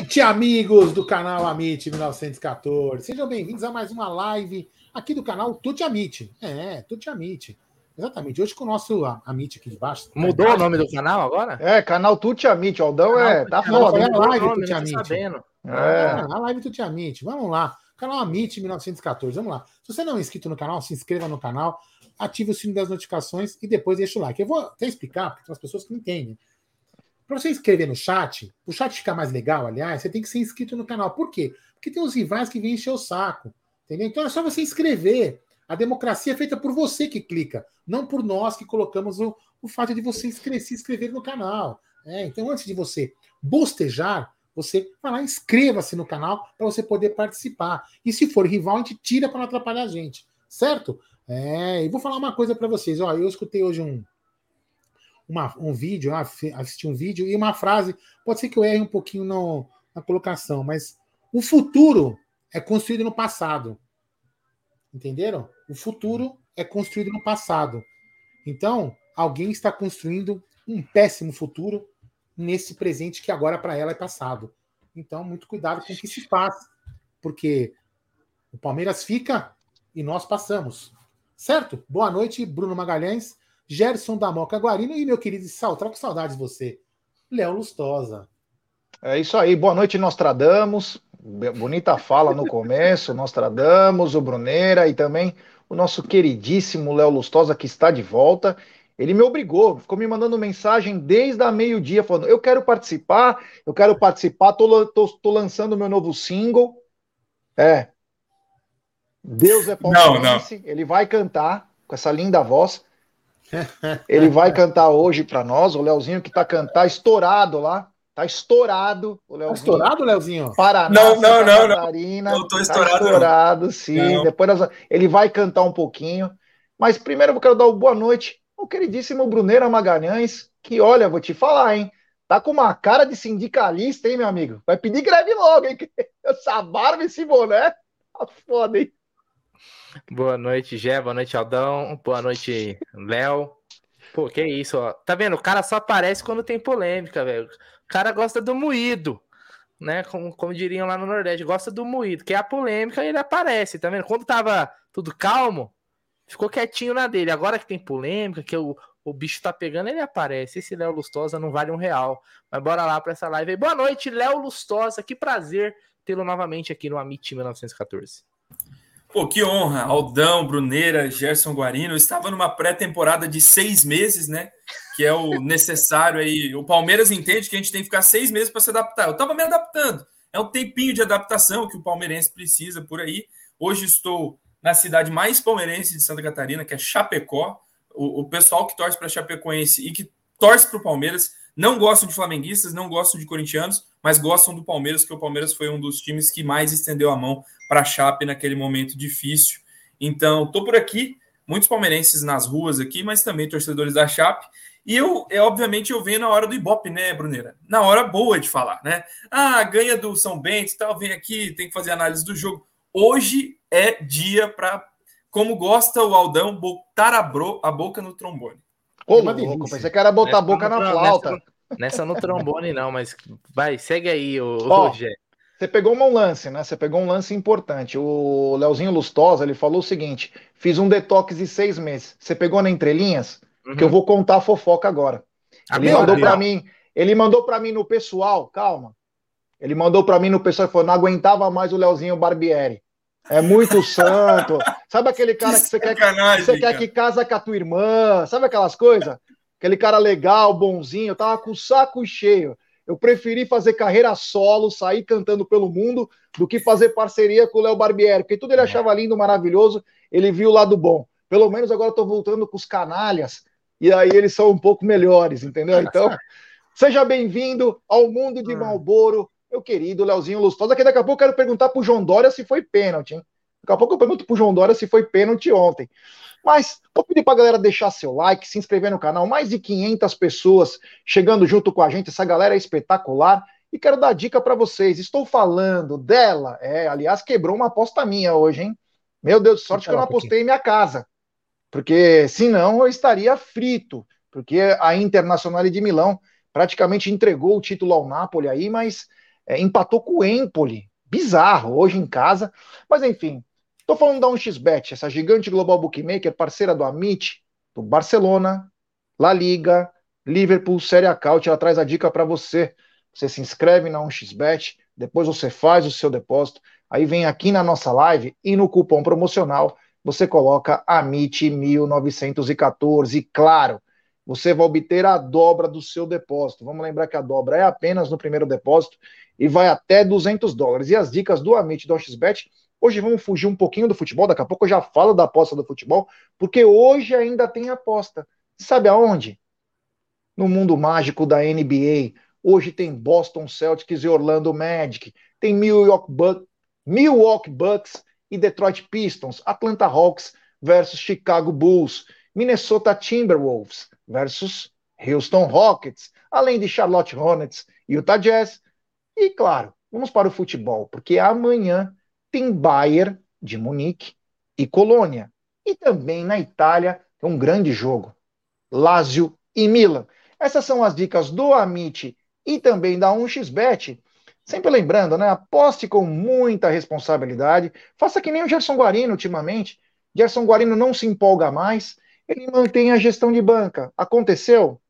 noite, amigos do canal Amit 1914. Sejam bem-vindos a mais uma live aqui do canal Tuti Amit. É, Tuti Amit. Exatamente. Hoje com o nosso Amit aqui de baixo. Mudou tá o nome do canal agora? É, canal Tuti Amit. O Aldão é. Tá foda. É a live nome, Tuti não tô Amit. sabendo. É. A live Tuti Amit. Vamos lá. Canal Amit 1914. Vamos lá. Se você não é inscrito no canal, se inscreva no canal, ative o sino das notificações e depois deixa o like. Eu vou até explicar, porque tem as pessoas que não entendem. Para você inscrever no chat, o chat ficar mais legal, aliás, você tem que ser inscrito no canal. Por quê? Porque tem os rivais que vêm encher o saco. Entendeu? Então é só você inscrever. A democracia é feita por você que clica, não por nós que colocamos o, o fato de você se inscrever no canal. É, então, antes de você bostejar, você vai lá, inscreva-se no canal para você poder participar. E se for rival, a gente tira para não atrapalhar a gente. Certo? É, e vou falar uma coisa para vocês. Ó, eu escutei hoje um, uma, um vídeo, ah, fi- assisti um vídeo e uma frase. Pode ser que eu erre um pouquinho no- na colocação, mas o futuro é construído no passado. Entenderam? O futuro é construído no passado. Então, alguém está construindo um péssimo futuro nesse presente que agora para ela é passado. Então, muito cuidado com o que se faz, porque o Palmeiras fica e nós passamos. Certo? Boa noite, Bruno Magalhães, Gerson da Moca Guarino e meu querido Sal, troco saudades de você, Léo Lustosa. É isso aí. Boa noite, Nostradamus. Bonita fala no começo, Nostradamus, o Bruneira e também o nosso queridíssimo Léo Lustosa, que está de volta. Ele me obrigou, ficou me mandando mensagem desde a meio-dia, falando: Eu quero participar, eu quero participar, tô, tô- tô lançando meu novo single. É. Deus é palmeirense. Ele vai cantar com essa linda voz. Ele vai cantar hoje para nós, o Leozinho que tá cantar estourado lá. Tá estourado o Tá Leozinho. estourado, Léozinho? Paraná, Não, não, Santa não, não. Catarina. Não tô Tá estourado, não. estourado, sim. Não. Depois nós- ele vai cantar um pouquinho. Mas primeiro eu quero dar uma boa noite ao queridíssimo Bruneira Magalhães, que olha, vou te falar, hein? Tá com uma cara de sindicalista, hein, meu amigo? Vai pedir greve logo, hein? Essa barba, esse boné, tá foda, hein? Boa noite, Gé. Boa noite, Aldão. Boa noite, Léo. Pô, que isso, ó. Tá vendo? O cara só aparece quando tem polêmica, velho. O cara gosta do moído, né? Como, como diriam lá no Nordeste, gosta do moído. Que é a polêmica, ele aparece, tá vendo? Quando tava tudo calmo, ficou quietinho na dele. Agora que tem polêmica, que o, o bicho tá pegando, ele aparece. Esse Léo Lustosa não vale um real. Mas bora lá pra essa live aí. Boa noite, Léo Lustosa. Que prazer tê-lo novamente aqui no Amit 1914. Pô, que honra. Aldão, Bruneira, Gerson Guarino. Eu estava numa pré-temporada de seis meses, né? Que é o necessário aí. O Palmeiras entende que a gente tem que ficar seis meses para se adaptar. Eu estava me adaptando. É um tempinho de adaptação que o palmeirense precisa por aí. Hoje estou na cidade mais palmeirense de Santa Catarina, que é Chapecó. O, o pessoal que torce para Chapecoense e que torce para o Palmeiras não gostam de flamenguistas, não gostam de corintianos, mas gostam do Palmeiras, que o Palmeiras foi um dos times que mais estendeu a mão para a Chape naquele momento difícil. Então, tô por aqui, muitos palmeirenses nas ruas aqui, mas também torcedores da Chape. E eu, é, obviamente, eu venho na hora do Ibope, né, Bruneira? Na hora boa de falar, né? Ah, ganha do São Bento e tal, vem aqui, tem que fazer análise do jogo. Hoje é dia para, como gosta o Aldão, botar a, bro, a boca no trombone. Ô, É uma louco, pensei que era botar a Nessa boca na flauta. Nessa, no trombone, não, mas vai, segue aí, o, Gé. Você pegou um lance, né? Você pegou um lance importante. O Leozinho Lustosa, ele falou o seguinte: fiz um detox de seis meses. Você pegou na entrelinhas? Que eu vou contar a fofoca agora. Ele Agora, mandou para mim, ele mandou para mim no pessoal, calma. Ele mandou para mim no pessoal e falou: não aguentava mais o Leozinho Barbieri. É muito santo. Sabe aquele cara que você quer que você quer que casa com a tua irmã, sabe aquelas coisas? Aquele cara legal, bonzinho, eu tava com o saco cheio. Eu preferi fazer carreira solo, sair cantando pelo mundo, do que fazer parceria com o Léo Barbieri, porque tudo ele achava lindo, maravilhoso, ele viu o lado bom. Pelo menos agora eu tô voltando com os canalhas, e aí eles são um pouco melhores, entendeu? Então, seja bem-vindo ao mundo de Ah. Malboro, meu querido Leozinho Lustosa, que daqui a pouco eu quero perguntar pro João Dória se foi pênalti, hein? Daqui a pouco eu pergunto pro João Dória se foi pênalti ontem. Mas vou pedir pra galera deixar seu like, se inscrever no canal. Mais de 500 pessoas chegando junto com a gente. Essa galera é espetacular. E quero dar dica pra vocês. Estou falando dela. É, aliás, quebrou uma aposta minha hoje, hein? Meu Deus, sorte que eu não apostei em minha casa. Porque senão eu estaria frito. Porque a Internacional de Milão praticamente entregou o título ao Napoli aí, mas é, empatou com o Empoli. Bizarro, hoje em casa. Mas enfim, tô falando da 1xBet, essa gigante global bookmaker, parceira do Amit, do Barcelona, La Liga, Liverpool, Série A ela traz a dica para você. Você se inscreve na 1xBet, depois você faz o seu depósito, aí vem aqui na nossa live e no cupom promocional você coloca AMIT1914 e claro, você vai obter a dobra do seu depósito. Vamos lembrar que a dobra é apenas no primeiro depósito e vai até 200 dólares. E as dicas do Amit do XBet, hoje vamos fugir um pouquinho do futebol, daqui a pouco eu já falo da aposta do futebol, porque hoje ainda tem aposta. Sabe aonde? No mundo mágico da NBA. Hoje tem Boston Celtics e Orlando Magic, tem Milwaukee Bucks, Milwaukee Bucks e Detroit Pistons, Atlanta Hawks versus Chicago Bulls, Minnesota Timberwolves versus Houston Rockets, além de Charlotte Hornets, Utah Jazz. E claro, vamos para o futebol, porque amanhã tem Bayern de Munique e Colônia. E também na Itália tem um grande jogo, Lazio e Milan. Essas são as dicas do Amit e também da 1xBet. Sempre lembrando, né? Aposte com muita responsabilidade. Faça que nem o Gerson Guarino ultimamente. Gerson Guarino não se empolga mais ele mantém a gestão de banca. Aconteceu?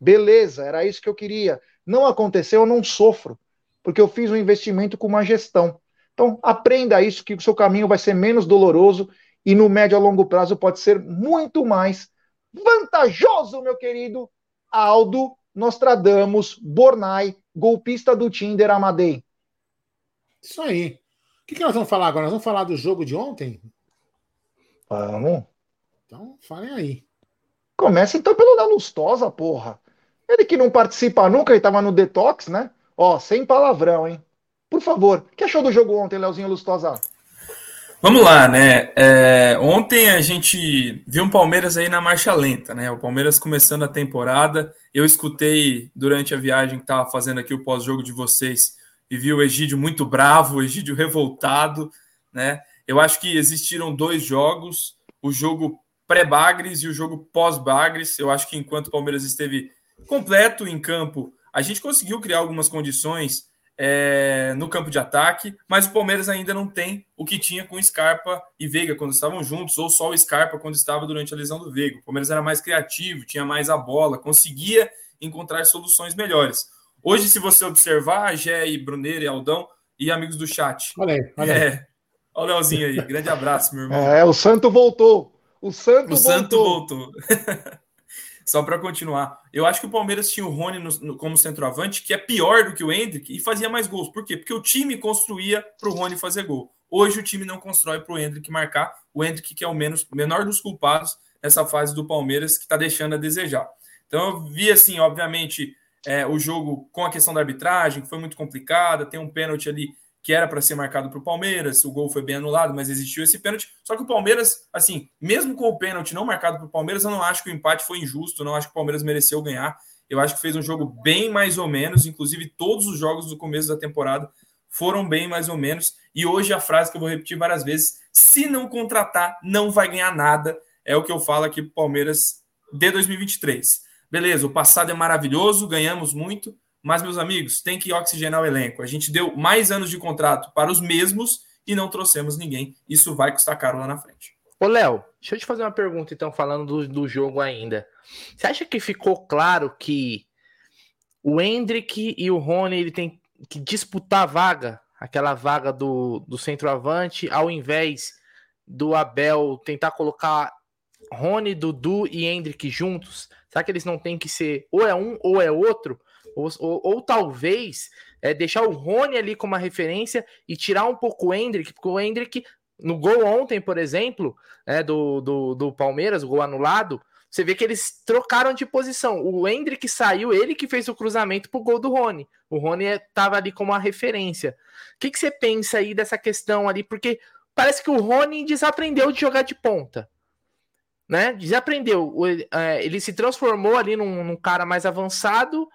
Beleza, era isso que eu queria. Não aconteceu, eu não sofro, porque eu fiz um investimento com uma gestão. Então, aprenda isso, que o seu caminho vai ser menos doloroso e no médio a longo prazo pode ser muito mais vantajoso, meu querido Aldo Nostradamus Bornai, golpista do Tinder Amadei. Isso aí. O que, que nós vamos falar agora? Nós vamos falar do jogo de ontem? Vamos. Então, falem aí. Começa então pelo Léo Lustosa, porra. Ele que não participa nunca e tava no detox, né? Ó, sem palavrão, hein? Por favor, o que achou do jogo ontem, Leozinho Lustosa? Vamos lá, né? É, ontem a gente viu um Palmeiras aí na marcha lenta, né? O Palmeiras começando a temporada. Eu escutei durante a viagem que estava fazendo aqui o pós-jogo de vocês e vi o Egídio muito bravo, o Egídio revoltado, né? Eu acho que existiram dois jogos. O jogo pré-Bagres e o jogo pós-Bagres. Eu acho que enquanto o Palmeiras esteve completo em campo, a gente conseguiu criar algumas condições é, no campo de ataque, mas o Palmeiras ainda não tem o que tinha com Scarpa e Veiga quando estavam juntos, ou só o Scarpa quando estava durante a lesão do Veiga. O Palmeiras era mais criativo, tinha mais a bola, conseguia encontrar soluções melhores. Hoje, se você observar, Gé e Bruneiro e Aldão e amigos do chat. Olha aí, olha aí. É, olha o Leozinho aí, grande abraço, meu irmão. É, o Santo voltou. O Santo o voltou. Santo voltou. Só para continuar, eu acho que o Palmeiras tinha o Rony no, no, como centroavante, que é pior do que o Hendrick, e fazia mais gols. Por quê? Porque o time construía para o Rony fazer gol. Hoje o time não constrói para o Hendrick marcar. O Hendrick, que é o menos, menor dos culpados nessa fase do Palmeiras, que está deixando a desejar. Então eu vi, assim, obviamente, é, o jogo com a questão da arbitragem, que foi muito complicada, tem um pênalti ali que era para ser marcado para o Palmeiras, o gol foi bem anulado, mas existiu esse pênalti. Só que o Palmeiras, assim, mesmo com o pênalti não marcado para o Palmeiras, eu não acho que o empate foi injusto, não acho que o Palmeiras mereceu ganhar. Eu acho que fez um jogo bem mais ou menos, inclusive todos os jogos do começo da temporada foram bem mais ou menos. E hoje a frase que eu vou repetir várias vezes: se não contratar, não vai ganhar nada. É o que eu falo aqui para o Palmeiras de 2023. Beleza, o passado é maravilhoso, ganhamos muito, mas, meus amigos, tem que oxigenar o elenco. A gente deu mais anos de contrato para os mesmos e não trouxemos ninguém. Isso vai custar caro lá na frente. Ô, Léo, deixa eu te fazer uma pergunta, então, falando do, do jogo ainda. Você acha que ficou claro que o Hendrick e o Rony ele tem que disputar a vaga, aquela vaga do, do centroavante, ao invés do Abel tentar colocar Rony, Dudu e Hendrick juntos? Será que eles não têm que ser ou é um ou é outro? Ou, ou, ou talvez é, deixar o Rony ali como uma referência e tirar um pouco o Hendrick, porque o Hendrick, no gol ontem, por exemplo, é, do, do, do Palmeiras, o gol anulado, você vê que eles trocaram de posição. O Hendrick saiu, ele que fez o cruzamento pro gol do Rony. O Rony estava ali como uma referência. O que, que você pensa aí dessa questão ali? Porque parece que o Rony desaprendeu de jogar de ponta. Né? Desaprendeu. É, ele se transformou ali num, num cara mais avançado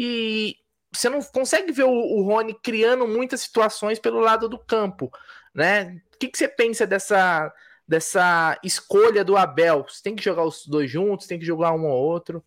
e você não consegue ver o, o Rony criando muitas situações pelo lado do campo, né? O que, que você pensa dessa, dessa escolha do Abel? Você tem que jogar os dois juntos, tem que jogar um ou outro?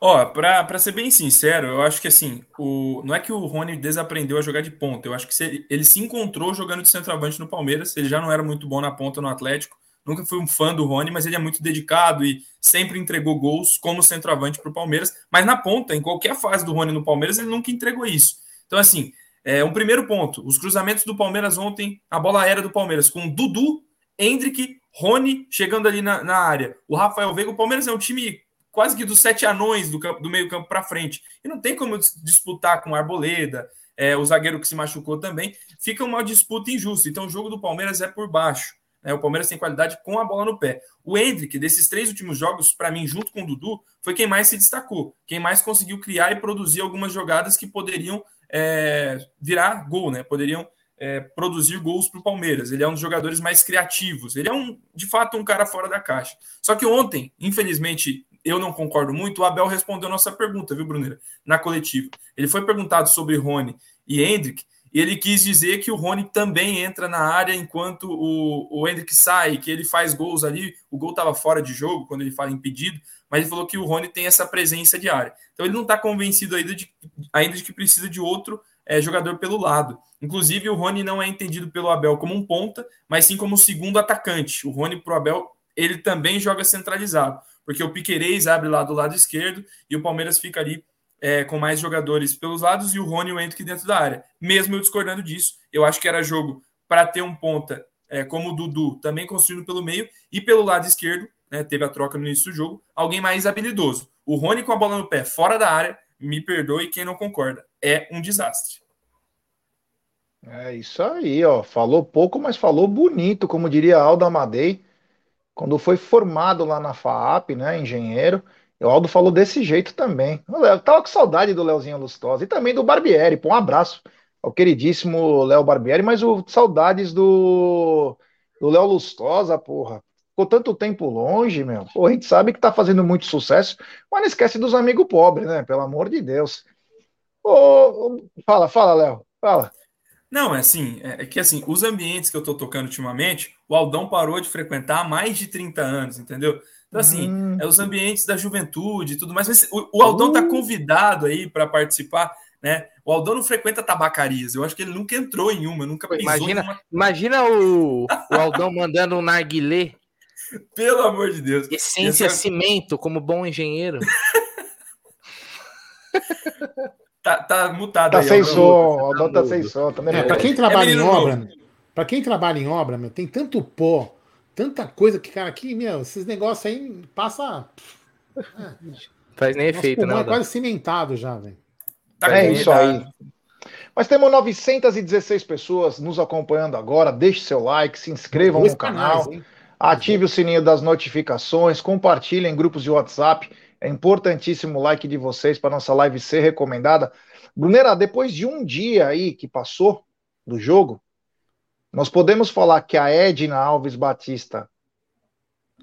Ó, pra, pra ser bem sincero, eu acho que assim, o, não é que o Rony desaprendeu a jogar de ponta. Eu acho que se, ele se encontrou jogando de centroavante no Palmeiras. Ele já não era muito bom na ponta no Atlético. Nunca fui um fã do Rony, mas ele é muito dedicado e sempre entregou gols como centroavante para o Palmeiras. Mas na ponta, em qualquer fase do Rony no Palmeiras, ele nunca entregou isso. Então, assim, é um primeiro ponto. Os cruzamentos do Palmeiras ontem, a bola aérea do Palmeiras, com Dudu, Hendrick, Rony chegando ali na, na área. O Rafael Veiga, o Palmeiras é um time quase que dos sete anões do, do meio campo para frente. E não tem como disputar com Arboleda, é, o zagueiro que se machucou também. Fica uma disputa injusta. Então o jogo do Palmeiras é por baixo. Né? O Palmeiras tem qualidade com a bola no pé. O Hendrick, desses três últimos jogos, para mim, junto com o Dudu, foi quem mais se destacou. Quem mais conseguiu criar e produzir algumas jogadas que poderiam é, virar gol, né? Poderiam é, produzir gols para o Palmeiras. Ele é um dos jogadores mais criativos. Ele é um, de fato, um cara fora da caixa. Só que ontem, infelizmente, eu não concordo muito, o Abel respondeu nossa pergunta, viu, Bruneira? Na coletiva. Ele foi perguntado sobre Rony e Hendrick, e ele quis dizer que o Rony também entra na área enquanto o, o Hendrick sai, que ele faz gols ali. O gol estava fora de jogo quando ele fala impedido, mas ele falou que o Rony tem essa presença de área. Então ele não está convencido ainda de, ainda de que precisa de outro é, jogador pelo lado. Inclusive, o Rony não é entendido pelo Abel como um ponta, mas sim como segundo atacante. O Rony, para o Abel, ele também joga centralizado porque o Piquerez abre lá do lado esquerdo e o Palmeiras fica ali é, com mais jogadores pelos lados e o Rony e o Hendrick dentro da área. Mesmo eu discordando disso, eu acho que era jogo para ter um ponta é, como o Dudu, também construído pelo meio, e pelo lado esquerdo, né, teve a troca no início do jogo, alguém mais habilidoso. O Rony com a bola no pé, fora da área, me perdoe quem não concorda, é um desastre. É isso aí, ó. Falou pouco, mas falou bonito, como diria Aldo Amadei quando foi formado lá na FAAP, né, engenheiro, o Aldo falou desse jeito também. Eu tava com saudade do Leozinho Lustosa e também do Barbieri. Pô, um abraço ao queridíssimo Léo Barbieri, mas o saudades do Léo Lustosa, porra. Ficou tanto tempo longe, meu. Pô, a gente sabe que tá fazendo muito sucesso, mas não esquece dos amigos pobres, né? Pelo amor de Deus. Ô, fala, fala, Léo. Fala. Não, é assim, é, é que assim, os ambientes que eu tô tocando ultimamente, o Aldão parou de frequentar há mais de 30 anos, entendeu? Então, assim, hum. é os ambientes da juventude e tudo mais. Mas o, o Aldão tá uh. tá convidado aí para participar, né? O Aldão não frequenta tabacarias. Eu acho que ele nunca entrou em uma, nunca pisou imagina, uma... Imagina o, o Aldão mandando um narguilé. Pelo amor de Deus. Essência Essa... cimento, como bom engenheiro. Tá, tá mutado tá aí. Sem som, o tá sem som. Também é, para quem trabalha é em obra, para quem trabalha em obra, meu, tem tanto pó, tanta coisa que, cara, aqui, meu, esses negócios aí passa. É, Faz nem efeito, né? É quase cimentado já, velho. Tá é isso aí. Mas temos 916 pessoas nos acompanhando agora. Deixe seu like, se inscrevam no canal, canais, ative o sininho das notificações, compartilhem em grupos de WhatsApp. É importantíssimo o like de vocês para nossa live ser recomendada. Brunera, depois de um dia aí que passou do jogo, nós podemos falar que a Edna Alves Batista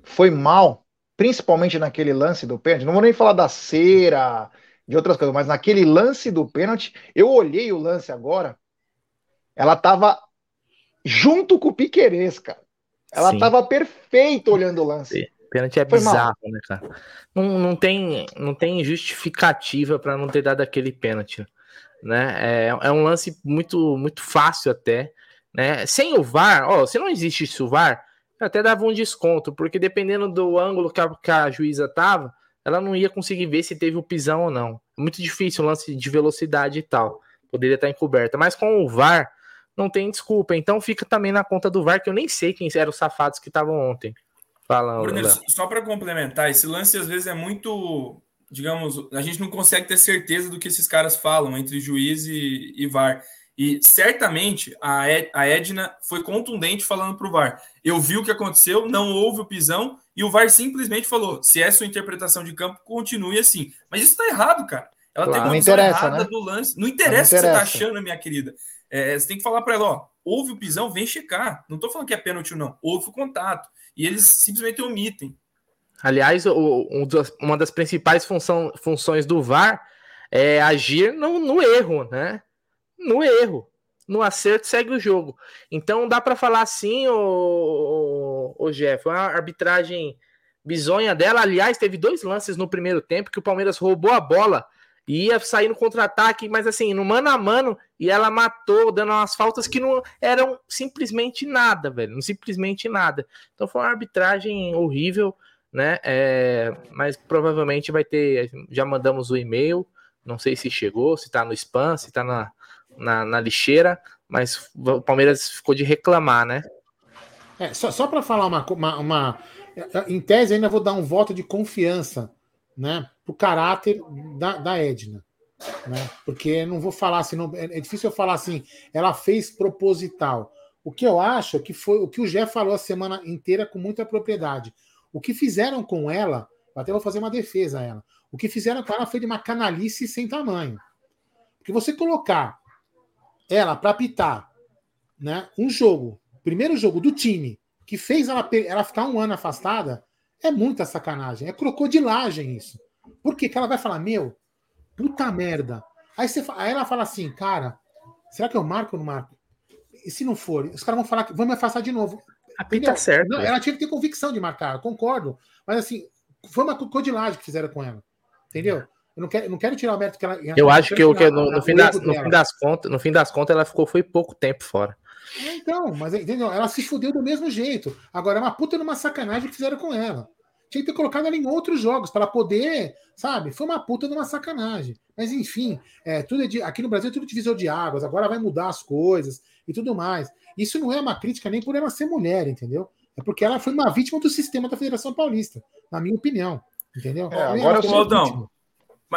foi mal, principalmente naquele lance do pênalti. Não vou nem falar da cera, de outras coisas, mas naquele lance do pênalti, eu olhei o lance agora, ela estava junto com o Piquerez, cara. Ela estava perfeita olhando o lance. Pênalti é Foi bizarro, mal. né, cara? Não, não, tem, não tem justificativa para não ter dado aquele pênalti, né? É, é um lance muito, muito fácil até, né? Sem o VAR, ó, se não existisse o VAR, até dava um desconto, porque dependendo do ângulo que a, que a juíza tava, ela não ia conseguir ver se teve o pisão ou não. É muito difícil o lance de velocidade e tal. Poderia estar encoberta. Mas com o VAR, não tem desculpa. Então fica também na conta do VAR, que eu nem sei quem eram os safados que estavam ontem. Fala, Bruno, só para complementar, esse lance às vezes é muito, digamos, a gente não consegue ter certeza do que esses caras falam entre juiz e, e VAR. E certamente a, Ed, a Edna foi contundente falando para o VAR. Eu vi o que aconteceu, não houve o pisão, e o VAR simplesmente falou: se é sua interpretação de campo, continue assim. Mas isso está errado, cara. Ela claro, tem uma visão errada né? do lance. Não interessa, não interessa. o que você está achando, minha querida. É, você tem que falar para ela: ó, houve o pisão, vem checar. Não estou falando que é pênalti ou não, houve o contato e eles simplesmente omitem. Aliás, o, um das, uma das principais função, funções do VAR é agir no, no erro, né? No erro. No acerto segue o jogo. Então dá para falar assim, o, o, Jeff, uma arbitragem Bizonha dela. Aliás, teve dois lances no primeiro tempo que o Palmeiras roubou a bola e ia sair no contra-ataque, mas assim, no mano a mano, e ela matou, dando umas faltas que não eram simplesmente nada, velho. Não simplesmente nada. Então foi uma arbitragem horrível, né? É, mas provavelmente vai ter. Já mandamos o e-mail. Não sei se chegou, se tá no spam, se tá na, na, na lixeira, mas o Palmeiras ficou de reclamar, né? É, só, só para falar uma, uma, uma, Em tese, ainda vou dar um voto de confiança né, pro caráter da, da Edna. Né? Porque não vou falar assim, não, é, é difícil eu falar assim, ela fez proposital. O que eu acho é que foi o que o Jeff falou a semana inteira com muita propriedade. O que fizeram com ela, até vou fazer uma defesa a ela. O que fizeram com ela foi de uma canalice sem tamanho. Porque você colocar ela para apitar né, um jogo, primeiro jogo do time, que fez ela, ela ficar um ano afastada, é muita sacanagem. É crocodilagem isso. Por quê? que ela vai falar, meu, puta merda. Aí, você, aí ela fala assim, cara, será que eu marco ou não marco? E se não for, os caras vão falar que vão me afastar de novo. Tá certo. Não, ela tinha que ter convicção de marcar, concordo. Mas assim, foi uma crocodilagem que fizeram com ela. Entendeu? Eu não quero, não quero tirar o mérito que ela. Eu acho que, eu, que no, no, fim das, no, fim das, contas, no fim das contas, ela ficou foi pouco tempo fora. É, então, mas entendeu? Ela se fudeu do mesmo jeito. Agora é uma puta numa sacanagem que fizeram com ela. Tinha que ter colocado ela em outros jogos para poder, sabe? Foi uma puta numa sacanagem. Mas enfim, é, tudo é de, aqui no Brasil é tudo divisor de águas. Agora vai mudar as coisas e tudo mais. Isso não é uma crítica nem por ela ser mulher, entendeu? É porque ela foi uma vítima do sistema da Federação Paulista, na minha opinião. Entendeu? É, agora, Claudão,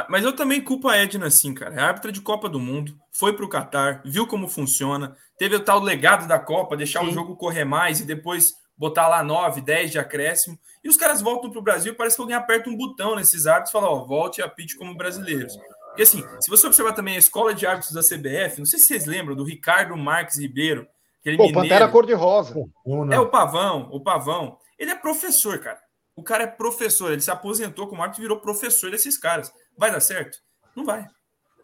mas eu também culpo a Edna, assim, cara. É árbitra de Copa do Mundo, foi para o Catar, viu como funciona, teve o tal legado da Copa, deixar Sim. o jogo correr mais e depois botar lá 9, 10 de acréscimo. E os caras voltam para o Brasil, parece que alguém aperta um botão nesses árbitros e fala: ó, volte a pitch como brasileiros. Porque assim, se você observar também a escola de árbitros da CBF, não sei se vocês lembram do Ricardo Marques Ribeiro, aquele Pô, mineiro. Pantera cor-de-rosa. É o Pavão, o Pavão. Ele é professor, cara. O cara é professor, ele se aposentou como árbitro e virou professor desses caras. Vai dar certo? Não vai.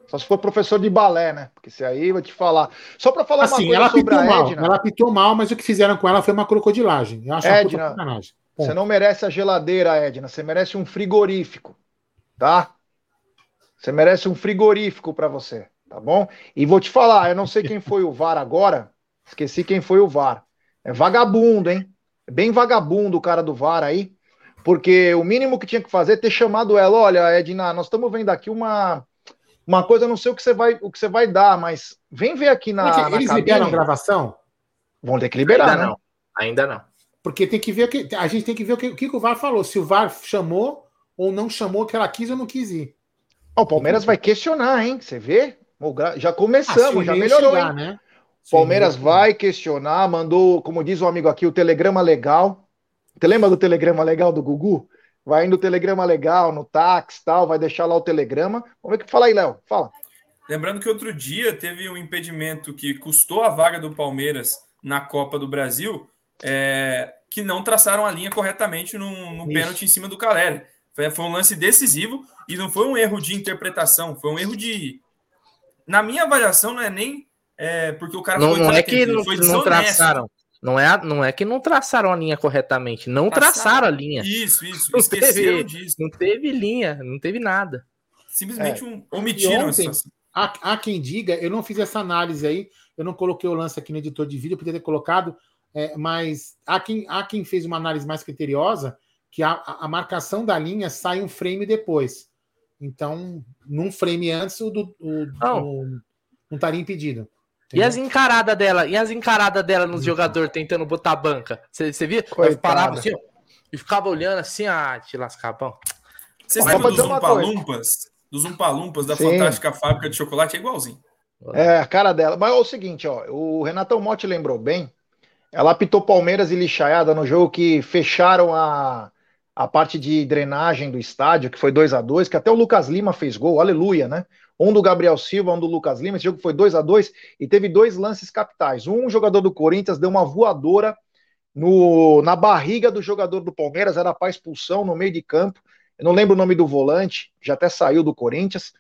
Só se for professor de balé, né? Porque se aí eu vou te falar. Só para falar assim, uma coisa ela sobre a mal, Edna. Ela pitou mal, mas o que fizeram com ela foi uma crocodilagem. Eu acho Edna, uma você não merece a geladeira, Edna. Você merece um frigorífico, tá? Você merece um frigorífico para você, tá bom? E vou te falar, eu não sei quem foi o VAR agora. Esqueci quem foi o VAR. É vagabundo, hein? É bem vagabundo o cara do VAR aí. Porque o mínimo que tinha que fazer é ter chamado ela, olha, Edna, nós estamos vendo aqui uma, uma coisa, não sei o que você vai, o que você vai dar, mas vem ver aqui na, na Eles cabine. liberam gravação? Vão ter que liberar, Ainda né? não. Ainda não. Porque tem que ver que a gente tem que ver o que, o que o VAR falou, se o VAR chamou ou não chamou que ela quis ou não quis ir. o Palmeiras vai questionar, hein? Você vê? Já começamos, ah, já melhorou, chegar, hein? Né? Palmeiras vai questionar, mandou, como diz o amigo aqui, o telegrama legal. Você lembra do telegrama legal do Gugu? Vai indo o telegrama legal no táxi tal, vai deixar lá o telegrama. Vamos ver o que fala aí, Léo. Fala. Lembrando que outro dia teve um impedimento que custou a vaga do Palmeiras na Copa do Brasil, é, que não traçaram a linha corretamente no, no pênalti em cima do Caleri. Foi, foi um lance decisivo e não foi um erro de interpretação, foi um erro de. Na minha avaliação, não é nem é, porque o cara não, não é que não, não traçaram. Não é, não é que não traçaram a linha corretamente, não traçaram, traçaram a linha. Isso, isso. Não Esqueceram teve, disso. Não teve linha, não teve nada. Simplesmente é. um, omitiram ontem, há, há, quem diga, eu não fiz essa análise aí, eu não coloquei o lance aqui no editor de vídeo, eu podia ter colocado, é, mas há quem, há quem fez uma análise mais criteriosa que a, a marcação da linha sai um frame depois. Então, num frame antes, o, do, o, oh. o não estaria impedido. E as encaradas dela, e as encaradas dela nos jogadores tentando botar a banca. Você via? Parava assim, ó, e ficava olhando assim, ah, te lascar, pão. Vocês lembram dos Umpalumpas? Dos Umpalumpas da Sim. Fantástica Fábrica de Chocolate? É igualzinho. É, a cara dela. Mas é o seguinte, ó, o Renatão Motti lembrou bem. Ela apitou Palmeiras e Lixaiada no jogo que fecharam a, a parte de drenagem do estádio, que foi 2 a 2 que até o Lucas Lima fez gol, aleluia, né? Um do Gabriel Silva, um do Lucas Lima. Esse jogo foi 2 a 2 e teve dois lances capitais. Um jogador do Corinthians deu uma voadora no, na barriga do jogador do Palmeiras, era para expulsão no meio de campo. Eu não lembro o nome do volante, já até saiu do Corinthians.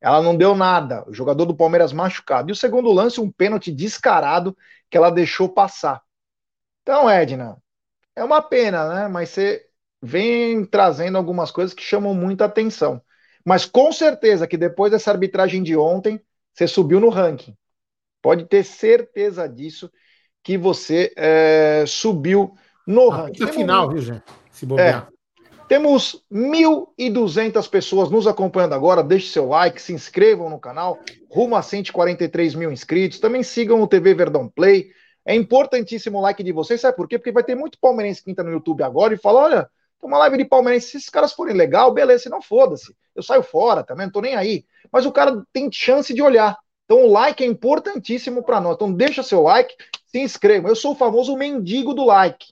Ela não deu nada. O jogador do Palmeiras machucado. E o segundo lance, um pênalti descarado que ela deixou passar. Então, Edna, é uma pena, né? Mas você vem trazendo algumas coisas que chamam muita atenção. Mas com certeza que depois dessa arbitragem de ontem, você subiu no ranking. Pode ter certeza disso que você é, subiu no ranking. reta final, viu, gente? Se É, bobear. temos 1.200 pessoas nos acompanhando agora. Deixe seu like, se inscrevam no canal. Rumo a 143 mil inscritos. Também sigam o TV Verdão Play. É importantíssimo o like de vocês. Sabe por quê? Porque vai ter muito palmeirense que entra no YouTube agora e fala: olha, uma live de palmeirense. Se esses caras forem legal, beleza. Se não, foda-se. Eu saio fora também, não tô nem aí. Mas o cara tem chance de olhar. Então o like é importantíssimo para nós. Então deixa seu like, se inscreva. Eu sou o famoso mendigo do like.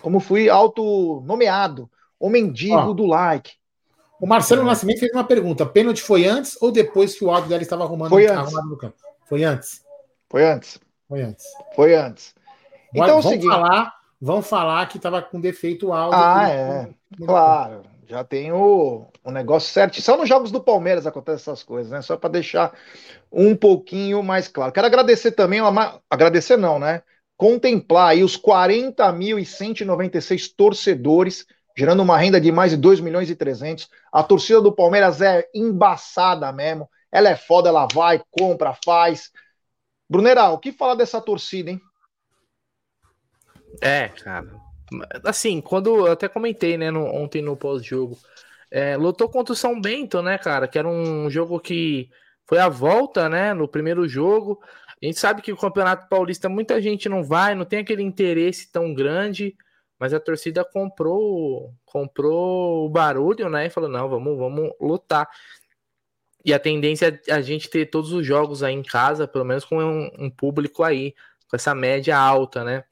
Como fui auto-nomeado. O mendigo Ó. do like. O Marcelo Nascimento fez uma pergunta: pênalti foi antes ou depois que o áudio dela estava arrumando, Foi antes. arrumado no campo? Foi antes. Foi antes. Foi antes. Foi antes. Então é o vamos seguinte. falar, vamos falar que estava com defeito o áudio. Ah, é. Claro, já tem o, o negócio certo. Só nos jogos do Palmeiras acontecem essas coisas, né? Só para deixar um pouquinho mais claro. Quero agradecer também, uma- agradecer não, né? Contemplar aí os 40.196 torcedores, gerando uma renda de mais de 2 milhões e 300. A torcida do Palmeiras é embaçada mesmo. Ela é foda, ela vai, compra, faz. Brunerá, o que falar dessa torcida, hein? É, cara. Assim, quando eu até comentei, né, no- ontem no pós-jogo, é, lutou contra o São Bento, né, cara, que era um jogo que foi a volta, né, no primeiro jogo. A gente sabe que o Campeonato Paulista muita gente não vai, não tem aquele interesse tão grande, mas a torcida comprou, comprou o barulho, né, e falou: "Não, vamos, vamos lutar". E a tendência é a gente ter todos os jogos aí em casa, pelo menos com um, um público aí, com essa média alta, né?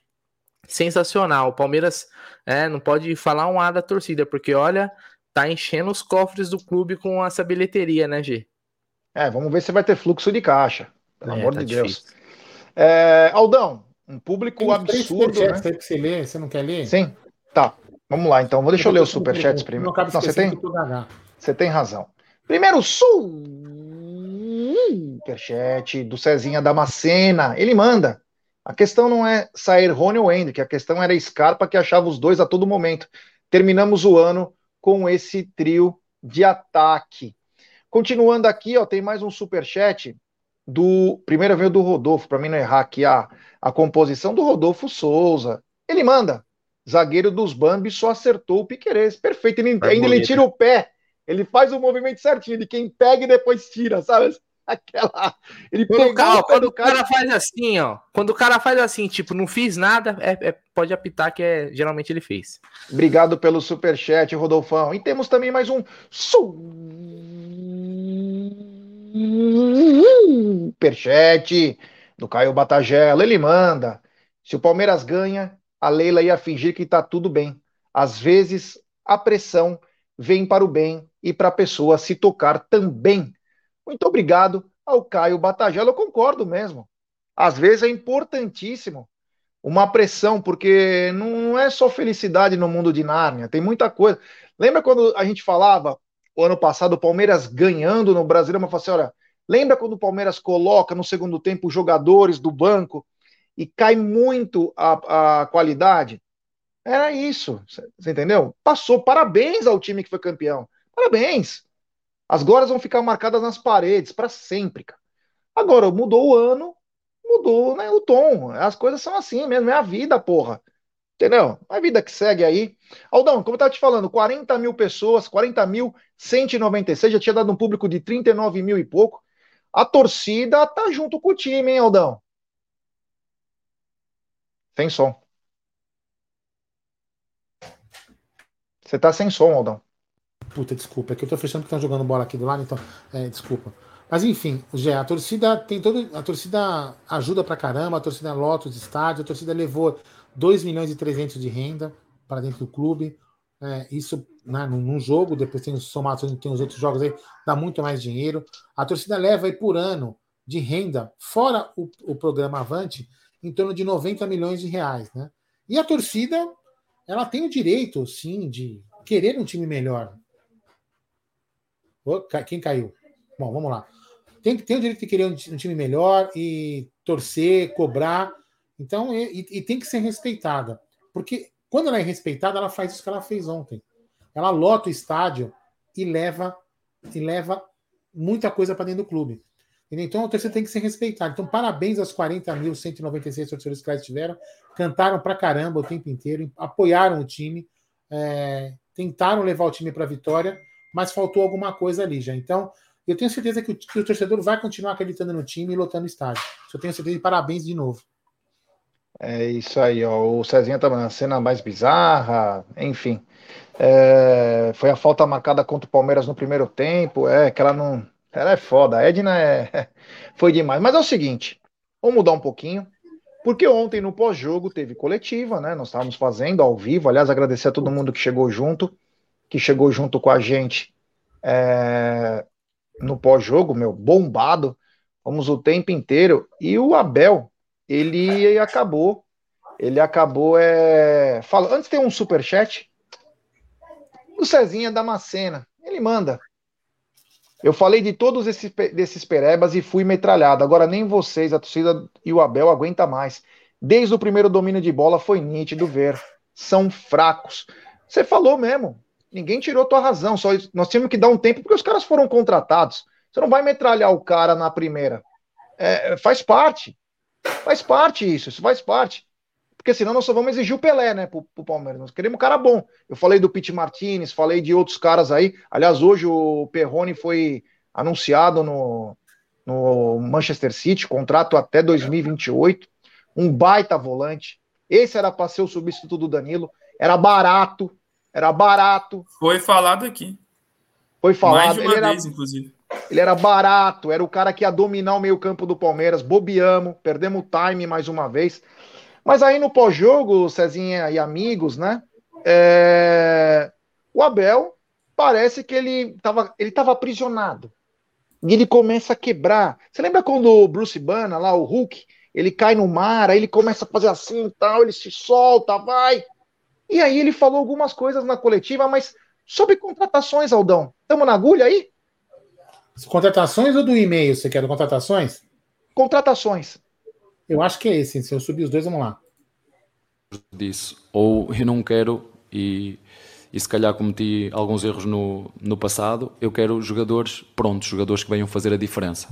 Sensacional. O Palmeiras é, não pode falar um A da torcida, porque olha, tá enchendo os cofres do clube com essa bilheteria, né, G? É, vamos ver se vai ter fluxo de caixa. Pelo É, amor tá de Deus. É, Aldão, um público Tem absurdo, superchats né? aí pra você ler. Você não quer ler? Sim. Tá. Vamos lá, então. Deixa eu ler os superchats primeiro. Não Não, você tem? eu. Você tem razão. Primeiro superchat do Cezinha Damascena. Ele manda. A questão não é sair Rony ou Hendrick, a questão era Scarpa que achava os dois a todo momento. Terminamos o ano com esse trio de ataque. Continuando aqui, ó, tem mais um superchat do. Primeiro veio do Rodolfo, para mim não errar aqui a, a composição do Rodolfo Souza. Ele manda. Zagueiro dos Bambi só acertou o Piquerez. Perfeito. Ele, ainda ele bonito. tira o pé. Ele faz o movimento certinho de quem pega e depois tira, sabe? Aquela. Ele Quando, pegou cara, quando do o cara faz assim, ó. Quando o cara faz assim, tipo, não fiz nada, é, é- pode apitar que é, geralmente ele fez. Obrigado pelo superchat, Rodolfão. E temos também mais um superchat do Caio Batagela. Ele manda. Se o Palmeiras ganha, a Leila ia fingir que tá tudo bem. Às vezes, a pressão vem para o bem e para a pessoa se tocar também. Muito obrigado ao Caio Batagela. Eu concordo mesmo. Às vezes é importantíssimo uma pressão, porque não é só felicidade no mundo de Nárnia, tem muita coisa. Lembra quando a gente falava, o ano passado, o Palmeiras ganhando no Brasileiro, mas falava assim, olha, lembra quando o Palmeiras coloca no segundo tempo jogadores do banco e cai muito a, a qualidade? Era isso, você entendeu? Passou, parabéns ao time que foi campeão, parabéns. As glórias vão ficar marcadas nas paredes para sempre, cara. Agora, mudou o ano, mudou né, o tom. As coisas são assim mesmo, é a vida, porra. Entendeu? É a vida que segue aí. Aldão, como eu tava te falando, 40 mil pessoas, 40 mil, 196, já tinha dado um público de 39 mil e pouco. A torcida tá junto com o time, hein, Aldão? Sem som. Você tá sem som, Aldão. Puta, desculpa, é que eu tô fechando que estão jogando bola aqui do lado, então. É, desculpa. Mas enfim, Gé, a torcida tem todo. A torcida ajuda pra caramba, a torcida lota os estádios, a torcida levou 2 milhões e 300 de renda para dentro do clube. É, isso né, num, jogo, depois tem os somados, tem os outros jogos aí, dá muito mais dinheiro. A torcida leva aí por ano de renda, fora o, o programa Avante, em torno de 90 milhões de reais. Né? E a torcida, ela tem o direito, sim, de querer um time melhor. Quem caiu? Bom, vamos lá. Tem, tem o direito de querer um, um time melhor e torcer, cobrar. Então, e, e- tem que ser respeitada. Porque Quando ela é respeitada, ela faz isso que ela fez ontem. Ela lota o estádio e leva e leva muita coisa para dentro do clube. Então o torcedor tem que ser respeitado. Então, parabéns aos 40.196 torcedores que lá estiveram. Cantaram pra caramba o tempo inteiro, apoiaram o time, é, tentaram levar o time para a vitória, mas faltou alguma coisa ali já. Então, eu tenho certeza que o, que o, torcedor vai continuar acreditando no time e lotando o estádio. Eu tenho certeza e parabéns de novo. É isso aí, ó. O Cezinha tá na cena mais bizarra, enfim. É, foi a falta marcada contra o Palmeiras no primeiro tempo. É, que ela não. Ela é foda. A Edna é, foi demais. Mas é o seguinte: vamos mudar um pouquinho. Porque ontem no pós-jogo teve coletiva, né? Nós estávamos fazendo ao vivo. Aliás, agradecer a todo mundo que chegou junto, que chegou junto com a gente é, no pós-jogo, meu, bombado. Fomos o tempo inteiro. E o Abel, ele acabou. Ele acabou é, falando. Antes tem um super chat o Cezinha Damascena, ele manda. Eu falei de todos esses desses perebas e fui metralhado. Agora nem vocês, a torcida e o Abel aguenta mais. Desde o primeiro domínio de bola foi nítido ver. São fracos. Você falou mesmo. Ninguém tirou tua razão. Só nós tínhamos que dar um tempo porque os caras foram contratados. Você não vai metralhar o cara na primeira. É, faz parte. Faz parte isso. Isso faz parte porque senão nós só vamos exigir o Pelé, né, pro, pro Palmeiras. Nós queremos um cara bom. Eu falei do Pete Martinez, falei de outros caras aí. Aliás, hoje o Perrone foi anunciado no, no Manchester City, contrato até 2028. Um baita volante. Esse era para ser o substituto do Danilo. Era barato. Era barato. Foi falado aqui. Foi falado. Mais de uma ele vez, era, inclusive. Ele era barato, era o cara que ia dominar o meio-campo do Palmeiras. Bobeamos, perdemos o time mais uma vez. Mas aí no pós-jogo, Cezinha e amigos, né? É... O Abel parece que ele estava ele tava aprisionado. E ele começa a quebrar. Você lembra quando o Bruce Banner, lá, o Hulk, ele cai no mar, aí ele começa a fazer assim e tal, ele se solta, vai. E aí ele falou algumas coisas na coletiva, mas sobre contratações, Aldão. Estamos na agulha aí? Contratações ou do e-mail? Você quer contratações? Contratações. Eu acho que é esse. Se eu subir os dois, vamos lá. Disse, ou eu não quero, e, e se calhar cometi alguns erros no, no passado, eu quero jogadores prontos, jogadores que venham fazer a diferença.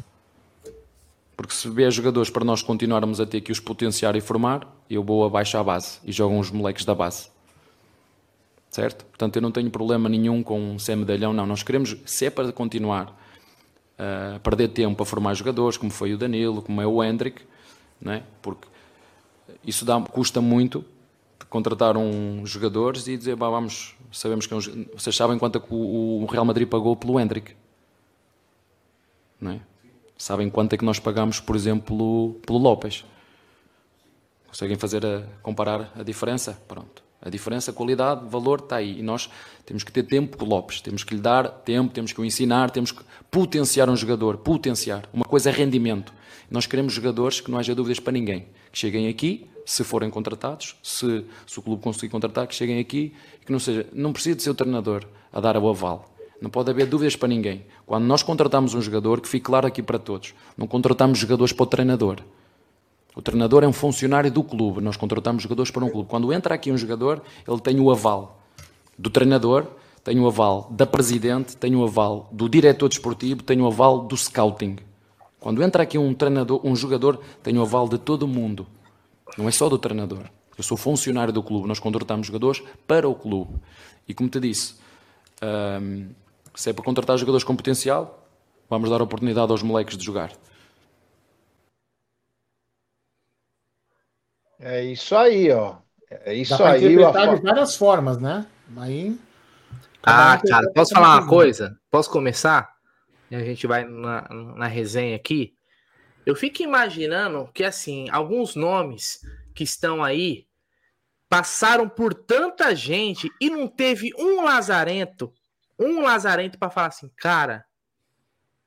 Porque se vier jogadores para nós continuarmos a ter que os potenciar e formar, eu vou abaixo à base e jogam os moleques da base. Certo? Portanto, eu não tenho problema nenhum com ser medalhão, não. Nós queremos, se é para continuar a perder tempo a formar jogadores, como foi o Danilo, como é o Hendrick, é? porque isso dá, custa muito contratar um jogadores e dizer, bah, vamos, sabemos que é um, vocês sabem quanto é que o, Real Madrid pagou pelo Hendrick, não é? Sabem quanto é que nós pagamos, por exemplo, pelo Lopes? Conseguem fazer a, comparar a diferença? Pronto. A diferença, qualidade, valor está aí. E nós temos que ter tempo com o Lopes. Temos que lhe dar tempo, temos que o ensinar, temos que potenciar um jogador. Potenciar. Uma coisa é rendimento. Nós queremos jogadores que não haja dúvidas para ninguém. Que cheguem aqui, se forem contratados, se, se o clube conseguir contratar, que cheguem aqui e que não seja. Não precisa de ser o treinador a dar o aval. Não pode haver dúvidas para ninguém. Quando nós contratamos um jogador, que fique claro aqui para todos, não contratamos jogadores para o treinador. O treinador é um funcionário do clube. Nós contratamos jogadores para um clube. Quando entra aqui um jogador, ele tem o aval do treinador, tem o aval da presidente, tem o aval do diretor desportivo, tem o aval do scouting. Quando entra aqui um treinador, um jogador, tem o aval de todo mundo. Não é só do treinador. Eu sou funcionário do clube. Nós contratamos jogadores para o clube. E como te disse, hum, se é para contratar jogadores com potencial, vamos dar oportunidade aos moleques de jogar. É isso aí, ó. É isso Dá aí. Interpretar de várias formas, né? Aí. Ah, cara, posso falar uma coisa? Posso começar? e a gente vai na, na resenha aqui, eu fico imaginando que, assim, alguns nomes que estão aí passaram por tanta gente e não teve um lazarento, um lazarento para falar assim, cara,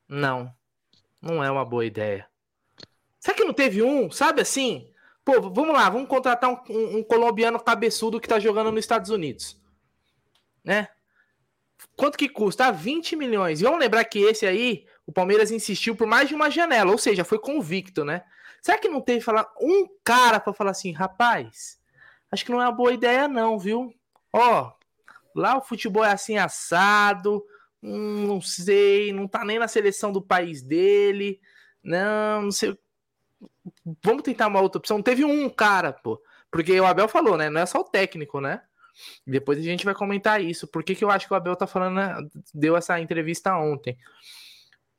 não, não é uma boa ideia. Será que não teve um, sabe assim? Pô, vamos lá, vamos contratar um, um, um colombiano cabeçudo que tá jogando nos Estados Unidos, né? Quanto que custa? 20 ah, milhões. E vamos lembrar que esse aí, o Palmeiras insistiu por mais de uma janela, ou seja, foi convicto, né? Será que não teve falar um cara para falar assim, rapaz, acho que não é uma boa ideia, não, viu? Ó, lá o futebol é assim assado, hum, não sei, não tá nem na seleção do país dele, não, não sei. Vamos tentar uma outra opção. Teve um cara, pô, porque o Abel falou, né? Não é só o técnico, né? Depois a gente vai comentar isso. Por que, que eu acho que o Abel tá falando, né? deu essa entrevista ontem?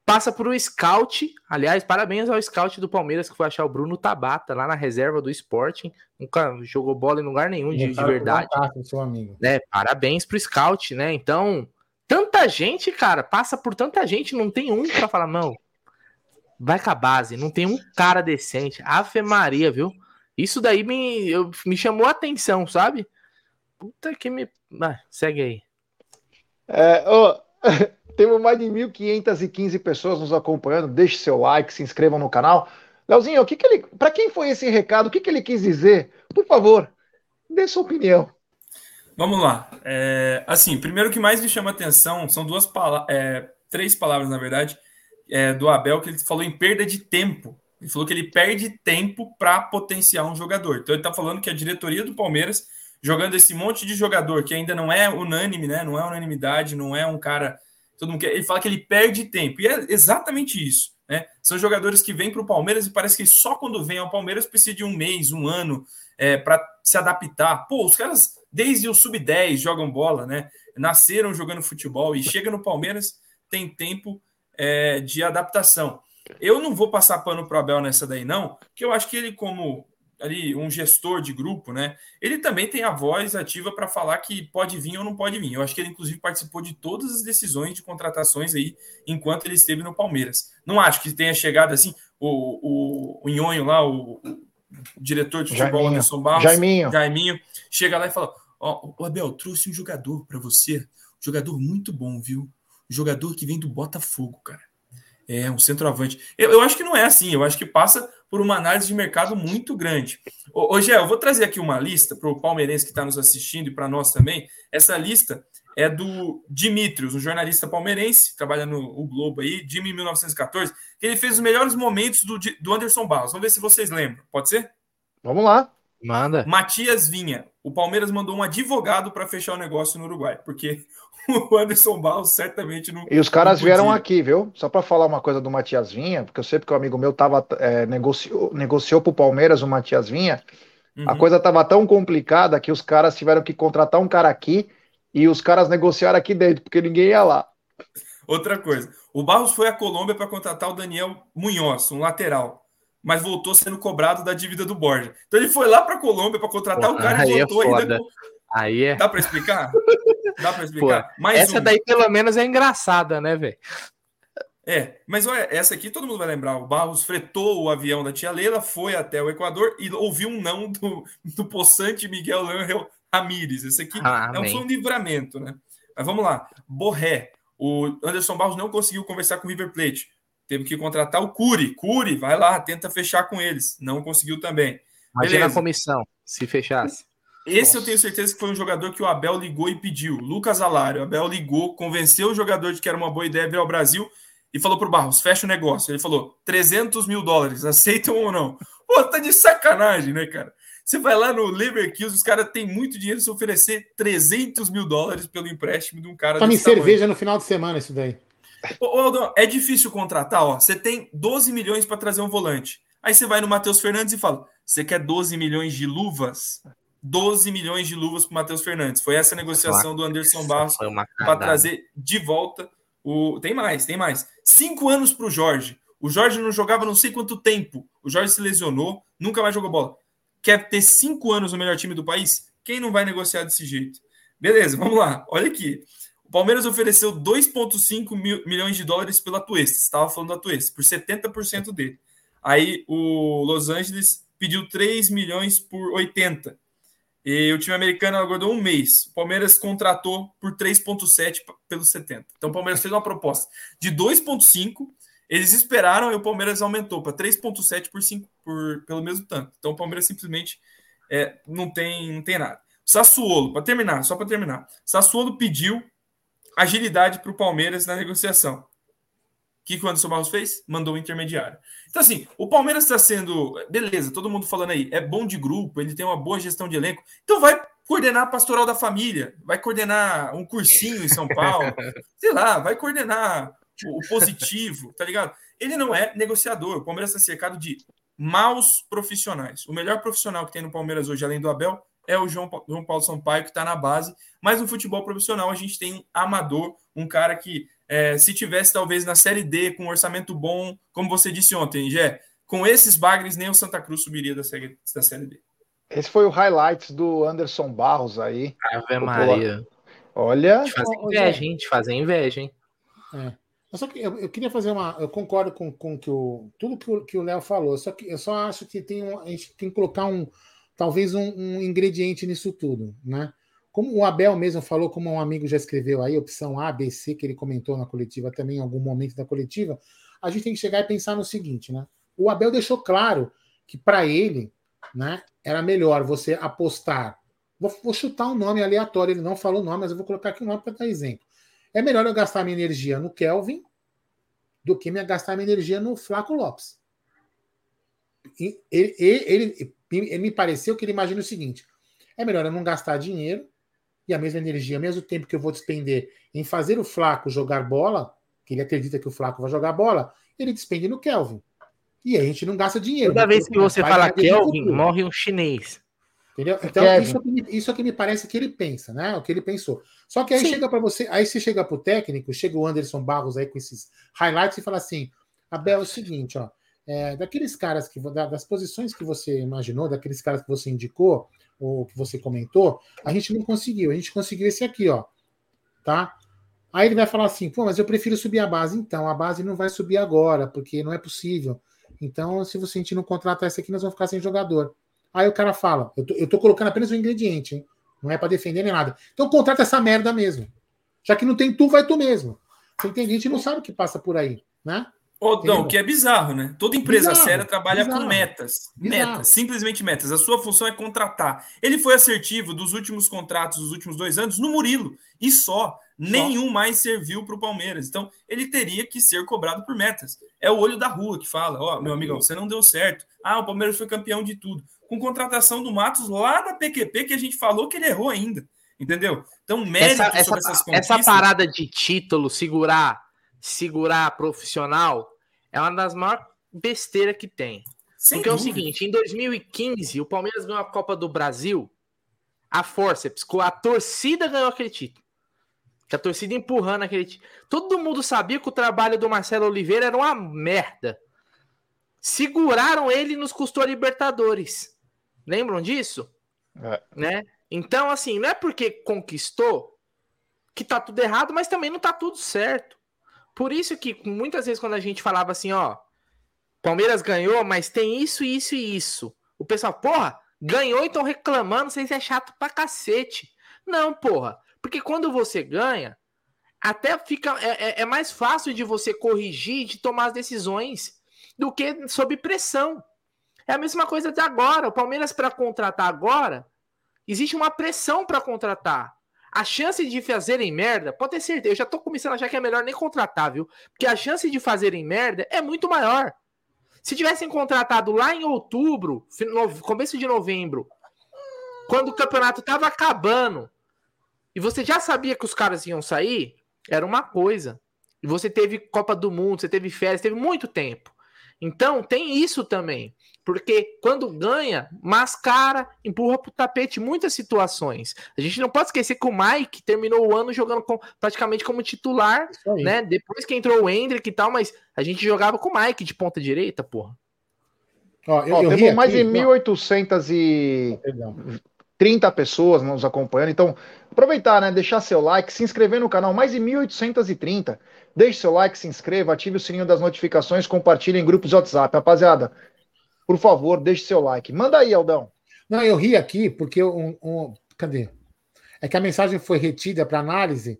Passa por um scout. Aliás, parabéns ao scout do Palmeiras que foi achar o Bruno Tabata lá na reserva do Sporting. Nunca jogou bola em lugar nenhum de, de verdade. seu amigo. Né? Parabéns pro scout, né? Então, tanta gente, cara, passa por tanta gente, não tem um para falar, não. Vai com a base, não tem um cara decente. Ave Maria, viu? Isso daí me, eu, me chamou a atenção, sabe? Puta que me. Ah, segue aí. É, oh, temos mais de 1.515 pessoas nos acompanhando. Deixe seu like, se inscrevam no canal. Leozinho, o que, que ele. Para quem foi esse recado? O que, que ele quis dizer? Por favor, dê sua opinião. Vamos lá. É, assim, primeiro que mais me chama atenção são duas palavras, é, três palavras, na verdade, é, do Abel, que ele falou em perda de tempo. Ele falou que ele perde tempo para potenciar um jogador. Então ele está falando que a diretoria do Palmeiras, jogando esse monte de jogador que ainda não é unânime, né? Não é unanimidade, não é um cara. Todo mundo quer, ele fala que ele perde tempo. E é exatamente isso. Né? São jogadores que vêm para o Palmeiras e parece que só quando vem ao Palmeiras precisa de um mês, um ano é, para se adaptar. Pô, os caras, desde o sub-10, jogam bola, né? Nasceram jogando futebol e chega no Palmeiras, tem tempo é, de adaptação. Eu não vou passar pano para o Abel nessa daí, não, porque eu acho que ele, como ali um gestor de grupo, né? Ele também tem a voz ativa para falar que pode vir ou não pode vir. Eu acho que ele, inclusive, participou de todas as decisões de contratações aí enquanto ele esteve no Palmeiras. Não acho que tenha chegado assim, o, o, o Nhonho lá, o, o diretor de futebol Jaiminho. Anderson Barros, Jaiminho. Jaiminho, chega lá e fala: Ó, oh, Abel, trouxe um jogador para você, um jogador muito bom, viu? Jogador que vem do Botafogo, cara. É, um centroavante. Eu, eu acho que não é assim, eu acho que passa por uma análise de mercado muito grande. Ô, ô Gé, eu vou trazer aqui uma lista para o palmeirense que está nos assistindo e para nós também. Essa lista é do Dimitrios, um jornalista palmeirense, trabalha no o Globo aí, Jimmy 1914, que ele fez os melhores momentos do, do Anderson Barros. Vamos ver se vocês lembram. Pode ser? Vamos lá. Manda. Matias Vinha. O Palmeiras mandou um advogado para fechar o negócio no Uruguai, porque o Anderson Barros certamente não. E os caras vieram aqui, viu? Só para falar uma coisa do Matias Vinha, porque eu sei que o amigo meu tava, é, negociou, negociou pro Palmeiras o Matias Vinha. Uhum. A coisa tava tão complicada que os caras tiveram que contratar um cara aqui e os caras negociaram aqui dentro, porque ninguém ia lá. Outra coisa, o Barros foi à Colômbia para contratar o Daniel Munhoz, um lateral, mas voltou sendo cobrado da dívida do Borja. Então ele foi lá para a Colômbia para contratar Pô, o cara e é voltou ainda. Aí é. Dá para explicar? Dá para Pô, explicar? Mais essa uma. daí pelo menos é engraçada, né, velho? É, mas olha, essa aqui todo mundo vai lembrar. O Barros fretou o avião da tia Leila, foi até o Equador e ouviu um não do, do possante Miguel Ángel Ramírez. Esse aqui Ah, é um, um livramento, né? Mas vamos lá. Borré. O Anderson Barros não conseguiu conversar com o River Plate. Teve que contratar o Curi. Curi, vai lá, tenta fechar com eles. Não conseguiu também. Imagina Beleza. a comissão, se fechasse. Esse eu tenho certeza que foi um jogador que o Abel ligou e pediu. Lucas Alário. O Abel ligou, convenceu o jogador de que era uma boa ideia vir ao Brasil e falou pro Barros: fecha o negócio. Ele falou: 300 mil dólares, aceitam ou não? Pô, tá de sacanagem, né, cara? Você vai lá no Leverkusen, os caras têm muito dinheiro se oferecer 300 mil dólares pelo empréstimo de um cara Tome desse tamanho. cerveja no final de semana, isso daí. Ô, ô, Aldão, é difícil contratar, ó. Você tem 12 milhões para trazer um volante. Aí você vai no Matheus Fernandes e fala: você quer 12 milhões de luvas? 12 milhões de luvas para Matheus Fernandes. Foi essa a negociação do Anderson Barros para trazer de volta o. Tem mais, tem mais. Cinco anos para o Jorge. O Jorge não jogava não sei quanto tempo. O Jorge se lesionou, nunca mais jogou bola. Quer ter cinco anos no melhor time do país? Quem não vai negociar desse jeito? Beleza, vamos lá. Olha aqui. O Palmeiras ofereceu 2,5 mil- milhões de dólares pela Tuesta. Estava falando da Tuesta, por 70% dele. Aí o Los Angeles pediu 3 milhões por 80. E o time americano aguardou um mês. O Palmeiras contratou por 3,7 p- pelos 70. Então o Palmeiras fez uma proposta de 2,5. Eles esperaram e o Palmeiras aumentou para 3,7 por, cinco- por- pelo mesmo tanto. Então o Palmeiras simplesmente é, não, tem, não tem nada. Sassuolo, para terminar, só para terminar. Sassuolo pediu agilidade para o Palmeiras na negociação. Que, que o Anderson Barros fez? Mandou o intermediário. Então, assim, o Palmeiras está sendo. Beleza, todo mundo falando aí, é bom de grupo, ele tem uma boa gestão de elenco. Então, vai coordenar a pastoral da família, vai coordenar um cursinho em São Paulo, sei lá, vai coordenar o, o positivo, tá ligado? Ele não é negociador. O Palmeiras está cercado de maus profissionais. O melhor profissional que tem no Palmeiras hoje, além do Abel, é o João, João Paulo Sampaio, que está na base. Mas no futebol profissional, a gente tem um amador, um cara que é, se tivesse talvez na Série D, com um orçamento bom, como você disse ontem, Gé, com esses bagres, nem o Santa Cruz subiria da série, da série D. Esse foi o highlights do Anderson Barros aí. Ave Maria. Olha. Te fazer inveja, hein? Te fazer inveja, hein? É. Só que eu, eu, queria fazer uma. Eu concordo com, com que o, tudo que o Léo falou, só que eu só acho que tem um, a gente tem que colocar um talvez um, um ingrediente nisso tudo, né? Como o Abel mesmo falou, como um amigo já escreveu aí, opção A, B, C, que ele comentou na coletiva também em algum momento da coletiva, a gente tem que chegar e pensar no seguinte, né? O Abel deixou claro que para ele, né, era melhor você apostar. Vou, vou, chutar um nome aleatório, ele não falou o nome, mas eu vou colocar aqui um nome para dar exemplo. É melhor eu gastar minha energia no Kelvin do que me gastar minha energia no Flaco Lopes. Ele, ele, ele, ele me pareceu que ele imagina o seguinte: é melhor eu não gastar dinheiro e a mesma energia, ao mesmo tempo que eu vou despender em fazer o Flaco jogar bola, que ele acredita que o Flaco vai jogar bola, ele despende no Kelvin. E a gente não gasta dinheiro. Toda vez que você fala Kelvin, morre um chinês. Entendeu? Então, isso aqui, isso aqui me parece que ele pensa, né? O que ele pensou. Só que aí Sim. chega para você, aí você chega pro técnico, chega o Anderson Barros aí com esses highlights e fala assim: Abel, é o seguinte, ó. É, daqueles caras que das posições que você imaginou, daqueles caras que você indicou, ou que você comentou, a gente não conseguiu. A gente conseguiu esse aqui, ó. Tá? Aí ele vai falar assim, pô, mas eu prefiro subir a base. Então, a base não vai subir agora, porque não é possível. Então, se você sentir não contratar essa aqui, nós vamos ficar sem jogador. Aí o cara fala, eu tô, eu tô colocando apenas um ingrediente, hein? Não é para defender nem nada. Então contrata essa merda mesmo. Já que não tem tu, vai tu mesmo. Você entende? A gente não sabe o que passa por aí, né? Oh, não, que é bizarro, né? Toda empresa bizarro, séria trabalha bizarro, com metas. Bizarro. Metas, simplesmente metas. A sua função é contratar. Ele foi assertivo dos últimos contratos dos últimos dois anos no Murilo. E só. Nenhum mais serviu para o Palmeiras. Então, ele teria que ser cobrado por metas. É o olho da rua que fala: Ó, oh, meu amigão, você não deu certo. Ah, o Palmeiras foi campeão de tudo. Com contratação do Matos lá da PQP, que a gente falou que ele errou ainda. Entendeu? Então, mérito essa, essa, essa parada de título, segurar, segurar profissional é uma das maiores besteiras que tem. Sem Porque dúvida. é o seguinte, em 2015, o Palmeiras ganhou a Copa do Brasil, a forceps, a torcida ganhou aquele título. A torcida empurrando aquele título. Todo mundo sabia que o trabalho do Marcelo Oliveira era uma merda. Seguraram ele e nos custou a Libertadores. Lembram disso? É. Né? Então, assim, não é porque conquistou que tá tudo errado, mas também não tá tudo certo. Por isso que muitas vezes quando a gente falava assim, ó, Palmeiras ganhou, mas tem isso, isso e isso. O pessoal, porra, ganhou e estão reclamando, vocês é chato pra cacete. Não, porra. Porque quando você ganha, até fica. É, é, é mais fácil de você corrigir, de tomar as decisões, do que sob pressão. É a mesma coisa de agora. O Palmeiras, para contratar agora, existe uma pressão para contratar. A chance de fazerem merda, pode ter certeza, eu já tô começando a achar que é melhor nem contratar, viu? Porque a chance de fazerem merda é muito maior. Se tivessem contratado lá em outubro, começo de novembro, quando o campeonato tava acabando, e você já sabia que os caras iam sair, era uma coisa. E você teve Copa do Mundo, você teve férias, teve muito tempo. Então tem isso também. Porque quando ganha, mascara, empurra pro tapete muitas situações. A gente não pode esquecer que o Mike terminou o ano jogando com, praticamente como titular, né? Depois que entrou o Hendrick e tal, mas a gente jogava com o Mike de ponta direita, porra. Ó, eu, Ó, eu temos mais de 1.830 pessoas nos acompanhando, então aproveitar, né? Deixar seu like, se inscrever no canal, mais de 1.830. Deixe seu like, se inscreva, ative o sininho das notificações, compartilhe em grupos de WhatsApp. Rapaziada, por favor, deixe seu like. Manda aí, Aldão. Não, eu ri aqui porque um, um cadê? É que a mensagem foi retida para análise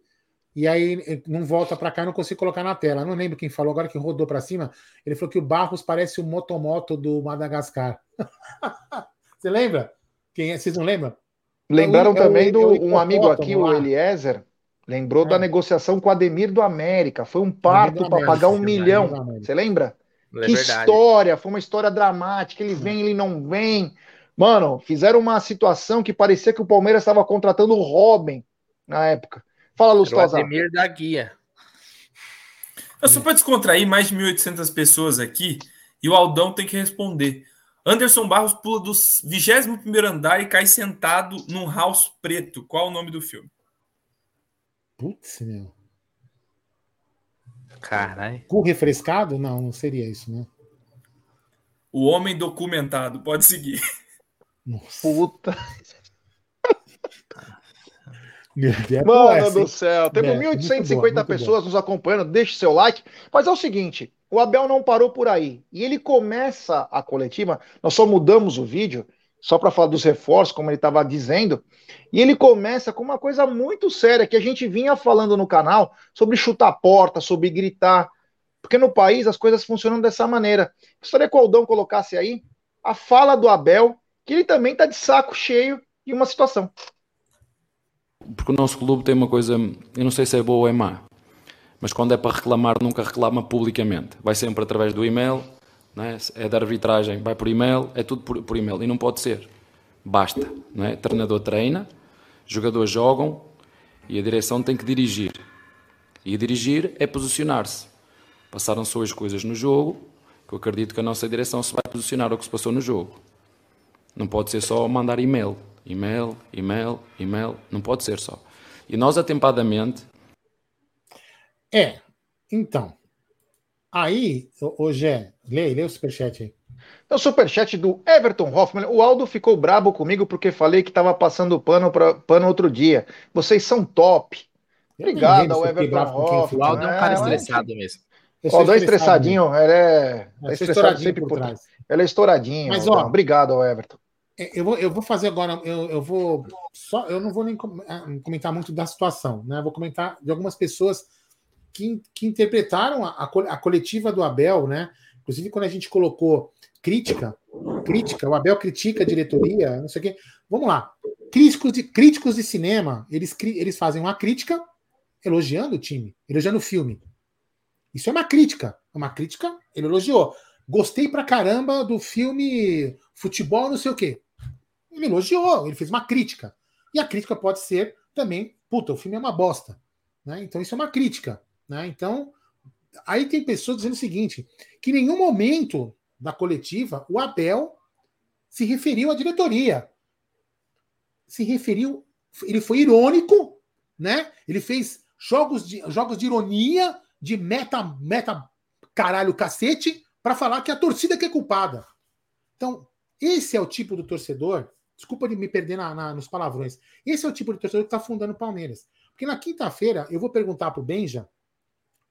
e aí não volta para cá, não consigo colocar na tela. não lembro quem falou agora que rodou para cima. Ele falou que o Barros parece o motomoto do Madagascar. Você lembra? Quem é? Vocês não lembram? Lembraram é o, também é do é um amigo aqui, o Eliezer. Lembrou da É. negociação com o Ademir do América. Foi um parto do para pagar um do milhão. Você lembra? É que verdade. história! Foi uma história dramática. Ele vem, ele não vem. Mano, fizeram uma situação que parecia que o Palmeiras estava contratando o Robin na época. Fala, Lustosa. Ademir da Guia. Eu só para descontrair, mais de 1.800 pessoas aqui e o Aldão tem que responder. Anderson Barros pula do 21º andar e cai sentado num house preto. Qual o nome do filme? Putz, meu. Caralho. Cu refrescado? Não, não seria isso, né? O Homem Documentado. Pode seguir. Nossa. Puta. Meu Deus. Mano Pô, essa, do céu, temos É, muito 1.850 boa, muito pessoas nos acompanhando, deixe seu like. Mas é o seguinte, o Abel não parou por aí. E ele começa a coletiva, nós só mudamos o vídeo, só para falar dos reforços, como ele estava dizendo, e ele começa com uma coisa muito séria, que a gente vinha falando no canal, sobre chutar a porta, sobre gritar, porque no país as coisas funcionam dessa maneira. Gostaria que o Aldão colocasse aí a fala do Abel, que ele também está de saco cheio de uma situação. Porque o nosso clube tem uma coisa, eu não sei se é boa ou é má, mas quando é para reclamar, nunca reclama publicamente. Vai sempre através do e-mail, é? é da arbitragem, vai por e-mail, é tudo por, por e-mail. E não pode ser. Basta. Não é? Treinador treina, jogadores jogam e a direção tem que dirigir. E dirigir é posicionar-se. Passaram-se hoje coisas no jogo que eu acredito que a nossa direção se vai posicionar ao que se passou no jogo. Não pode ser só mandar e-mail. E-mail, e-mail, e-mail. Não pode ser só. E nós, atempadamente, É, então. Aí, hoje é. Lê, lê o superchat aí. É o superchat do Everton Hoffman. O Aldo ficou brabo comigo porque falei que estava passando pano, pra, pano outro dia. Vocês são top. Obrigado ao Everton fui. O Aldo é um cara É, mas- estressado mesmo. O sou Aldão é estressado mesmo. estressadinho, ele é, é sempre por por trás. Ele é estouradinho. Mas, ó, Obrigado ao Everton. É, Eu vou, eu vou fazer agora, eu, eu vou só, eu não vou nem ah, comentar muito da situação, né? Eu vou comentar de algumas pessoas que, que interpretaram a, a coletiva do Abel, né? Inclusive quando a gente colocou crítica, crítica, o Abel critica a diretoria, não sei o quê. Vamos lá. Críticos de, críticos de cinema, eles, eles fazem uma crítica elogiando o time, elogiando o filme. Isso é uma crítica. É uma crítica, ele elogiou. Gostei pra caramba do filme Futebol, não sei o quê. Ele elogiou, ele fez uma crítica. E a crítica pode ser também, puta, o filme é uma bosta. Né? Então isso é uma crítica. Né? Então, aí tem pessoas dizendo o seguinte: que em nenhum momento da coletiva o Abel se referiu à diretoria. Se referiu, ele foi irônico, né? Ele fez jogos de, jogos de ironia, de meta, meta caralho cacete, para falar que a torcida que é culpada. Então, esse é o tipo do torcedor. Desculpa de me perder na- na- nos palavrões. Esse é o tipo de torcedor que está fundando o Palmeiras. Porque na quinta-feira eu vou perguntar para o Benja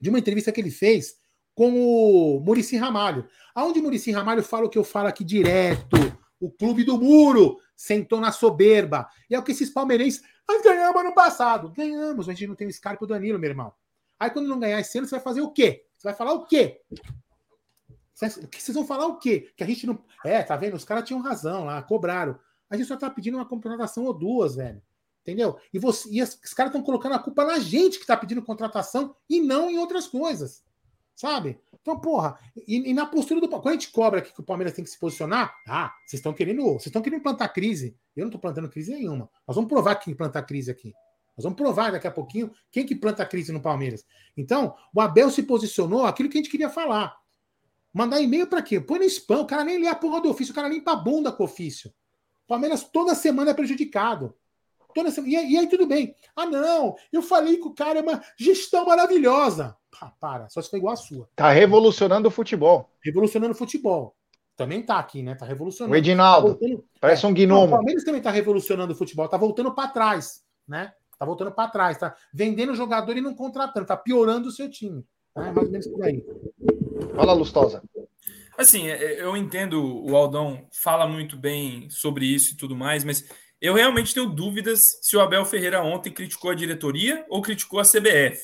de uma entrevista que ele fez com o Murici Ramalho. Aonde o Murici Ramalho fala o que eu falo aqui direto. O clube do muro sentou na soberba. E é o que esses palmeirenses. Nós ganhamos ano passado. Ganhamos, mas a gente não tem o Scarpa Danilo, meu irmão. Aí quando não ganhar esse ano, você vai fazer o quê? Você vai falar o quê? Vocês vão falar o quê? Que a gente não. É, tá vendo? Os caras tinham razão lá, cobraram. A gente só tá pedindo uma contratação ou duas, velho. Entendeu? E, você, e os caras estão colocando a culpa na gente que tá pedindo contratação e não em outras coisas. Sabe? Então, porra, e, e na postura do. Quando a gente cobra aqui que o Palmeiras tem que se posicionar, ah, vocês estão querendo. Vocês estão querendo plantar crise. Eu não tô plantando crise nenhuma. Nós vamos provar quem planta crise aqui. Nós vamos provar daqui a pouquinho quem que planta crise no Palmeiras. Então, o Abel se posicionou aquilo que a gente queria falar. Mandar e-mail para quê? Põe no spam, o cara nem lê a porra do ofício, o cara limpa a bunda com o ofício. O Palmeiras toda semana é prejudicado. Toda semana. E, aí- e aí tudo bem. Ah, não, eu falei que o cara é uma gestão maravilhosa. Pá, para, só se for igual a sua. Tá revolucionando o futebol. Revolucionando o futebol. Também tá aqui, né? Tá revolucionando. O Edinaldo, Tá voltando- parece um Não, o gnomo. Palmeiras também tá revolucionando o futebol, tá voltando para trás, né? Tá voltando para trás, tá vendendo jogador e não contratando, tá piorando o seu time. Né? Mais ou menos por aí. Fala, Lustosa. Assim, é, eu entendo o Aldão fala muito bem sobre isso e tudo mais, mas eu realmente tenho dúvidas se o Abel Ferreira ontem criticou a diretoria ou criticou a CBF.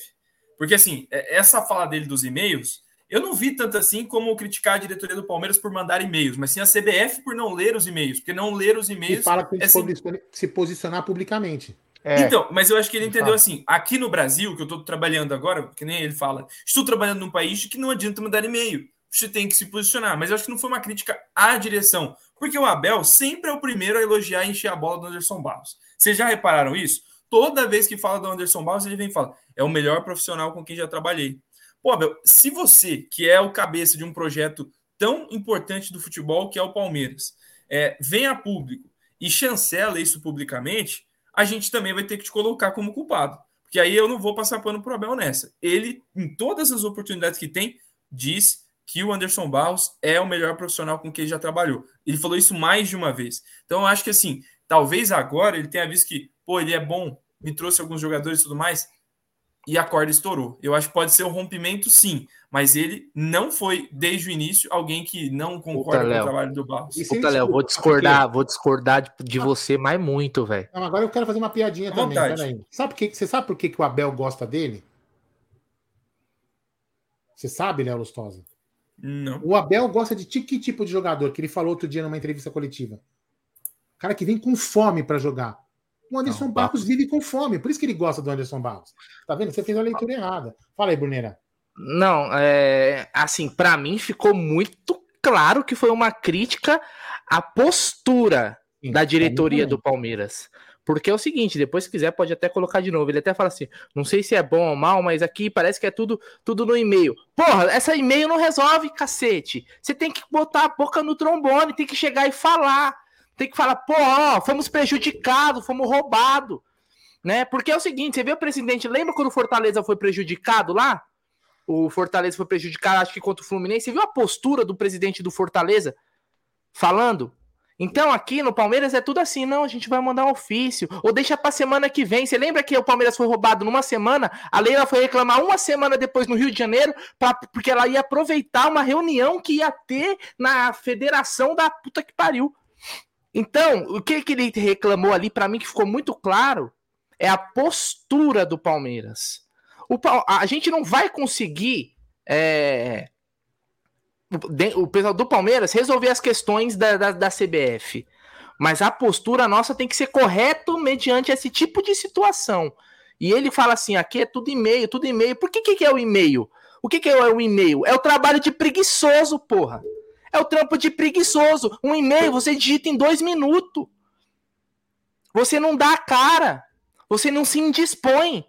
Porque, assim, é- essa fala dele dos e-mails, eu não vi tanto assim como criticar a diretoria do Palmeiras por mandar e-mails, mas sim a CBF por não ler os e-mails, porque não ler os E e-mails fala que é que sim- posicione- se posicionar publicamente. É. Então, mas eu acho que ele entendeu assim. Aqui no Brasil, que eu estou trabalhando agora, que nem ele fala, estou trabalhando num país que não adianta mandar e-mail. Você tem que se posicionar. Mas eu acho que não foi uma crítica à direção. Porque o Abel sempre é o primeiro a elogiar e encher a bola do Anderson Barros. Vocês já repararam isso? Toda vez que fala do Anderson Barros, ele vem e fala: é o melhor profissional com quem já trabalhei. Pô, Abel, se você, que é o cabeça de um projeto tão importante do futebol, que é o Palmeiras, é, vem a público e chancela isso publicamente, a gente também vai ter que te colocar como culpado. Porque aí eu não vou passar pano pro Abel nessa. Ele, em todas as oportunidades que tem, diz que o Anderson Barros é o melhor profissional com quem ele já trabalhou. Ele falou isso mais de uma vez. Então eu acho que assim, talvez agora ele tenha visto que, pô, ele é bom, me trouxe alguns jogadores e tudo mais, e a corda estourou. Eu acho que pode ser um rompimento, sim, mas ele não foi, desde o início, alguém que não concorda Puta, com o trabalho do Barros. Puta, Léo, vou discordar, vou discordar de, de ah. você mais muito, velho. Agora eu quero fazer uma piadinha também. Peraí. Sabe por que, você sabe por que, que o Abel gosta dele? Você sabe, Léo Lustosa? Não. O Abel gosta de que tipo de jogador? Que ele falou outro dia numa entrevista coletiva. Cara que vem com fome para jogar. O Anderson não, Barros vive com fome, por isso que ele gosta do Anderson Barros. Tá vendo? Você fez a leitura errada. Fala aí, Bruneira. Não, é assim, para mim ficou muito claro que foi uma crítica à postura Sim, da diretoria do Palmeiras. Porque é o seguinte, depois se quiser pode até colocar de novo. Ele até fala assim: "Não sei se é bom ou mal, mas aqui parece que é tudo tudo no e-mail". Porra, essa e-mail não resolve, cacete. Você tem que botar a boca no trombone, tem que chegar e falar. Tem que falar, pô, fomos prejudicados, fomos roubados. Né? Porque é o seguinte, você vê o presidente, lembra quando o Fortaleza foi prejudicado lá? O Fortaleza foi prejudicado, acho que contra o Fluminense. Você viu a postura do presidente do Fortaleza falando? Então aqui no Palmeiras é tudo assim, não, a gente vai mandar um ofício, ou deixa pra semana que vem. Você lembra que o Palmeiras foi roubado numa semana? A Leila foi reclamar uma semana depois no Rio de Janeiro, pra, porque ela ia aproveitar uma reunião que ia ter na federação da puta que pariu. Então, o que, que ele reclamou ali, para mim, que ficou muito claro, é a postura do Palmeiras. O, a gente não vai conseguir. É, o pessoal do Palmeiras resolver as questões da, da, da, CBF. Mas a postura nossa tem que ser correta mediante esse tipo de situação. E ele fala assim: aqui é tudo e-mail, tudo e-mail. Por que, que é o e-mail? O que, que é o e-mail? É o trabalho de preguiçoso, porra. É o trampo de preguiçoso. Um e-mail você digita em dois minutos. Você não dá a cara. Você não se indispõe.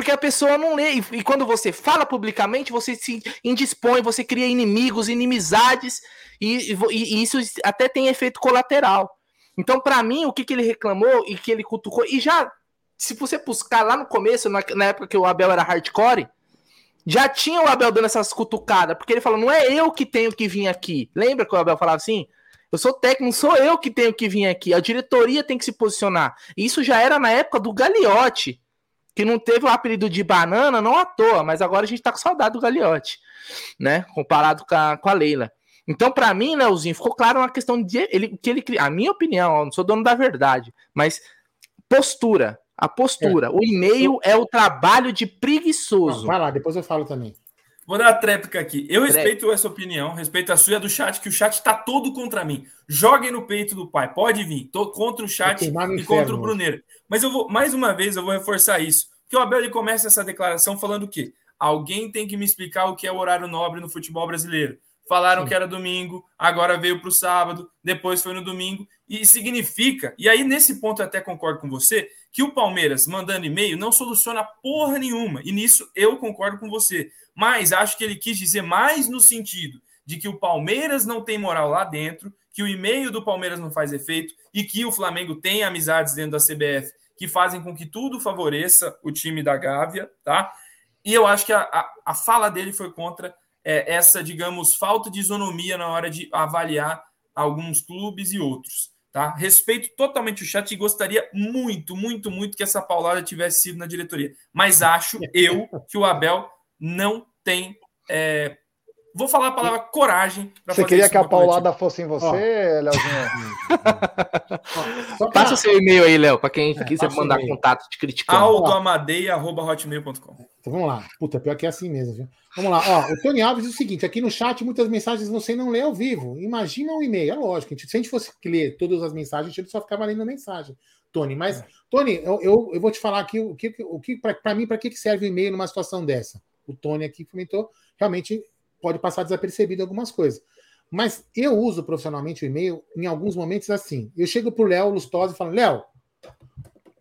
Porque a pessoa não lê. E, quando você fala publicamente, você se indispõe, você cria inimigos, inimizades. E, e, e isso até tem efeito colateral. Então, para mim, o que, que ele reclamou e que ele cutucou. E já, se você buscar lá no começo, na, na época que o Abel era hardcore já tinha o Abel dando essas cutucadas, porque ele falou: não é eu que tenho que vir aqui. Lembra que o Abel falava assim? Eu sou técnico, sou eu que tenho que vir aqui. A diretoria tem que se posicionar. E isso já era na época do Gagliotti, que não teve o apelido de banana, não à toa, mas agora a gente tá com saudade do Gagliotti, né? Comparado com a, com a Leila. Então, para mim, Leozinho, ficou claro uma questão de ele, que ele, a minha opinião, eu não sou dono da verdade, mas postura. A postura. É. O e-mail é o trabalho de preguiçoso. Não, vai lá, depois eu falo também. Vou dar a tréplica aqui. Eu respeito essa opinião, respeito a sua e a do chat, que o chat está todo contra mim. Joguem no peito do pai, pode vir. Tô contra o chat e contra o Bruneiro. Mas eu vou, mais uma vez, eu vou reforçar isso. Que o Abel ele começa essa declaração falando o quê? Alguém tem que me explicar o que é o horário nobre no futebol brasileiro. Falaram Sim. que era domingo, agora veio para o sábado, depois foi no domingo. E significa, e aí nesse ponto eu até concordo com você, que o Palmeiras mandando e-mail não soluciona porra nenhuma. E nisso eu concordo com você. Mas acho que ele quis dizer mais no sentido de que o Palmeiras não tem moral lá dentro, que o e-mail do Palmeiras não faz efeito e que o Flamengo tem amizades dentro da CBF que fazem com que tudo favoreça o time da Gávea, tá? E eu acho que a, a, a fala dele foi contra é, essa, digamos, falta de isonomia na hora de avaliar alguns clubes e outros. Tá? Respeito totalmente o chat e gostaria muito, muito, muito que essa paulada tivesse sido na diretoria. Mas acho eu que o Abel não tem é, Vou falar a palavra coragem. Você queria que a paulada fosse em você, Leozinho? pra... Passa o seu e-mail aí, Léo, para quem é, quiser mandar contato de criticar. aldoamadeia.hotmail.com Então vamos lá. Puta, pior que é assim mesmo, viu? Vamos lá. Ó, o Tony Alves diz o seguinte: aqui no chat muitas mensagens você não lê ao vivo. Imagina um e-mail. É lógico. Se a gente fosse ler todas as mensagens, a gente só ficava lendo mensagem. Tony, mas, é. Tony, eu, eu, eu, vou te falar aqui o que, o que para mim, para que serve o e-mail numa situação dessa? O Tony aqui comentou, realmente pode passar desapercebido algumas coisas. Mas eu uso profissionalmente o e-mail em alguns momentos assim. Eu chego pro Léo Lustosa e falo, Léo,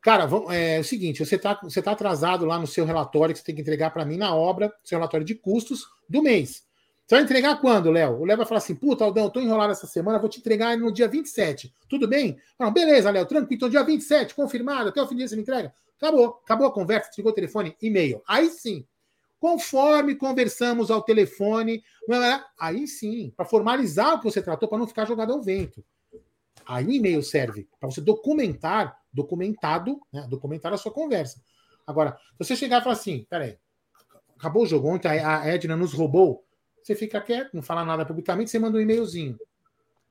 cara, vamos, é, é, o seguinte, você está você tá atrasado lá no seu relatório que você tem que entregar para mim na obra, seu relatório de custos do mês. Você vai entregar quando, Léo? O Léo vai falar assim: puta, Aldão, eu tô enrolado essa semana, vou te entregar no dia 27. Tudo bem? Não, beleza, Léo, tranquilo, então dia 27, confirmado, até o fim do dia você me entrega. Acabou, acabou a conversa, desligou o telefone, e-mail. Aí sim, Conforme conversamos ao telefone, é? aí sim, para formalizar o que você tratou, para não ficar jogado ao vento. Aí o e-mail serve para você documentar, documentado, né, documentar a sua conversa. Agora, se você chegar e falar assim, peraí, acabou o jogo ontem, a Edna nos roubou, você fica quieto, não fala nada publicamente, você manda um e-mailzinho.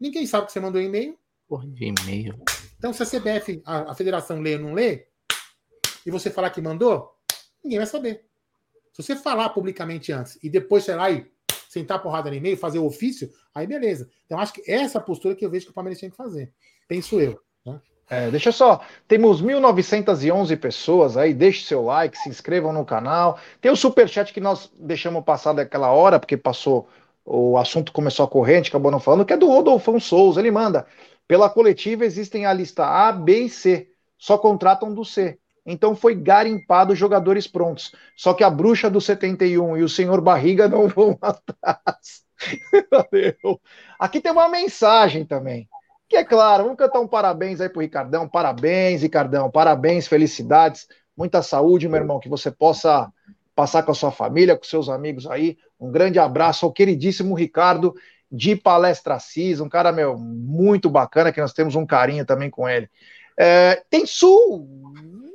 Ninguém sabe que você mandou um e-mail. Porra de e-mail. Então, se a CBF, a, a federação lê ou não lê, e você falar que mandou, ninguém vai saber. Se você falar publicamente antes e depois, sei lá, e sentar porrada no e-mail, fazer o ofício, aí beleza. Então, acho que essa postura que eu vejo que o Palmeiras tinha que fazer. Penso eu. Né? É, deixa só, temos 1.911 pessoas aí, deixe seu like, se inscrevam no canal. Tem o superchat que nós deixamos passar daquela hora, porque passou, o assunto começou a gente acabou não falando, que é do Rodolfão Souza. Ele manda: pela coletiva existem a lista A, B e C, só contratam do C. Então foi garimpado jogadores prontos. Só que a bruxa do 71 e o senhor Barriga não vão atrás. Valeu. Aqui tem uma mensagem também. Que é claro, vamos cantar um parabéns aí pro Ricardão. Parabéns, Ricardão. Parabéns, felicidades. Muita saúde, meu irmão. Que você possa passar com a sua família, com seus amigos aí. Um grande abraço ao queridíssimo Ricardo de Palestra Cis, um cara, meu, muito bacana, que nós temos um carinho também com ele. É, tem Sul,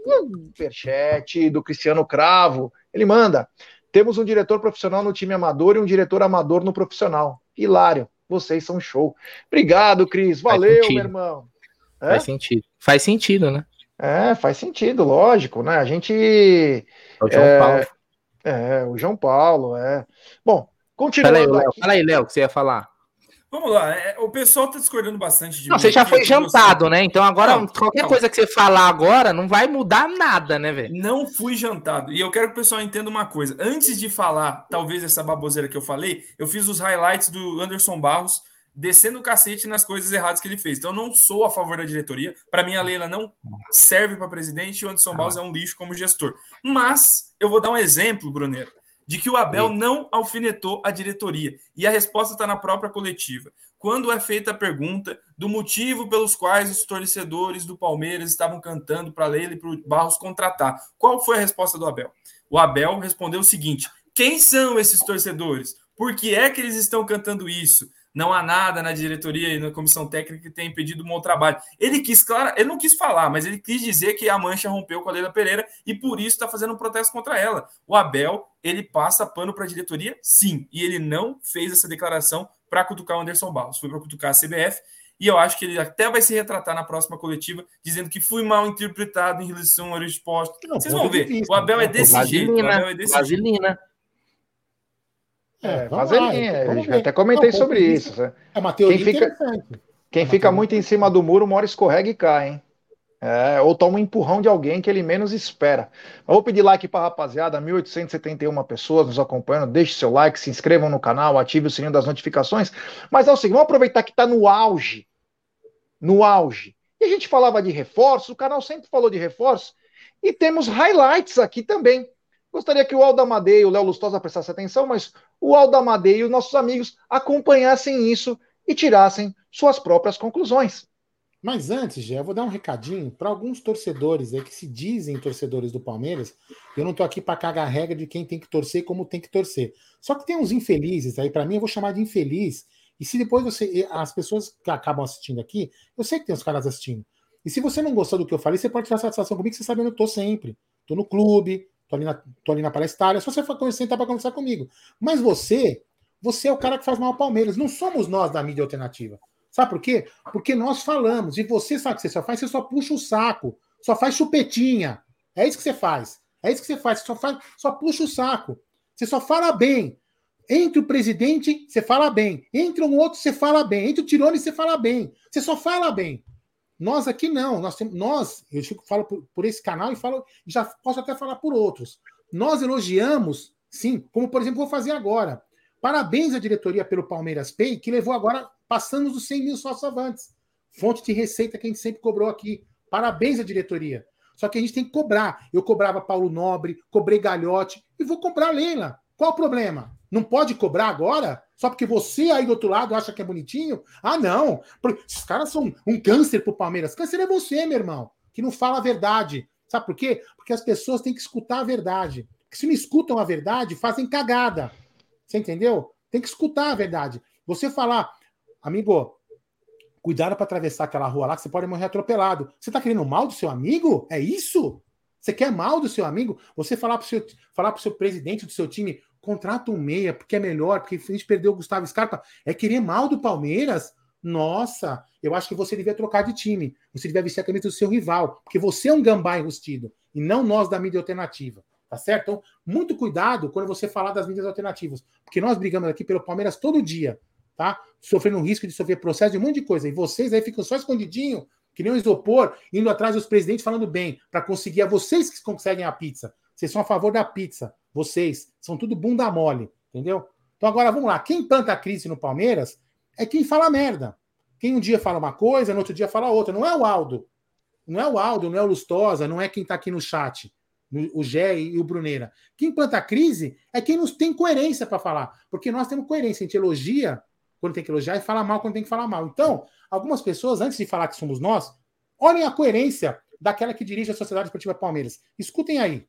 superchat do Cristiano Cravo. Ele manda: temos um diretor profissional no time amador e um diretor amador no profissional. Hilário, vocês são show. Obrigado, Cris. Valeu, meu irmão. É? Faz sentido. Faz sentido, né? É, faz sentido, lógico, né? A gente. É o João é, Paulo. É, o João Paulo, é. Bom, continuando. Fala aí, Léo, fala aí, Léo, o que você ia falar. Vamos lá, é, o pessoal tá discordando bastante de Não, você já foi jantado, você... né? Então agora, não, qualquer não. coisa que você falar agora não vai mudar nada, né, velho? Não fui jantado. E eu quero que o pessoal entenda uma coisa. Antes de falar, talvez, essa baboseira que eu falei, eu fiz os highlights do Anderson Barros descendo o cacete nas coisas erradas que ele fez. Então eu não sou a favor da diretoria. Para mim, a Leila não serve para presidente e o Anderson Barros é um lixo como gestor. Mas eu vou dar um exemplo, Bruneiro de que o Abel Sim. não alfinetou a diretoria. E a resposta está na própria coletiva. Quando é feita a pergunta do motivo pelos quais os torcedores do Palmeiras estavam cantando para Leila e para o Barros contratar, qual foi a resposta do Abel? O Abel respondeu o seguinte: quem são esses torcedores? Por que é que eles estão cantando isso? Não há nada na diretoria e na comissão técnica que tenha impedido um bom trabalho. Ele quis, claro, ele não quis falar, mas ele quis dizer que a Mancha rompeu com a Leila Pereira e por isso está fazendo um protesto contra ela. O Abel, ele passa pano para a diretoria, sim, e ele não fez essa declaração para cutucar o Anderson Barros, foi para cutucar a CBF. E eu acho que ele até vai se retratar na próxima coletiva, dizendo que fui mal interpretado em relação ao resposta. Vocês vão ver. O Abel é desse jeito. O Abel é desse Vaselina. jeito. É, vaselinha. Eu até comentei não, sobre isso. Né? É uma teoria quem fica, quem fica muito em cima do muro, mora escorrega e cai, hein? É, ou toma um empurrão de alguém que ele menos espera. Eu vou pedir like para a rapaziada, 1.871 pessoas nos acompanhando. Deixe seu like, se inscrevam no canal, ative o sininho das notificações. Mas é o seguinte, vamos aproveitar que está no auge. No auge. E a gente falava de reforço, o canal sempre falou de reforço. E temos highlights aqui também. Gostaria que o Aldo Amadei e o Léo Lustosa prestassem atenção, mas o Aldo Amadei e os nossos amigos acompanhassem isso e tirassem suas próprias conclusões. Mas antes, já eu vou dar um recadinho para alguns torcedores aí que se dizem torcedores do Palmeiras. Eu não estou aqui para cagar a regra de quem tem que torcer e como tem que torcer. Só que tem uns infelizes aí, para mim eu vou chamar de infeliz. E se depois você. As pessoas que acabam assistindo aqui, eu sei que tem os caras assistindo. E se você não gostou do que eu falei, você pode tirar satisfação comigo, você sabe onde eu estou sempre. Estou no clube, Tô ali na, tô ali na palestra, só você for sentar para conversar comigo. Mas você, Você é o cara que faz mal ao Palmeiras. Não somos nós da mídia alternativa. Sabe por quê? Porque nós falamos. E você sabe o que você só faz? Você só puxa o saco. Só faz chupetinha. É isso que você faz. É isso que você faz. Você só, faz, só puxa o saco. Você só fala bem. Entre o presidente, você fala bem. Entre um outro, você fala bem. Entre o Tirone, você fala bem. Você só fala bem. Nós aqui não. Nós, temos, nós eu falo por, por esse canal e falo, já posso até falar por outros. Nós elogiamos, sim, como por exemplo vou fazer agora. Parabéns à diretoria pelo Palmeiras Pay, que levou agora, passando dos 100 mil sócios avantes. Fonte de receita que a gente sempre cobrou aqui. Parabéns à diretoria. Só que a gente tem que cobrar. Eu cobrava Paulo Nobre, cobrei Galhote e vou cobrar Leila. Qual o problema? Não pode cobrar agora? Só porque você aí do outro lado acha que é bonitinho? Ah, não. Esses caras são um câncer pro Palmeiras. Câncer é você, meu irmão, que não fala a verdade. Sabe por quê? Porque as pessoas têm que escutar a verdade. Porque se não escutam a verdade, fazem cagada. Você entendeu? Tem que escutar a verdade. Você falar, amigo, cuidado para atravessar aquela rua lá que você pode morrer atropelado. Você está querendo mal do seu amigo? É isso? Você quer mal do seu amigo? Você falar para o seu, falar seu presidente do seu time, contrata um meia, porque é melhor, porque a gente perdeu o Gustavo Scarpa, é querer mal do Palmeiras? Nossa, eu acho que você devia trocar de time. Você devia vestir a camisa do seu rival, porque você é um gambá enrustido, e não nós da mídia alternativa. Tá certo? Então, muito cuidado quando você falar das mídias alternativas, porque nós brigamos aqui pelo Palmeiras todo dia, tá? Sofrendo um risco de sofrer processo de um monte de coisa. E vocês aí ficam só escondidinho, que nem um isopor, indo atrás dos presidentes falando bem, para conseguir a vocês que conseguem a pizza. Vocês são a favor da pizza. Vocês são tudo bunda mole, entendeu? Então agora vamos lá. Quem planta crise no Palmeiras é quem fala merda. Quem um dia fala uma coisa, no outro dia fala outra. Não é o Aldo. Não é o Aldo, não é o Lustosa, não é quem está aqui no chat, o Gé e o Bruneira. Quem planta crise é quem nos tem coerência para falar. Porque nós temos coerência. A gente elogia quando tem que elogiar e fala mal quando tem que falar mal. Então, algumas pessoas, antes de falar que somos nós, olhem a coerência daquela que dirige a Sociedade Esportiva Palmeiras. Escutem aí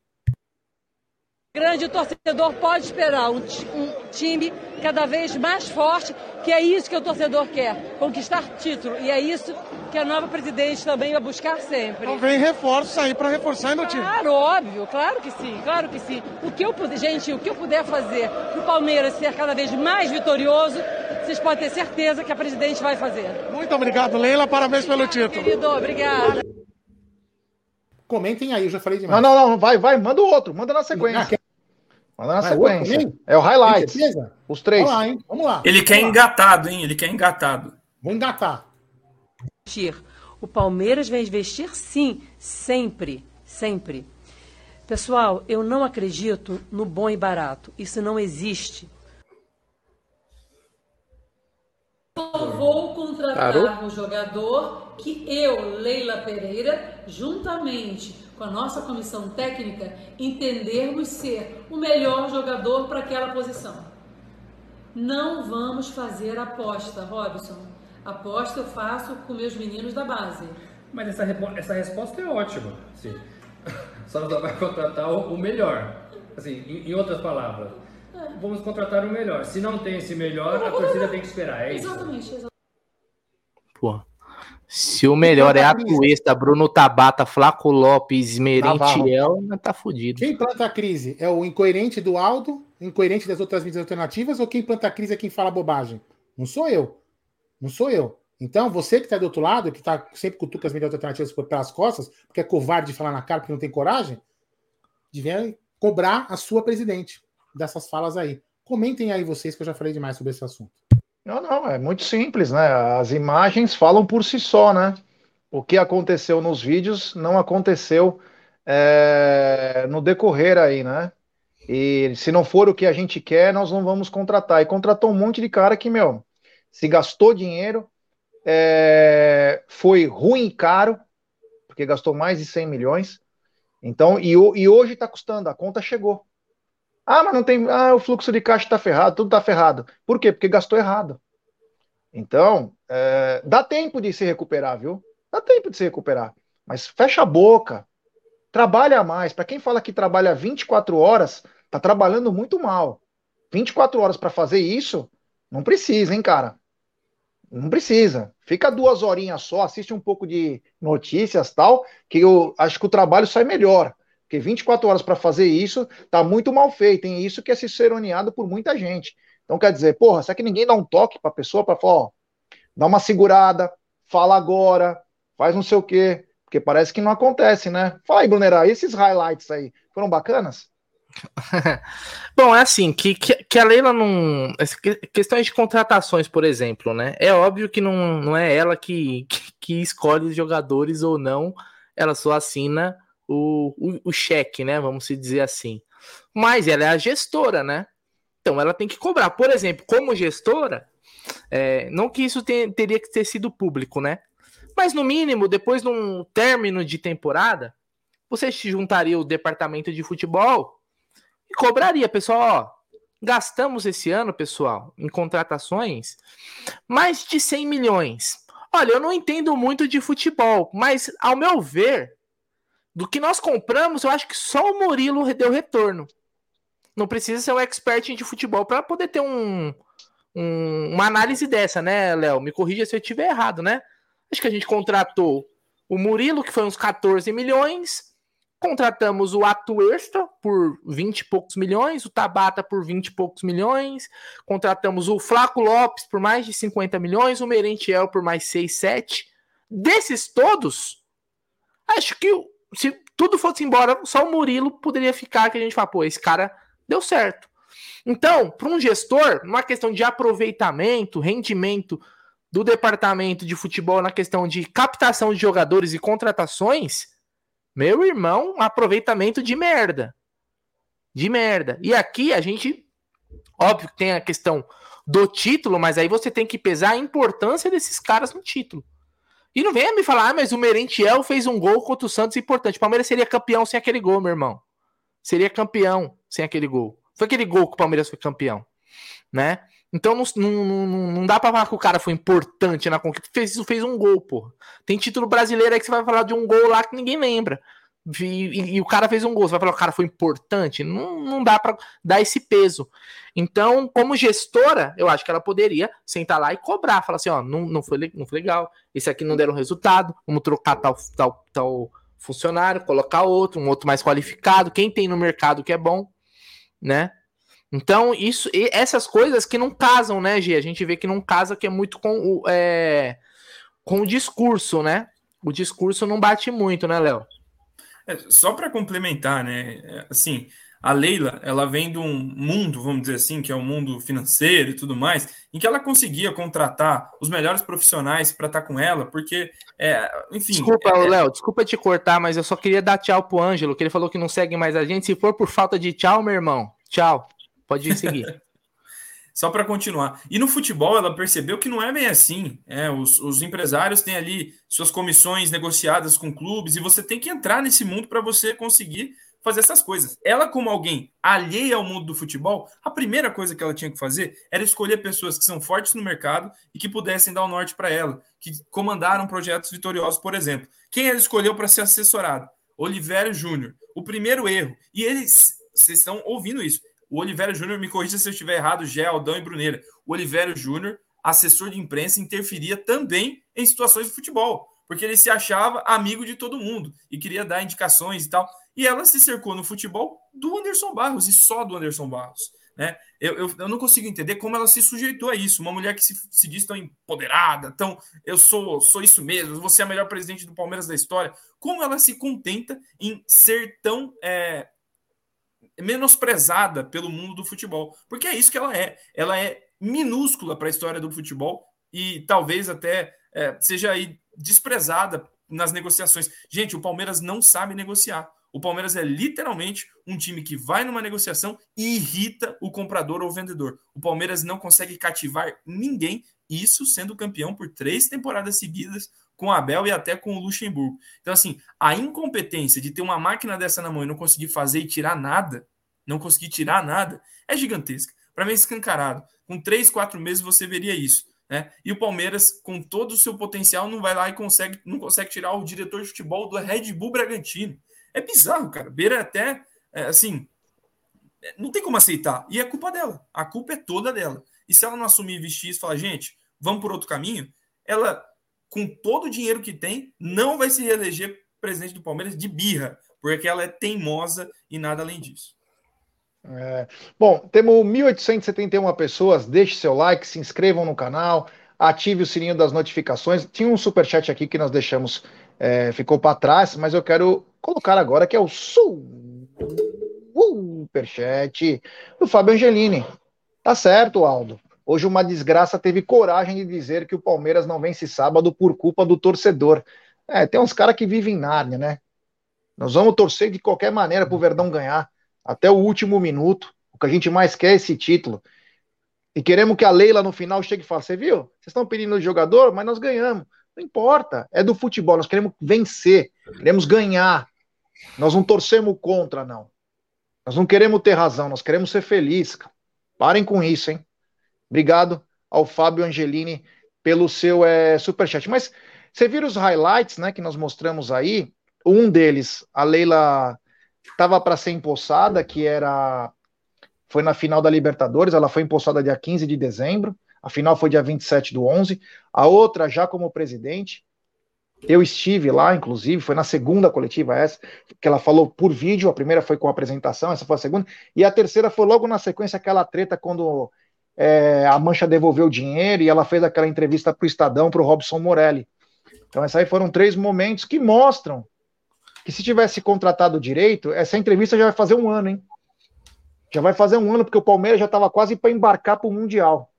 grande torcedor pode esperar um, um, time cada vez mais forte, que é isso que o torcedor quer, conquistar título. E é isso que a nova presidente também vai buscar sempre. Então vem reforços aí para reforçar no time. Claro, óbvio, claro que sim, claro que sim. O que eu puder, gente, o que eu puder fazer para o Palmeiras ser cada vez mais vitorioso, vocês podem ter certeza que a presidente vai fazer. Muito obrigado, Leila, parabéns pelo título. Querido, obrigada. Comentem aí, eu já falei demais. Não, não, não, vai, vai, manda o outro, manda na sequência. Manda na Vai, sequência. É o highlight. Os três. Vamos lá, hein? Vamos lá. Ele quer engatado, hein? Ele quer engatado. Vou engatar. O Palmeiras vai investir sim, sempre, sempre. Pessoal, eu não acredito no bom e barato. Isso não existe. Eu vou contratar Parou? um jogador que eu, Leila Pereira, juntamente com a nossa comissão técnica, entendermos ser o melhor jogador para aquela posição. Não vamos fazer aposta, Robson. Aposta eu faço com meus meninos da base. Mas essa, essa resposta é ótima. Sim. Só não vai contratar o, melhor. Assim, em, em outras palavras, é. vamos contratar o melhor. Se não tem esse melhor, a torcida tem que esperar. É exatamente, isso? exatamente. Pô. Se o melhor é a Tuesta, Bruno Tabata, Flaco Lopes, Merentiel, tá fudido. Quem planta a crise? É o incoerente do Aldo, incoerente das outras mídias alternativas, ou quem planta a crise é quem fala bobagem? Não sou eu. Não sou eu. Então, você que está do outro lado, que tá sempre cutuca as mídias alternativas pelas costas, porque é covarde de falar na cara porque não tem coragem, devia cobrar a sua presidente dessas falas aí. Comentem aí vocês, que eu já falei demais sobre esse assunto. Não, não, é muito simples, né? As imagens falam por si só, né? O que aconteceu nos vídeos não aconteceu é, no decorrer aí, né? E se não for o que a gente quer, nós não vamos contratar. E contratou um monte de cara que, meu, se gastou dinheiro, é, foi ruim e caro, porque gastou mais de 100 milhões. Então, e, e hoje está custando, a conta chegou. Ah, mas não tem. Ah, o fluxo de caixa está ferrado, tudo está ferrado. Por quê? Porque gastou errado. Então, é, dá tempo de se recuperar, viu? Dá tempo de se recuperar. Mas fecha a boca. Trabalha mais. Para quem fala que trabalha 24 horas, tá trabalhando muito mal. 24 horas para fazer isso, não precisa, hein, cara? Não precisa. Fica duas horinhas só, assiste um pouco de notícias tal, que eu acho que o trabalho sai melhor. Porque 24 horas para fazer isso tá muito mal feito, hein? Isso que é ciceroneado por muita gente. Então quer dizer, porra, será que ninguém dá um toque pra pessoa para falar, ó, dá uma segurada, fala agora, faz não sei o quê, porque parece que não acontece, né? Fala aí, Brunera, esses highlights aí foram bacanas? Bom, é assim, que, que, que, a Leila não. Questões de contratações, por exemplo, né? É óbvio que não, não é ela que, que, que escolhe os jogadores ou não, ela só assina o, o, o, cheque, né? Vamos dizer assim. Mas ela é a gestora, né? Então ela tem que cobrar. Por exemplo, como gestora, é, não que isso teria que ter sido público, né? Mas no mínimo, depois de um término de temporada, você se juntaria o departamento de futebol e cobraria, pessoal, ó, gastamos esse ano, pessoal, em contratações, mais de 100 milhões. Olha, eu não entendo muito de futebol, mas ao meu ver, do que nós compramos, eu acho que só o Murilo deu retorno. Não precisa ser um expert de futebol para poder ter um, um, uma análise dessa, né, Léo? Me corrija se eu estiver errado, né? Acho que a gente contratou o Murilo, que foi uns 14 milhões, Contratamos o Atuesta por 20 e poucos milhões, o Tabata por 20 e poucos milhões, contratamos o Flaco Lopes por mais de 50 milhões, o Merentiel por mais 6, 7. Desses todos, acho que se tudo fosse embora, só o Murilo poderia ficar, que a gente fala, pô, esse cara deu certo. Então, para um gestor, numa questão de aproveitamento, rendimento do departamento de futebol na questão de captação de jogadores e contratações, meu irmão, aproveitamento de merda. De merda. E aqui a gente, óbvio que tem a questão do título, mas aí você tem que pesar a importância desses caras no título. E não venha me falar, ah, mas o Merentiel fez um gol contra o Santos importante. O Palmeiras seria campeão sem aquele gol, meu irmão. Seria campeão sem aquele gol. Foi aquele gol que o Palmeiras foi campeão, né? Então não, não, não, dá pra falar que o cara foi importante na conquista. Fez, fez um gol, pô. Tem título brasileiro aí que você vai falar de um gol lá que ninguém lembra. E, e, o cara fez um gol. Você vai falar o cara foi importante? Não, não dá para dar esse peso. Então, como gestora, eu acho que ela poderia sentar lá e cobrar. Falar assim: ó, não, não, foi, não foi legal. Esse aqui não deram resultado. Vamos trocar tal, tal, tal funcionário, colocar outro, um outro mais qualificado. Quem tem no mercado que é bom, né? Então, isso, essas coisas que não casam, né, G? A gente vê que não casa, que é muito com o, é, com o discurso, né? O discurso não bate muito, né, Léo? É, só para complementar, né? É, assim, a Leila, ela vem de um mundo, vamos dizer assim, que é o um mundo financeiro e tudo mais, em que ela conseguia contratar os melhores profissionais para estar tá com ela, porque, é, enfim. Desculpa, é, Léo, desculpa te cortar, mas eu só queria dar tchau pro Ângelo, que ele falou que não segue mais a gente. Se for por falta de tchau, meu irmão, tchau. Pode seguir. Só para continuar. E no futebol, ela percebeu que não é bem assim. É, os, os, empresários têm ali suas comissões negociadas com clubes e você tem que entrar nesse mundo para você conseguir fazer essas coisas. Ela, como alguém alheia ao mundo do futebol, a primeira coisa que ela tinha que fazer era escolher pessoas que são fortes no mercado e que pudessem dar o norte para ela, que comandaram projetos vitoriosos, por exemplo. Quem ela escolheu para ser assessorado? Oliveira Júnior. O primeiro erro. E eles, vocês estão ouvindo isso o Oliveira Júnior, me corrija se eu estiver errado, Gé, Aldão e Bruneira. O Oliveira Júnior, assessor de imprensa, interferia também em situações de futebol, porque ele se achava amigo de todo mundo e queria dar indicações e tal. E ela se cercou no futebol do Anderson Barros e só do Anderson Barros. Né? Eu, eu, eu, não consigo entender como ela se sujeitou a isso. Uma mulher que se, se diz tão empoderada, tão eu sou, sou isso mesmo, você é a melhor presidente do Palmeiras da história. Como ela se contenta em ser tão é, menosprezada pelo mundo do futebol, porque é isso que ela é. Ela é minúscula para a história do futebol e talvez até é, seja aí desprezada nas negociações. Gente, o Palmeiras não sabe negociar. O Palmeiras é literalmente um time que vai numa negociação e irrita o comprador ou o vendedor. O Palmeiras não consegue cativar ninguém, isso sendo campeão por três temporadas seguidas com Abel e até com o Luxemburgo. Então, assim, a incompetência de ter uma máquina dessa na mão e não conseguir fazer e tirar nada, não conseguir tirar nada, é gigantesca. Para mim, é escancarado. Com três, quatro meses você veria isso. Né? E o Palmeiras, com todo o seu potencial, não vai lá e consegue, não consegue tirar o diretor de futebol do Red Bull Bragantino. É bizarro, cara. Beira até, é, assim, não tem como aceitar. E é culpa dela. A culpa é toda dela. E se ela não assumir vestir e falar, gente, vamos por outro caminho, ela com todo o dinheiro que tem, não vai se reeleger presidente do Palmeiras de birra, porque ela é teimosa e nada além disso. É. Bom, temos 1.871 pessoas. Deixe seu like, se inscrevam no canal, ative o sininho das notificações. Tinha um superchat aqui que nós deixamos, é, ficou para trás, mas eu quero colocar agora que é o superchat do Fábio Angelini. Tá certo, Aldo. Hoje uma desgraça teve coragem de dizer que o Palmeiras não vence sábado por culpa do torcedor. É, tem uns caras que vivem em Nárnia, né? Nós vamos torcer de qualquer maneira pro Verdão ganhar até o último minuto. O que a gente mais quer é esse título. E queremos que a Leila no final chegue e fale: Você viu? Vocês estão pedindo o jogador, mas nós ganhamos. Não importa, é do futebol. Nós queremos vencer, queremos ganhar. Nós não torcemos contra, não. Nós não queremos ter razão, nós queremos ser felizes. Parem com isso, hein? Obrigado ao Fábio Angelini pelo seu é, superchat. Mas você viu os highlights né, que nós mostramos aí? Um deles, a Leila estava para ser empossada, que era. Foi na final da Libertadores, ela foi empossada dia 15 de dezembro, a final foi dia 27 do 11. A outra, já como presidente, eu estive lá, inclusive, foi na segunda coletiva essa, que ela falou por vídeo, a primeira foi com a apresentação, essa foi a segunda, e a terceira foi logo na sequência aquela treta quando é, a Mancha devolveu o dinheiro e ela fez aquela entrevista para o Estadão, para o Robson Morelli. Então, esses aí foram três momentos que mostram que se tivesse contratado direito, essa entrevista já vai fazer um ano, hein? Já vai fazer um ano, porque o Palmeiras já estava quase para embarcar para o Mundial.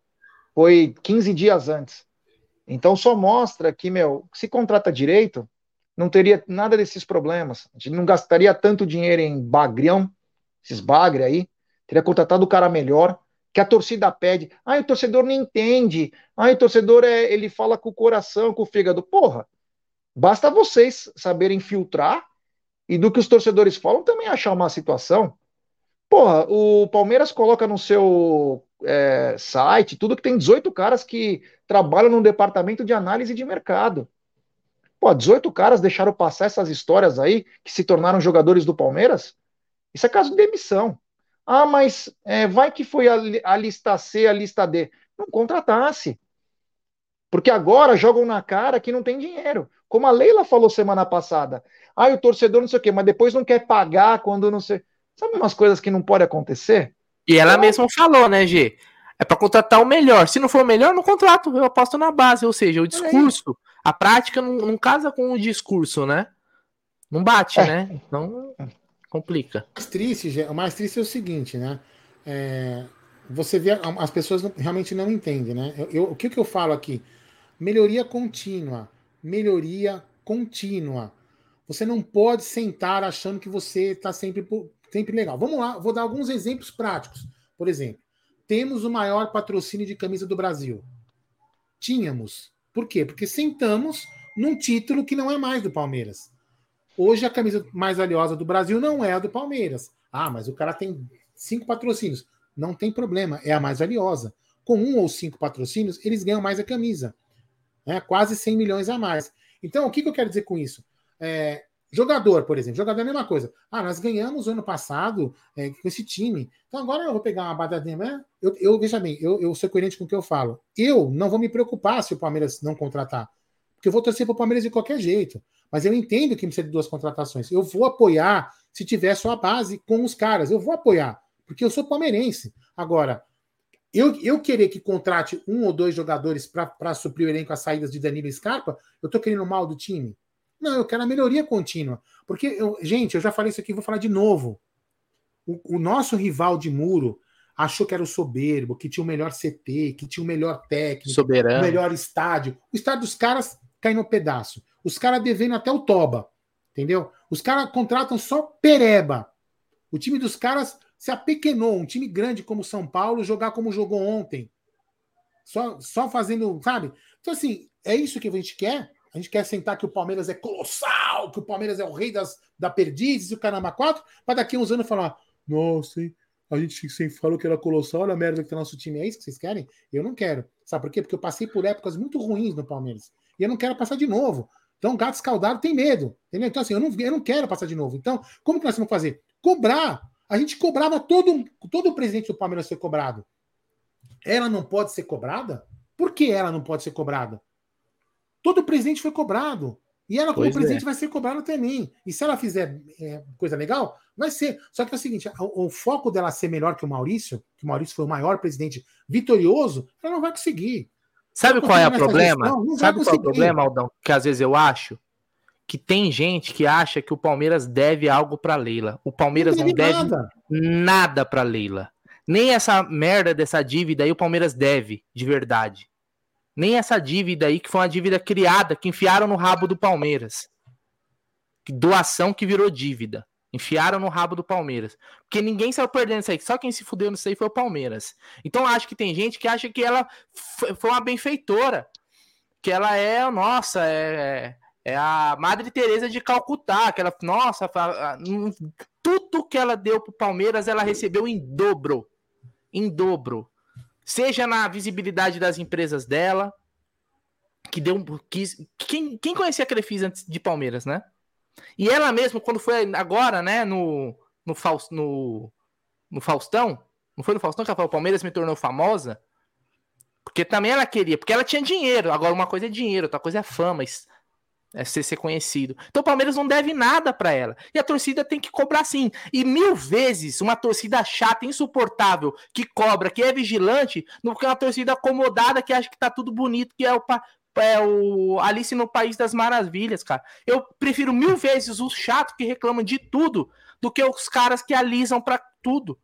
Foi 15 dias antes. Então só mostra que, meu, se contrata direito, não teria nada desses problemas. A gente não gastaria tanto dinheiro em bagrião, esses bagre aí. Teria contratado o cara melhor, que a torcida pede. Ah, o torcedor não entende. Ah, o torcedor é, ele fala com o coração, com o fígado. Porra, basta vocês saberem filtrar e do que os torcedores falam também achar uma situação. Porra, o Palmeiras coloca no seu é, site tudo que tem 18 caras que trabalham no departamento de análise de mercado. Pô, 18 caras deixaram passar essas histórias aí que se tornaram jogadores do Palmeiras? Isso é caso de demissão. Ah, mas é, vai que foi a, a lista C, a lista D. Não contratasse. Porque agora jogam na cara que não tem dinheiro. Como a Leila falou semana passada. Ah, o torcedor não sei o quê, mas depois não quer pagar quando não sei. Sabe umas coisas que não pode acontecer? E ela mesma falou, né, G? É para contratar o melhor. Se não for o melhor, não contrato. Eu aposto na base. Ou seja, o discurso, a prática não, não casa com o discurso, né? Não bate, é. né? Então complica. O mais triste, o mais triste é o seguinte, né? É, você vê, as pessoas realmente não entendem, né? Eu, eu, o que, que eu falo aqui? Melhoria contínua. Melhoria contínua. Você não pode sentar achando que você está sempre, sempre legal. Vamos lá, vou dar alguns exemplos práticos. Por exemplo, temos o maior patrocínio de camisa do Brasil. Tínhamos. Por quê? Porque sentamos num título que não é mais do Palmeiras. Hoje a camisa mais valiosa do Brasil não é a do Palmeiras. Ah, mas o cara tem cinco patrocínios. Não tem problema, é a mais valiosa. Com um ou cinco patrocínios, eles ganham mais a camisa. É, quase 100 milhões a mais. Então, o que, que eu quero dizer com isso? É, jogador, por exemplo, jogador é a mesma coisa. Ah, nós ganhamos ano passado é, com esse time. Então agora eu vou pegar uma badadinha. Né? Eu, eu, veja bem, eu, eu sou coerente com o que eu falo. Eu não vou me preocupar se o Palmeiras não contratar. Porque eu vou torcer para o Palmeiras de qualquer jeito. Mas eu entendo que precisa de duas contratações. Eu vou apoiar se tiver só a base com os caras. Eu vou apoiar. Porque eu sou palmeirense. Agora, eu, eu querer que contrate um ou dois jogadores para suprir o elenco as saídas de Danilo e Scarpa, eu tô querendo mal do time. Não, eu quero a melhoria contínua. Porque, eu, gente, eu já falei isso aqui, vou falar de novo. O, o, nosso rival de muro achou que era o soberbo, que tinha o melhor CT, que tinha o melhor técnico, Soberano. o melhor estádio. O estádio dos caras cai no pedaço. Os caras devendo até o Toba. Entendeu? Os caras contratam só pereba. O time dos caras se apequenou. Um time grande como São Paulo jogar como jogou ontem. Só, só fazendo, sabe? Então, assim, é isso que a gente quer. A gente quer sentar que o Palmeiras é colossal, que o Palmeiras é o rei das, da perdizes e o Caramba 4, para daqui a uns anos falar: nossa, hein? a gente sempre falou que era colossal, olha a merda que tá nosso time. É isso que vocês querem? Eu não quero. Sabe por quê? Porque eu passei por épocas muito ruins no Palmeiras. E eu não quero passar de novo. Então, gato escaldado tem medo. Entendeu? Então, assim, eu não, eu não quero passar de novo. Então, como que nós vamos fazer? Cobrar. A gente cobrava todo, todo o presidente do Palmeiras ser cobrado. Ela não pode ser cobrada? Por que ela não pode ser cobrada? Todo presidente foi cobrado. E ela, como Pois presidente, é. vai ser cobrada também. E se ela fizer é, coisa legal, vai ser. Só que é o seguinte: o, o foco dela ser melhor que o Maurício, que o Maurício foi o maior presidente vitorioso, ela não vai conseguir. Sabe Vai qual é o problema? Não Sabe qual é o problema, Aldão? Que às vezes eu acho que tem gente que acha que o Palmeiras deve algo pra Leila. O Palmeiras não, deve nada. nada pra Leila. Nem essa merda dessa dívida aí o Palmeiras deve, de verdade. Nem essa dívida aí que foi uma dívida criada, que enfiaram no rabo do Palmeiras. Doação que virou dívida. Enfiaram no rabo do Palmeiras. Porque ninguém saiu perdendo isso aí. Só quem se fudeu nisso aí foi o Palmeiras. Então acho que tem gente que acha que ela foi uma benfeitora. Que ela é, nossa, é, é a Madre Teresa de Calcutá. Que ela, nossa, tudo que ela deu pro Palmeiras, ela recebeu em dobro. Em dobro. Seja na visibilidade das empresas dela, que deu. Que, quem, quem conhecia a Crefisa antes de Palmeiras, né? E ela mesma, quando foi agora, né, no, no, Faus- no, no Faustão, não foi no Faustão que ela falou, Palmeiras me tornou famosa? Porque também ela queria, porque ela tinha dinheiro. Agora, uma coisa é dinheiro, outra coisa é fama, é ser, ser conhecido. Então o Palmeiras não deve nada pra ela. E a torcida tem que cobrar sim. E mil vezes uma torcida chata, insuportável, que cobra, que é vigilante, do que uma torcida acomodada que acha que tá tudo bonito, que é o, é o Alice no País das Maravilhas, cara. Eu prefiro mil vezes os chatos que reclamam de tudo do que os caras que alisam pra tudo.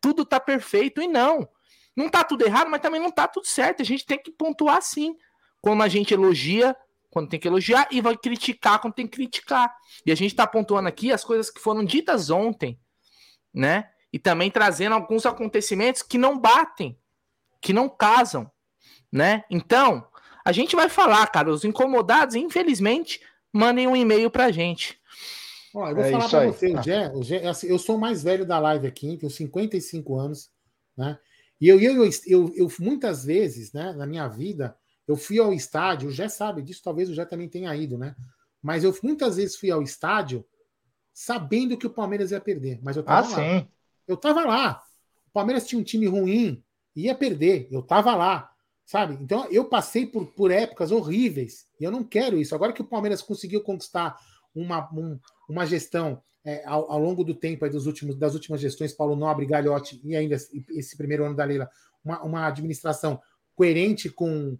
Tudo tá perfeito e não. Não tá tudo errado, mas também não tá tudo certo. A gente tem que pontuar sim. Quando a gente elogia, quando tem que elogiar, e vai criticar quando tem que criticar. E a gente tá pontuando aqui as coisas que foram ditas ontem, né? E também trazendo alguns acontecimentos que não batem, que não casam, né? Então, a gente vai falar, cara, os incomodados, infelizmente, mandem um e-mail pra gente. Ó, eu vou É falar pra aí. você, o Gé, o Gé, assim, eu sou o mais velho da live aqui, tenho 55 anos, né? E eu, eu, eu, eu, muitas vezes, né, na minha vida, eu fui ao estádio, o Gé sabe disso, talvez o Gé também tenha ido, né? Mas eu muitas vezes fui ao estádio sabendo que o Palmeiras ia perder, mas eu Ah, tava lá. sim. Eu tava lá. O Palmeiras tinha um time ruim, ia perder. Eu tava lá, sabe? Então eu passei por, por épocas horríveis e eu não quero isso. Agora que o Palmeiras conseguiu conquistar uma, um- uma gestão é, ao, ao longo do tempo dos últimos, das últimas gestões, Paulo Nobre, Galhote e ainda esse- primeiro ano da Leila, uma, uma administração coerente com.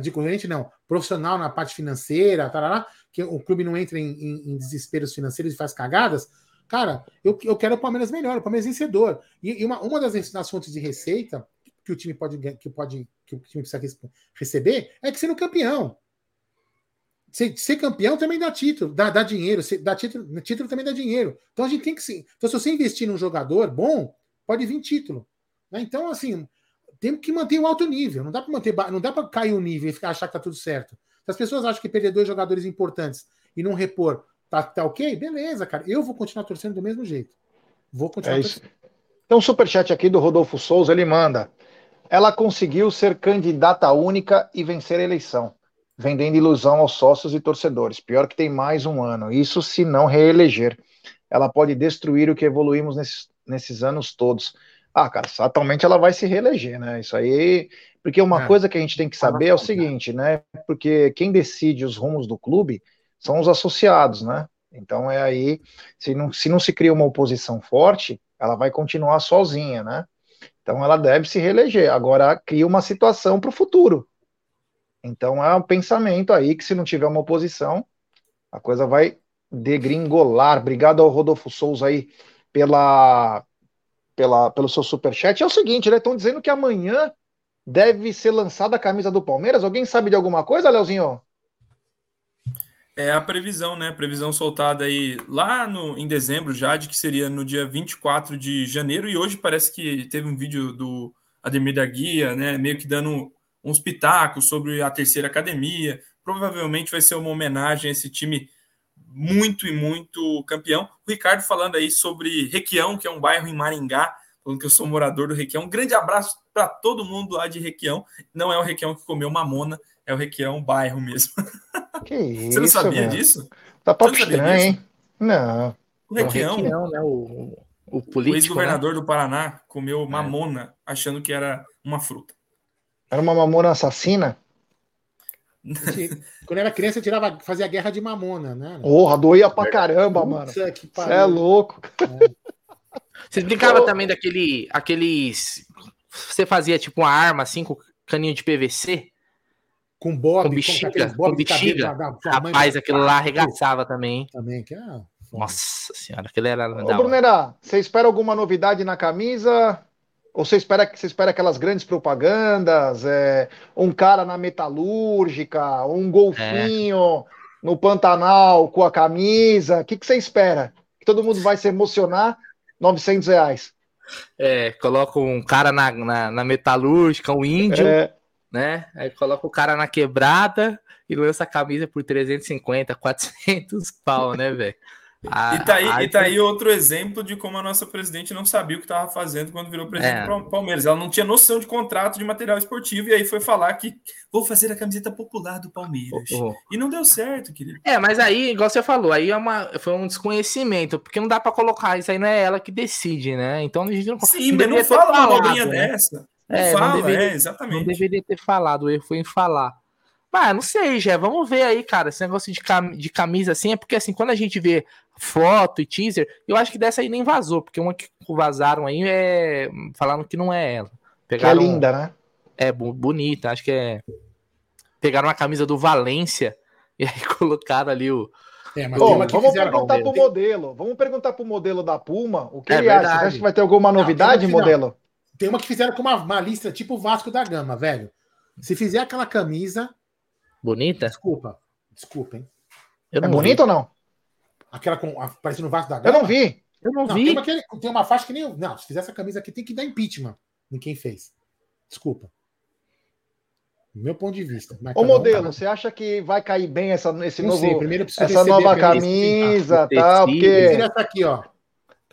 De coerente não, profissional na parte financeira, tarará, que o clube não entra em, em- em desesperos financeiros e faz cagadas. Cara, eu, eu quero o Palmeiras melhor, o Palmeiras vencedor. E, e uma, uma das, das fontes de receita que o time pode, que pode que o time precisa receber é que sendo campeão. Ser, ser campeão também dá título, dá, dá dinheiro, ser- dá título, título também dá dinheiro. Então a gente tem que se. Então, se você investir num jogador bom, pode vir título. né? Então, assim, tem que manter o alto nível. Não dá para manter, não dá para cair o nível e ficar achar que tá tudo certo. Se as pessoas acham que perder dois jogadores importantes e não repor tá, tá ok, beleza, cara. Eu vou continuar torcendo do mesmo jeito. Vou continuar É isso. torcendo. Tem um superchat aqui do Rodolfo Souza, ele manda. Ela conseguiu ser candidata única e vencer a eleição, vendendo ilusão aos sócios e torcedores. Pior que tem mais um ano. Isso se não reeleger. Ela pode destruir o que evoluímos nesses, nesses anos todos. Ah, cara, atualmente ela vai se reeleger, né? Isso aí. Porque uma É. coisa que a gente tem que saber é o seguinte, né? Porque quem decide os rumos do clube são os associados, né? Então é aí, se não se, não se cria uma oposição forte, ela vai continuar sozinha, né? Então ela deve se reeleger. Agora cria uma situação para o futuro. Então é um pensamento aí que se não tiver uma oposição, a coisa vai degringolar. Obrigado ao Rodolfo Souza aí pela, pela, pelo seu superchat. É o seguinte, né? Estão dizendo que amanhã deve ser lançada a camisa do Palmeiras. Alguém sabe de alguma coisa, Leozinho? É a previsão, né? Previsão soltada aí lá no, em dezembro já, de que seria no dia 24 de janeiro, e hoje parece que teve um vídeo do Ademir da Guia, né? Meio que dando uns pitacos sobre a terceira academia. Provavelmente vai ser uma homenagem a esse time muito e muito campeão. O Ricardo falando aí sobre Requião, que é um bairro em Maringá, falando que eu sou morador do Requião. Um grande abraço para todo mundo lá de Requião. Não é o Requião que comeu mamona, é o Requião bairro mesmo. Que isso, Você não sabia meu. disso? Tá papo estranho, hein? Não. O Requião, Requião, né? O, o o né? ex-governador do Paraná, comeu mamona achando que era uma fruta. Era uma mamona assassina? Quando era criança, eu tirava, fazia guerra de mamona, né? Porra, doía pra caramba, mano. Você é louco. É. Você brincava oh. também daquele. aqueles. Você fazia tipo uma arma assim com caninho de PVC? Com bob, com bexiga. Com, com bexiga. Rapaz, aquilo lá arregaçava também. Também, que é. Nossa senhora, aquele era. Ô, Brunera, você espera alguma novidade na camisa? Ou você espera, você espera aquelas grandes propagandas? É, um cara na metalúrgica, um golfinho é. no Pantanal com a camisa? O que, que você espera? Que todo mundo vai se emocionar? 900 reais. É, coloca um cara na, na, na metalúrgica, um índio, é. Né? Aí coloca o cara na quebrada e lança a camisa por 350, 400 pau, né, velho? E, tá aí, a... e tá aí outro exemplo de como a nossa presidente não sabia o que estava fazendo quando virou presidente é. do Palmeiras. Ela não tinha noção de contrato de material esportivo e aí foi falar que vou fazer a camiseta popular do Palmeiras. Oh, oh. E não deu certo, querido. É, mas aí, igual você falou, aí é uma, foi um desconhecimento, porque não dá para colocar, isso aí não é ela que decide, né? Então a gente não Sim, não mas não fala uma abobrinha né? dessa. Não é, fala, não deveria, é, exatamente. Não deveria ter falado, o erro foi em falar. Ah, não sei, já. Vamos ver aí, cara. Esse negócio de, cam de camisa assim é porque, assim, quando a gente vê foto e teaser, eu acho que dessa aí nem vazou, porque uma que vazaram aí é. Falaram que não é ela. Pegaram... Que é linda, né? É, bonita, acho que é. Pegaram a camisa do Valência e aí colocaram ali o. É, Bom, vamos perguntar pro modelo. Vamos perguntar pro modelo da Puma o que é ele verdade. acha. Você acha que vai ter alguma novidade, não, modelo? Tem uma que fizeram com uma, uma lista tipo Vasco da Gama, velho. Se fizer aquela camisa, Bonita? Desculpa. Desculpa, hein? Eu é bonita ou não? Aquela com, parecendo no vaso da Gama? Eu não vi. Eu não, não vi. Tem uma, tem uma faixa que nem. Não, se fizer essa camisa aqui, tem que dar impeachment em quem fez. Desculpa. meu ponto de vista. Ô, modelo, tá... você acha que vai cair bem essa, esse não novo, sei, essa nova camisa e tal? Porque... Essa aqui, ó.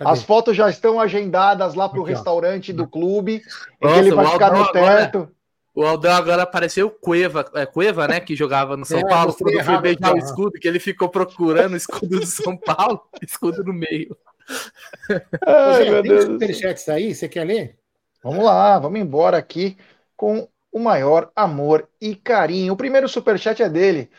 Cadê? As fotos já estão agendadas lá para o restaurante do clube. Nossa, ele vai ficar no teto. Agora... O Aldão agora apareceu o Cueva, é Cueva, né? Que jogava no São é, Paulo quando foi beijar o escudo, que ele ficou procurando o escudo do São Paulo, escudo no meio. Ai, meu Deus. superchats aí, você quer ler? Vamos lá, vamos embora aqui com o maior amor e carinho. O primeiro superchat é dele.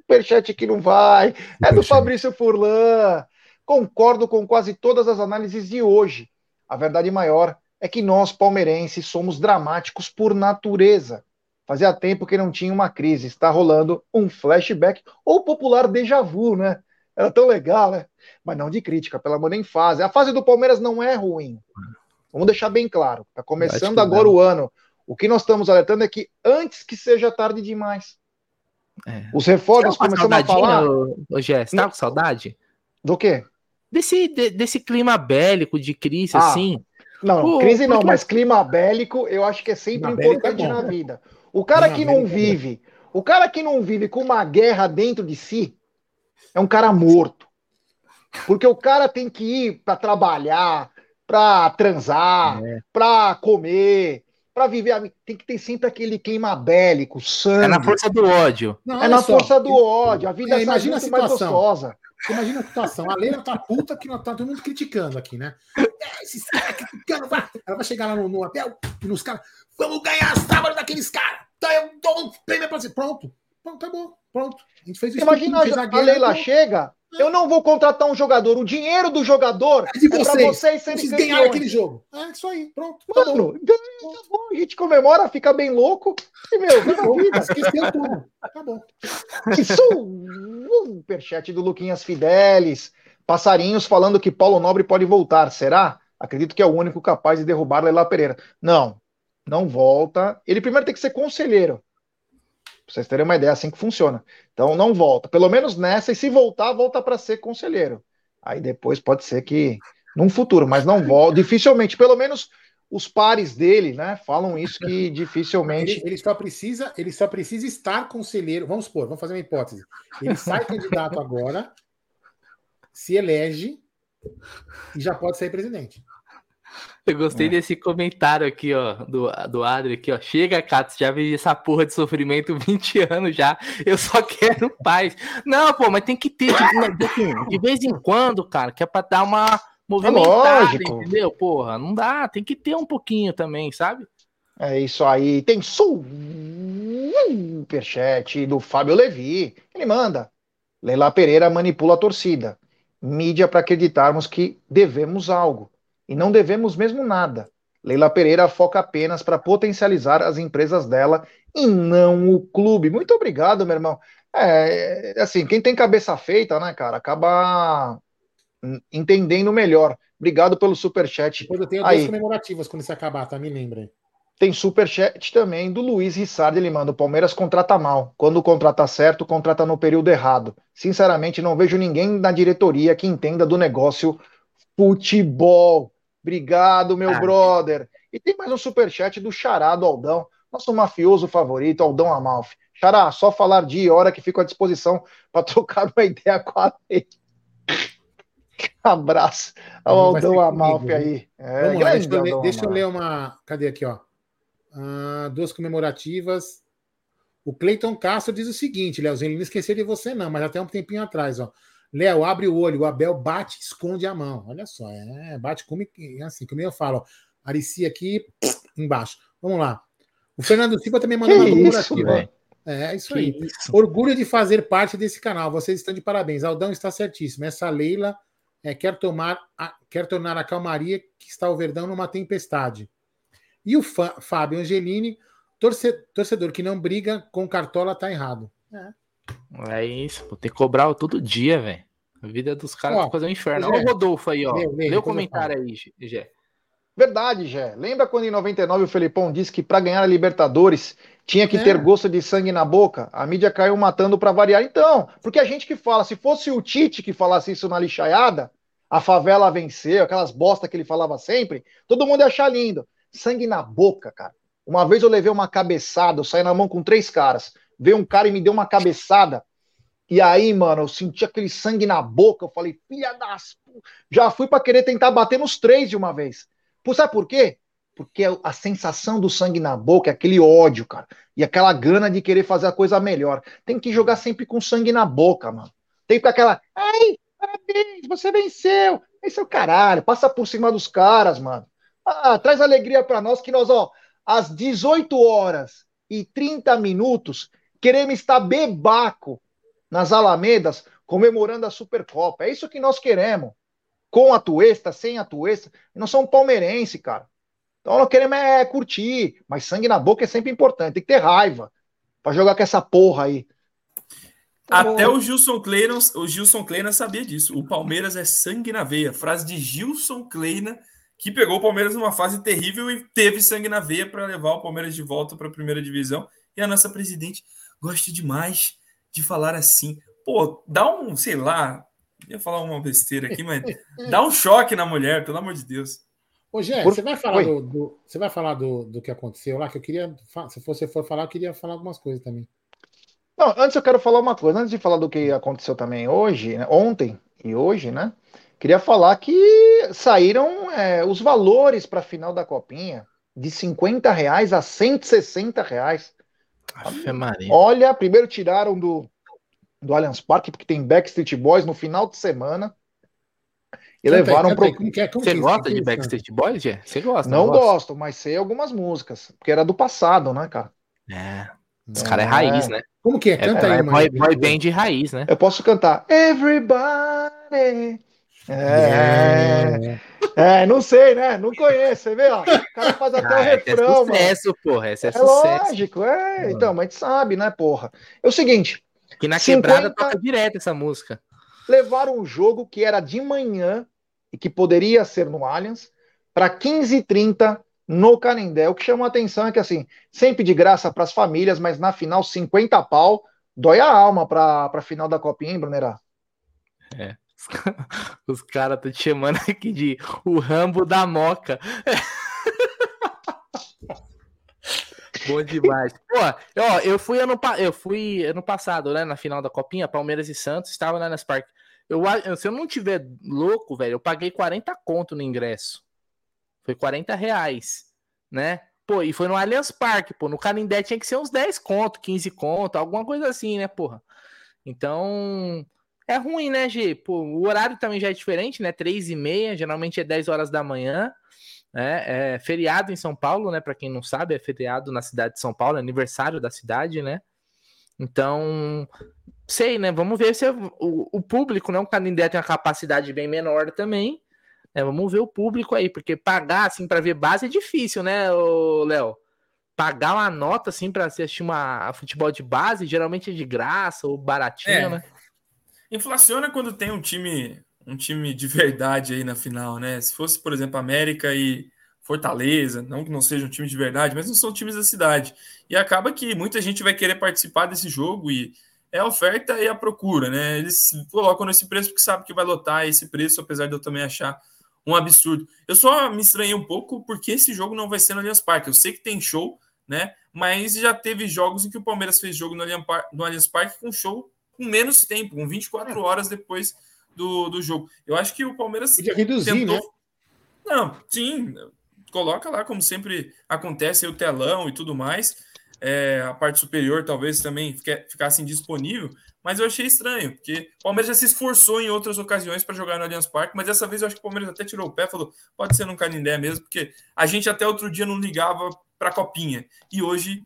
Superchat que não vai. É do Fabrício Furlan. Concordo com quase todas as análises de hoje. A verdade maior é que nós, palmeirenses, somos dramáticos por natureza. Fazia tempo que não tinha uma crise. Está rolando um flashback ou popular déjà vu, né? Era tão legal, né? Mas não de crítica, pelo amor nem fase. A fase do Palmeiras não é ruim. Vamos deixar bem claro. Está começando agora o ano. O que nós estamos alertando é que antes que seja tarde demais. É. Os reforços começando a falar. Ô, Gé, você tá com saudade? Do quê? desse, de, desse clima bélico de crise, ah, assim. Não, Pô, crise não, porque... mas clima bélico eu acho que é sempre clima é importante é na vida. O cara clima que não é vive, o cara que não vive com uma guerra dentro de si, é um cara morto. Porque o cara tem que ir para trabalhar, para transar, é. para comer, para viver. Tem que ter sempre aquele clima bélico, sangue. É na força do ódio. Não, é na só, força do ódio. A vida é, imagina a situação. mais gostosa. Imagina a situação. A Leila tá puta que tá todo mundo criticando aqui, né? É, esses caras criticando, vai. Ela vai chegar lá no, no hotel e nos caras. Vamos ganhar sábado daqueles caras. Então eu dou um prêmio pra você. Pronto. Pronto, tá bom. Pronto. A gente fez isso. Imagina a, a, a Leila chega. Eu não vou contratar um jogador. O dinheiro do jogador é, de vocês. é pra vocês serem vocês ganharam aquele jogo. É isso aí, pronto. Tá Mano, bom. tá bom. A gente comemora, fica bem louco. E, meu, vida. Esqueceu tudo. Bom. Isso! Superchat do Luquinhas Fidelis. Passarinhos falando que Paulo Nobre pode voltar. Será? Acredito que é o único capaz de derrubar Leila Pereira. Não, não volta. Ele primeiro tem que ser conselheiro. Pra vocês terem uma ideia, é assim que funciona. Então não volta. Pelo menos nessa, e se voltar, volta para ser conselheiro. Aí depois pode ser que num futuro, mas não volta. Dificilmente, pelo menos os pares dele, né, falam isso que dificilmente. Ele, ele, só precisa, ele só precisa estar conselheiro. Vamos supor, vamos fazer uma hipótese. Ele sai candidato agora, se elege e já pode ser presidente. Eu gostei é. desse comentário aqui, ó, do, do Adri aqui, ó. Chega, Cato, já vi essa porra de sofrimento 20 anos já. Eu só quero paz. Não, pô, mas tem que ter de, de vez em quando, cara, que é pra dar uma movimentada, lógico. entendeu? Porra, não dá, tem que ter um pouquinho também, sabe? É isso aí. Tem superchat do Fábio Levi. Ele manda. Leila Pereira manipula a torcida. Mídia para acreditarmos que devemos algo. E não devemos mesmo nada. Leila Pereira foca apenas para potencializar as empresas dela e não o clube. Muito obrigado, meu irmão. É, assim, quem tem cabeça feita, né, cara, acaba entendendo melhor. Obrigado pelo superchat. Depois eu tenho Aí. duas comemorativas quando isso acabar, tá? Me lembrem. Tem superchat também do Luiz Rissardi, ele manda, o Palmeiras contrata mal. Quando contrata certo, contrata no período errado. Sinceramente, não vejo ninguém na diretoria que entenda do negócio futebol. Obrigado, meu Ah, brother. E tem mais um superchat do Xará, do Aldão, nosso mafioso favorito, Aldão Amalfi. Xará, só falar dia e hora que fico à disposição para trocar uma ideia com a lei. Abraço ao Aldão Amalfi aí. É, Vamos lá, deixa eu, ler, deixa eu ler uma. Cadê aqui, ó? Ah, duas comemorativas. O Cleiton Castro diz o seguinte, Leozinho, ele não esqueceu de você, não, mas até um tempinho atrás, ó. Léo, abre o olho, o Abel bate, esconde a mão. Olha só, é, bate como é assim, como eu falo, ó. Aricia aqui, embaixo. Vamos lá. O Fernando Silva também mandou Que uma isso, comemorativa. velho? É, isso Que aí. isso. Orgulho de fazer parte desse canal. Vocês estão de parabéns. Aldão está certíssimo. Essa Leila é, quer, tomar a- quer tornar a calmaria que está o Verdão numa tempestade. E o Fá- Fábio Angelini, torce- torcedor que não briga com cartola, tá errado. É isso, pô, tem que cobrar todo dia, velho. A vida dos caras tá fazendo um inferno. Olha o Rodolfo aí, ó. lê, lê, Lê o comentário aí, Gé. Verdade, Gé. Lembra quando em 99 o Felipão disse que para ganhar a Libertadores tinha que É. ter gosto de sangue na boca? A mídia caiu matando para variar. Então, porque a gente que fala, se fosse o Tite que falasse isso na lixaiada, a favela venceu, aquelas bosta que ele falava sempre, todo mundo ia achar lindo. Sangue na boca, cara. Uma vez eu levei uma cabeçada, eu saí na mão com três caras. Veio um cara e me deu uma cabeçada. E aí, mano, eu senti aquele sangue na boca. Eu falei, filha das. pu-". Já fui para querer tentar bater nos três de uma vez. Pô, sabe por quê? Porque a sensação do sangue na boca, é aquele ódio, cara, e aquela gana de querer fazer a coisa melhor. Tem que jogar sempre com sangue na boca, mano. Tem que ficar aquela, ai, parabéns, você venceu. Esse é o caralho, passa por cima dos caras, mano. Ah, traz alegria pra nós que nós, ó, às 18 horas e 30 minutos, queremos estar bebaco nas Alamedas comemorando a Supercopa. É isso que nós queremos com a Tuesta, sem a Tuesta. Nós somos palmeirense, cara. Então nós queremos é curtir, mas sangue na boca é sempre importante. Tem que ter raiva pra jogar com essa porra aí. Até o Gilson Kleina, o Gilson Kleina sabia disso. O Palmeiras é sangue na veia. Frase de Gilson Kleina, que pegou o Palmeiras numa fase terrível e teve sangue na veia para levar o Palmeiras de volta para a primeira divisão. E a nossa presidente gosta demais de falar assim. Pô, dá um, sei lá, ia falar uma besteira aqui, mas dá um choque na mulher, pelo amor de Deus. Ô, Gé, Por- você vai falar, do, do- você vai falar do, do que aconteceu lá, que eu queria. Se você for falar, eu queria falar algumas coisas também. Não, antes eu quero falar uma coisa. Antes de falar do que aconteceu também hoje, né, ontem e hoje, né? Queria falar que saíram é, os valores para a final da Copinha de 50 reais a 160 reais. Maria. Olha, primeiro tiraram do, do Allianz Parque, porque tem Backstreet Boys no final de semana. E Canta levaram canta pro. como que é? Como Você é gosta de Backstreet Boys, Gé? Você gosta? Não gosto, mas sei algumas músicas, porque era do passado, né, cara? É. Os caras é raiz, né? Como que é? É, Canta é aí, mano. boy band de raiz, né? Eu posso cantar Everybody. É, É. é, não sei, né? Não conheço, você vê, ó. O cara faz até o Ah, esse é refrão, mano. sucesso, porra. Esse é, É sucesso. lógico, é. Então, mas a gente sabe, né, porra? É o seguinte, Que na 50 quebrada toca direto essa música. levaram um jogo que era de manhã e que poderia ser no Allianz para 15h30 no Canindé. O que chama a atenção é que, assim, sempre de graça para as famílias, mas na final 50 pau, dói a alma para a final da Copinha, hein, Brunerá? Os caras estão te chamando aqui de o Rambo da Moca. Bom demais. Pô, ó, eu fui ano, eu fui ano passado, né, na final da Copinha, Palmeiras e Santos, estava lá nas Parque. Eu, se eu não tiver louco, velho, eu paguei 40 conto no ingresso. Foi 40 reais, né? Pô, e foi no Allianz Parque, pô. No Canindé tinha que ser uns 10 conto, 15 conto, alguma coisa assim, né, porra? Então, é ruim, né, G? Pô, o horário também já é diferente, né? Três e meia, geralmente é 10 horas da manhã. É, é feriado em São Paulo, né? Para quem não sabe, é feriado na cidade de São Paulo, é aniversário da cidade, né? Então, sei, né? Vamos ver se o, o público, né? O Canindé tem uma capacidade bem menor também. Né? Vamos ver o público aí, porque pagar assim para ver base é difícil, né, Léo? Pagar uma nota assim para assistir uma futebol de base geralmente é de graça ou baratinho, é. né? Inflaciona quando tem um time, um time de verdade aí na final, né? Se fosse, por exemplo, América e Fortaleza, não que não seja um time de verdade, mas não são times da cidade. E acaba que muita gente vai querer participar desse jogo e é a oferta e a procura, né? Eles colocam nesse preço porque sabem que vai lotar esse preço, apesar de eu também achar um absurdo. Eu só me estranhei um pouco porque esse jogo não vai ser no Allianz Parque. Eu sei que tem show, né? Mas já teve jogos em que o Palmeiras fez jogo no Allianz Parque com show com menos tempo, com 24 é. horas depois do, do jogo. Eu acho que o Palmeiras Podia reduzir, tentou... né? Não, sim, coloca lá como sempre acontece o telão e tudo mais. É, a parte superior talvez também ficasse indisponível, mas eu achei estranho, porque o Palmeiras já se esforçou em outras ocasiões para jogar no Allianz Parque, mas dessa vez eu acho que o Palmeiras até tirou o pé, falou, pode ser no Canindé mesmo, porque a gente até outro dia não ligava para a copinha, e hoje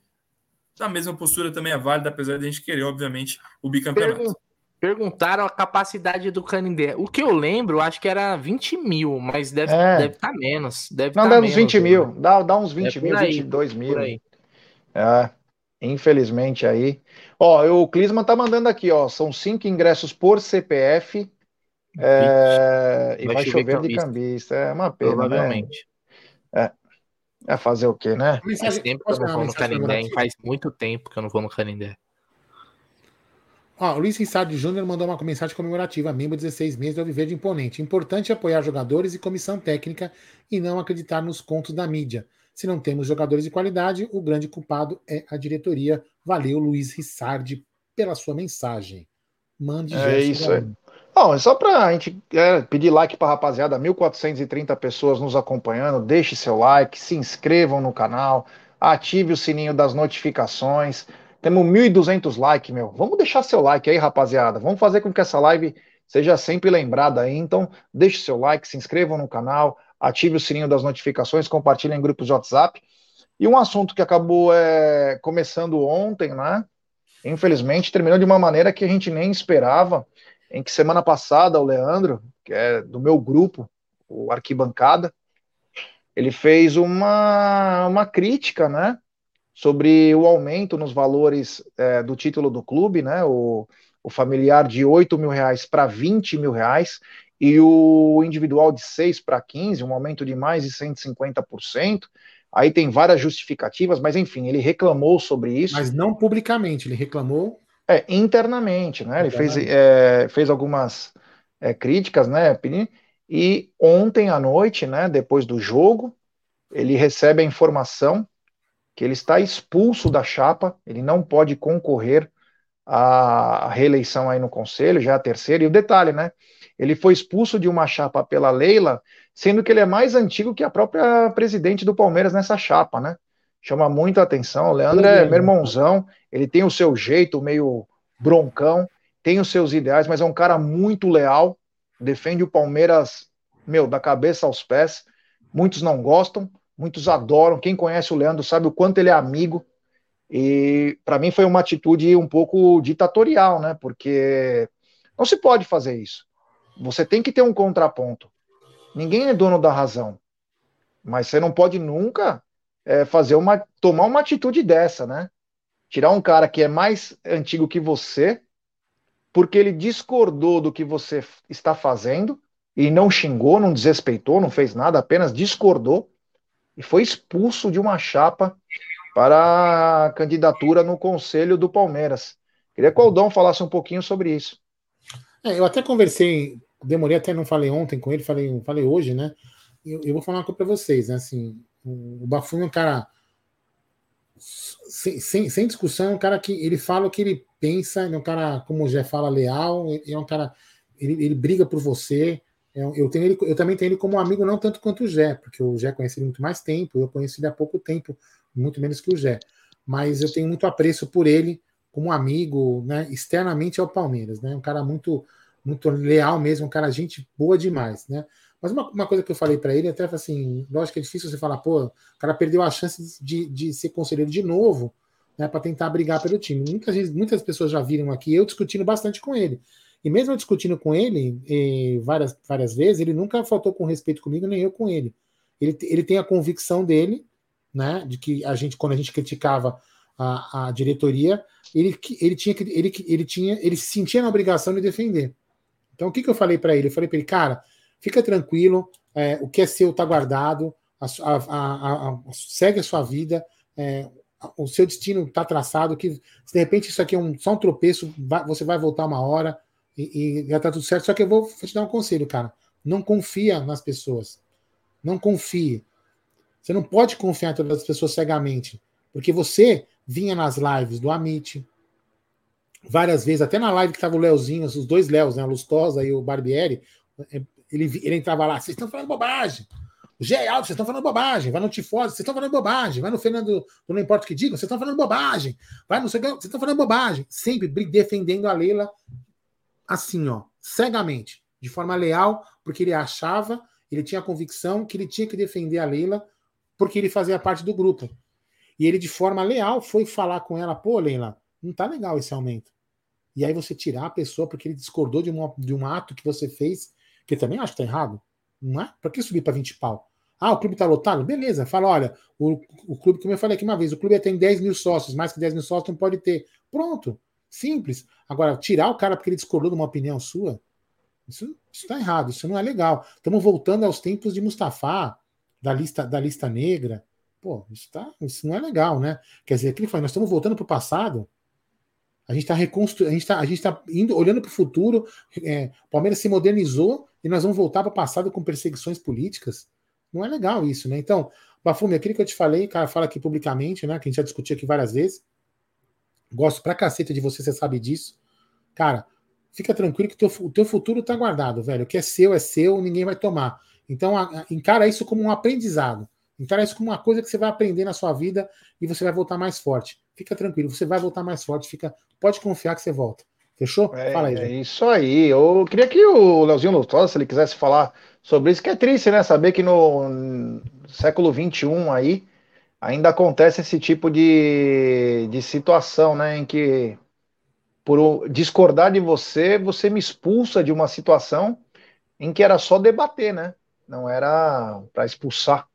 a mesma postura também é válida, apesar de a gente querer, obviamente, o bicampeonato. Perguntaram a capacidade do Canindé. O que eu lembro, acho que era 20 mil, mas deve é. deve estar tá menos. Deve Não, tá deve uns 20 né? mil. Dá, dá uns 20 é mil, aí, 22 mil. É, infelizmente aí. Ó, o Clisman tá mandando aqui, ó. São cinco ingressos por CPF. É, e vai, chover, chover de cambista. É uma pena, né? Provavelmente. Né? É. É fazer o quê, né? Faz tempo que eu não vou no Canindé, faz muito tempo que eu não vou no Canindé. Ó, o Luiz Rissardi Júnior mandou uma mensagem comemorativa, membro 16 meses do Viverde Imponente. Importante apoiar jogadores e comissão técnica e não acreditar nos contos da mídia. Se não temos jogadores de qualidade, o grande culpado é a diretoria. Valeu, Luiz Rissardi, pela sua mensagem. Mande É isso aí. Bom, é só para a gente é, pedir like para rapaziada, 1.430 pessoas nos acompanhando. Deixe seu like, se inscrevam no canal, ative o sininho das notificações. Temos 1.200 likes, meu. Vamos deixar seu like aí, rapaziada. Vamos fazer com que essa live seja sempre lembrada aí. Então, deixe seu like, se inscrevam no canal, ative o sininho das notificações, compartilhem em grupos de WhatsApp. E um assunto que acabou é, começando ontem, né? Infelizmente, terminou de uma maneira que a gente nem esperava em que semana passada o Leandro, que é do meu grupo, o Arquibancada, ele fez uma, uma crítica, né, sobre o aumento nos valores é, do título do clube, né, o, o familiar de 8 mil reais para 20 mil reais, e o individual de 6 para 15, um aumento de mais de 150%. Aí tem várias justificativas, mas enfim, ele reclamou sobre isso. Mas não publicamente, ele reclamou é, internamente, né? Ele fez, é, fez algumas é, críticas, né, E ontem à noite, né, depois do jogo, ele recebe a informação que ele está expulso da chapa, ele não pode concorrer à reeleição aí no conselho, já é a terceira. E o detalhe, né? Ele foi expulso de uma chapa pela Leila, sendo que ele é mais antigo que a própria presidente do Palmeiras nessa chapa, né? chama muita atenção. O Leandro é meu irmãozão, ele tem o seu jeito meio broncão, tem os seus ideais, mas é um cara muito leal, defende o Palmeiras, meu, da cabeça aos pés. Muitos não gostam, muitos adoram. Quem conhece o Leandro sabe o quanto ele é amigo. E para mim foi uma atitude um pouco ditatorial, né? Porque não se pode fazer isso. Você tem que ter um contraponto. Ninguém é dono da razão. Mas você não pode nunca é, fazer uma tomar uma atitude dessa, né? Tirar um cara que é mais antigo que você, porque ele discordou do que você está fazendo e não xingou, não desrespeitou, não fez nada, apenas discordou e foi expulso de uma chapa para a candidatura no conselho do Palmeiras. Queria que o Aldão falasse um pouquinho sobre isso. É, eu até conversei, demorei até não falei ontem com ele, falei, falei hoje, né? Eu, eu vou falar uma coisa para vocês, né? Assim, o Bafumi é um cara sem, sem, sem, discussão, é um cara que ele fala o que ele pensa, ele é um cara, como o Jé fala, leal, é um cara, ele, ele briga por você. É eu, tenho ele, eu também tenho ele como amigo, não tanto quanto o Jé, porque o Jé conheci ele muito mais tempo, eu conheci ele há pouco tempo, muito menos que o Jé. Mas eu tenho muito apreço por ele como amigo, né? Externamente ao Palmeiras, né? Um cara muito, muito leal mesmo, um cara, gente boa demais, né? Mas uma, uma coisa que eu falei para ele, até assim, lógico que é difícil você falar, pô, o cara perdeu a chance de, de ser conselheiro de novo, né, para tentar brigar pelo time. Muitas, muitas pessoas já viram aqui eu discutindo bastante com ele. E mesmo discutindo com ele várias, várias vezes, ele nunca faltou com respeito comigo, nem eu com ele. Ele, ele tem a convicção dele, né, de que a gente, quando a gente criticava a, a diretoria, ele, ele, tinha, ele, ele, tinha, ele se sentia na obrigação de defender. Então, o que, que eu falei para ele? Eu falei para ele, cara, fica tranquilo, é, o que é seu está guardado, a, a, a, segue a sua vida, é, o seu destino está traçado, que de repente isso aqui é um, só um tropeço, vai, você vai voltar uma hora e, e já está tudo certo. Só que eu vou te dar um conselho, cara. Não confia nas pessoas. Não confie. Você não pode confiar em todas as pessoas cegamente. Porque você vinha nas lives do Amit, várias vezes, até na live que estava o Leozinho, os dois Leos, né, a Lustosa e o Barbieri, é, ele, ele entrava lá, vocês estão falando bobagem. O G Alto, vocês estão falando bobagem. Vai no Tifose, vocês estão falando bobagem. Vai no Fernando, não importa o que digam, vocês estão falando bobagem. Vai no vocês estão falando bobagem. Sempre defendendo a Leila assim, ó, cegamente, de forma leal, porque ele achava, ele tinha a convicção que ele tinha que defender a Leila, porque ele fazia parte do grupo. E ele, de forma leal, foi falar com ela: pô, Leila, não tá legal esse aumento. E aí você tirar a pessoa porque ele discordou de de um ato que você fez, que também acho que tá errado. Não é? Pra que subir para 20 pau? Ah, o clube tá lotado? Beleza. Fala, olha, o, o clube, como eu falei aqui uma vez, o clube tem 10 mil sócios, mais que 10 mil sócios não pode ter. Pronto. Simples. Agora, tirar o cara porque ele discordou de uma opinião sua, isso está errado, isso não é legal. Estamos voltando aos tempos de Mustafa, da lista, da lista negra. Pô, isso, tá, isso não é legal, né? Quer dizer, aquele foi, nós estamos voltando para o passado. A gente está reconstruindo, a gente está tá indo, olhando para o futuro. É, Palmeiras se modernizou e nós vamos voltar para o passado com perseguições políticas. Não é legal isso, né? Então, Bafume, aquilo que eu te falei, cara, fala aqui publicamente, né? Que a gente já discutiu aqui várias vezes. Gosto pra caceta de você, você sabe disso. Cara, fica tranquilo que teu, o teu futuro tá guardado, velho. O que é seu é seu, ninguém vai tomar. Então, a, a, encara isso como um aprendizado. Encara isso como uma coisa que você vai aprender na sua vida e você vai voltar mais forte. Fica tranquilo, você vai voltar mais forte. Fica, pode confiar que você volta. Fechou? É, Fala aí. É isso aí. Eu queria que o Leozinho Lutosa, se ele quisesse falar sobre isso, que é triste, né? Saber que no século XXI aí ainda acontece esse tipo de, de situação, né? Em que por discordar de você, você me expulsa de uma situação em que era só debater, né? Não era para expulsar.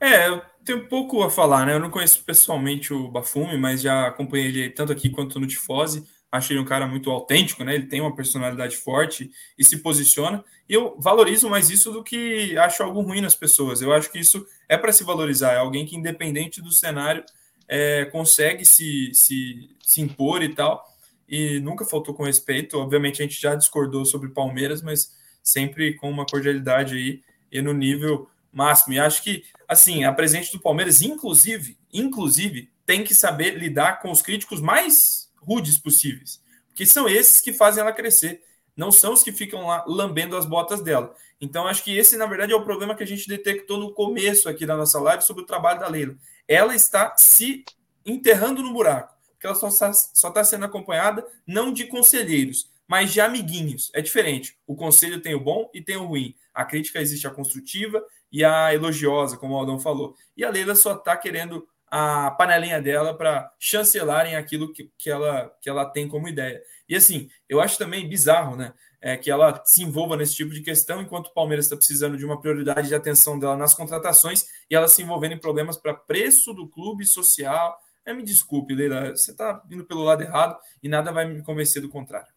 É, eu tenho pouco a falar, né? Eu não conheço pessoalmente o Bafume, mas já acompanhei ele tanto aqui quanto no Tifose. Acho ele um cara muito autêntico, né? Ele tem uma personalidade forte e se posiciona. E eu valorizo mais isso do que acho algo ruim nas pessoas. Eu acho que isso é para se valorizar. É alguém que, independente do cenário, é, consegue se, se, se impor e tal. E nunca faltou com respeito. Obviamente, a gente já discordou sobre Palmeiras, mas sempre com uma cordialidade aí e no nível máximo. E acho que, assim, a presidente do Palmeiras, inclusive, inclusive, tem que saber lidar com os críticos mais rudes possíveis, porque são esses que fazem ela crescer, não são os que ficam lá lambendo as botas dela. Então, acho que esse, na verdade, é o problema que a gente detectou no começo aqui da nossa live sobre o trabalho da Leila. Ela está se enterrando no buraco, porque ela só está, só está sendo acompanhada não de conselheiros, mas de amiguinhos. É diferente. O conselho tem o bom e tem o ruim. A crítica existe a construtiva e a elogiosa, como o Aldão falou. E a Leila só está querendo a panelinha dela para chancelarem aquilo que, que, ela, que ela tem como ideia. E assim, eu acho também bizarro, né? É, que ela se envolva nesse tipo de questão, enquanto o Palmeiras está precisando de uma prioridade de atenção dela nas contratações e ela se envolvendo em problemas para preço do clube social. É, me desculpe, Leila, você está indo pelo lado errado e nada vai me convencer do contrário.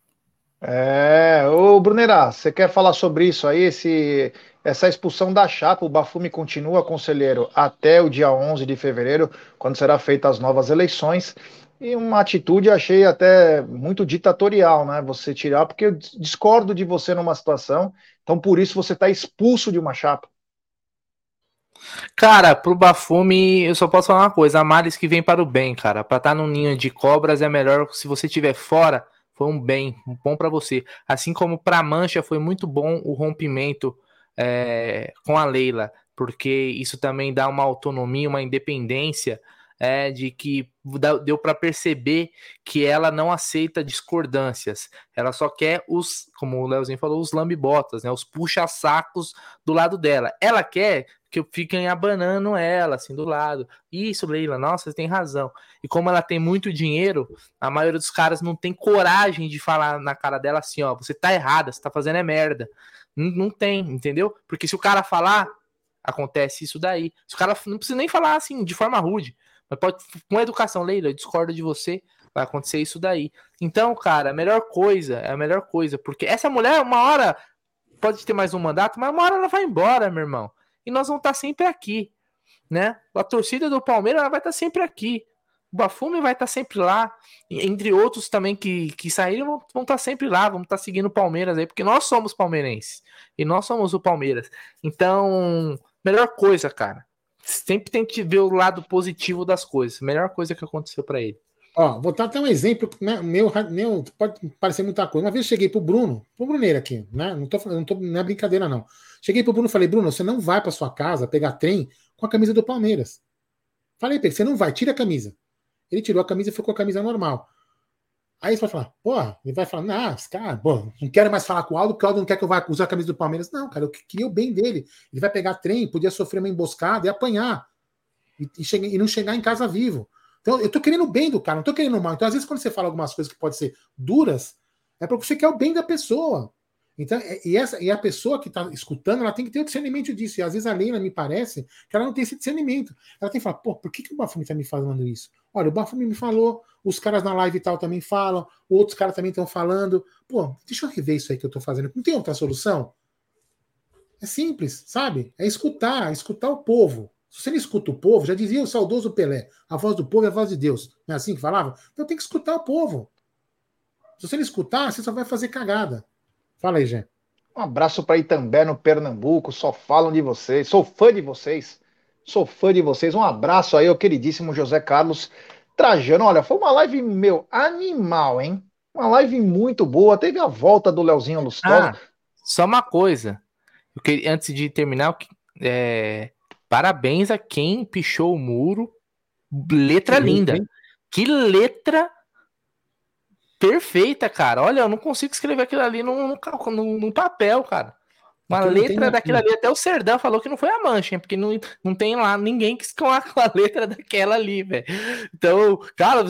É, ô Brunerá, você quer falar sobre isso aí, esse, essa expulsão da chapa, o Bafume continua conselheiro até o dia 11 de fevereiro, quando será feita as novas eleições, e uma atitude achei até muito ditatorial, né, você tirar, porque eu discordo de você numa situação, então por isso você está expulso de uma chapa. Cara, pro Bafume, eu só posso falar uma coisa, a males que vem para o bem, cara, para estar tá num ninho de cobras é melhor se você estiver fora foi um bem, um bom para você. Assim como para a Mancha foi muito bom o rompimento é, com a Leila, porque isso também dá uma autonomia, uma independência é, de que deu para perceber que ela não aceita discordâncias. Ela só quer os, como o Leozinho falou, os lambibotas, né? Os puxa-sacos do lado dela. Ela quer que fiquem abanando ela, assim, do lado. Isso, Leila, nossa, você tem razão. E como ela tem muito dinheiro, a maioria dos caras não tem coragem de falar na cara dela assim, ó, você tá errada, você tá fazendo é merda. Não, não tem, entendeu? Porque se o cara falar, acontece isso daí. Se o cara não precisa nem falar assim, de forma rude. Mas pode, com educação, Leila, eu discordo de você, vai acontecer isso daí. Então, cara, a melhor coisa, é a melhor coisa, porque essa mulher, uma hora, pode ter mais um mandato, mas uma hora ela vai embora, meu irmão. E nós vamos estar sempre aqui, né? A torcida do Palmeiras vai estar sempre aqui. O Bafume vai estar sempre lá, entre outros também que, que saíram vão, vão estar sempre lá, vamos estar seguindo o Palmeiras aí, porque nós somos palmeirenses e nós somos o Palmeiras. Então, melhor coisa, cara, sempre tem que ver o lado positivo das coisas. Melhor coisa que aconteceu para ele. Ó, vou dar até um exemplo, né, meu, meu, pode parecer muita coisa. Uma vez eu cheguei pro Bruno, pro Bruneiro aqui, né? Não tô não tô, não é brincadeira, não. Cheguei pro Bruno e falei, Bruno, você não vai para sua casa pegar trem com a camisa do Palmeiras. Falei pra ele, você não vai, tira a camisa. Ele tirou a camisa e ficou com a camisa normal. Aí você vai falar, porra, ele vai falar, esse cara, pô, não quero mais falar com o Aldo, porque o Aldo não quer que eu vá usar a camisa do Palmeiras. Não, cara, eu queria o bem dele. Ele vai pegar trem, podia sofrer uma emboscada e apanhar. E, e, e não chegar em casa vivo. Então, eu tô querendo o bem do cara, não tô querendo o mal. Então, às vezes, quando você fala algumas coisas que podem ser duras, é porque você quer o bem da pessoa. Então, é, e, essa, e a pessoa que está escutando, ela tem que ter o discernimento disso. E às vezes a Leila me parece que ela não tem esse discernimento. Ela tem que falar, pô, por que, que o Bafumi está me falando isso? Olha, o Bafumi me falou, os caras na live e tal também falam, outros caras também estão falando. Pô, deixa eu rever isso aí que eu estou fazendo. Não tem outra solução? É simples, sabe? É escutar, escutar o povo. Se você não escuta o povo, já dizia o saudoso Pelé, a voz do povo é a voz de Deus. Não é assim que falava? Então tem que escutar o povo. Se você não escutar, você só vai fazer cagada. Fala aí, Gê. Um abraço para Itambé, no Pernambuco. Só falam de vocês. Sou fã de vocês. Sou fã de vocês. Um abraço aí ao queridíssimo José Carlos Trajano. Olha, foi uma live, meu, animal, hein? Uma live muito boa. Teve a volta do Leozinho Lustosa. Ah, só uma coisa. Eu queria, antes de terminar, é, parabéns a quem pichou o muro. Letra linda. Que letra perfeita, cara. Olha, eu não consigo escrever aquilo ali num, num, num papel, cara. Uma letra daquela ali, até o Serdão falou que não foi a mancha, hein, porque não, não tem lá ninguém que com a, com a letra daquela ali, velho. Então, cara,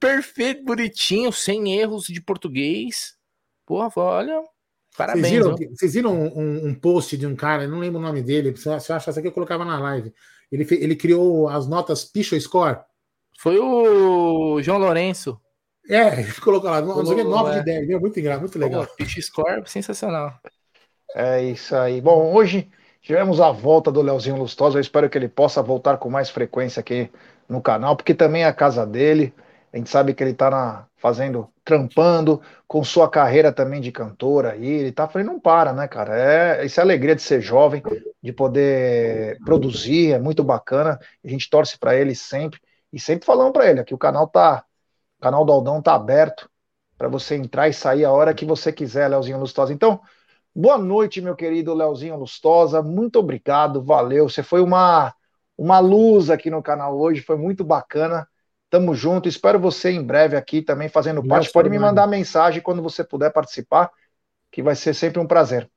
perfeito, bonitinho, sem erros de português. Porra, olha, parabéns. Vocês viram, vocês viram um, um, um, post de um cara, não lembro o nome dele, se eu achasse aqui eu colocava na live. Ele, ele criou as notas Picho Score. Foi o João Lourenço. É, ele colocou lá, não sei 9 é. de 10, meu, muito engraçado, muito legal. Pitch score, sensacional. É isso aí. Bom, hoje tivemos a volta do Leozinho Lustosa, eu espero que ele possa voltar com mais frequência aqui no canal, porque também é a casa dele, a gente sabe que ele tá na, fazendo, trampando com sua carreira também de cantora aí, ele tá falando, não para, né, cara? É, isso é a alegria de ser jovem, de poder produzir, é muito bacana, a gente torce para ele sempre, e sempre falando para ele, aqui o canal tá o canal do Aldão tá aberto para você entrar e sair a hora que você quiser, Leozinho Lustosa. Então, boa noite, meu querido Leozinho Lustosa. Muito obrigado, valeu. Você foi uma, uma luz aqui no canal hoje, foi muito bacana. Tamo junto. Espero você em breve aqui também fazendo parte. Pode me mandar mensagem quando você puder participar, que vai ser sempre um prazer.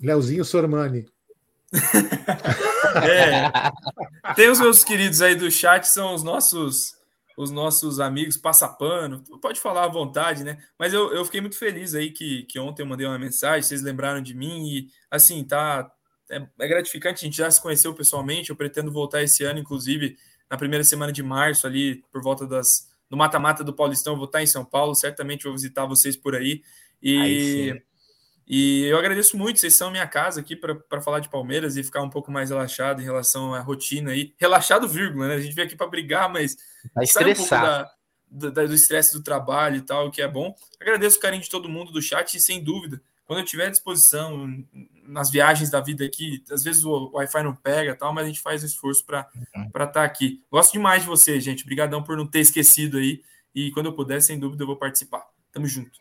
Leozinho Sormani. é. Tem os meus queridos aí do chat, são os nossos os nossos amigos passapano, pode falar à vontade, né? Mas eu, eu fiquei muito feliz aí que, que ontem eu mandei uma mensagem, vocês lembraram de mim e, assim, tá. É, é gratificante, a gente já se conheceu pessoalmente, eu pretendo voltar esse ano, inclusive, na primeira semana de março, ali, por volta das. No mata-mata do Paulistão, eu vou estar em São Paulo, certamente vou visitar vocês por aí. E. Aí e eu agradeço muito, vocês são minha casa aqui para falar de Palmeiras e ficar um pouco mais relaxado em relação à rotina aí. Relaxado, vírgula, né? A gente veio aqui para brigar, mas Vai sai um pouco da, da, do estresse do trabalho e tal, que é bom. Agradeço o carinho de todo mundo do chat e, sem dúvida, quando eu tiver à disposição nas viagens da vida aqui, às vezes o Wi-Fi não pega tal, mas a gente faz um esforço para uhum. estar tá aqui. Gosto demais de você, gente. Obrigadão por não ter esquecido aí. E quando eu puder, sem dúvida, eu vou participar. Tamo junto.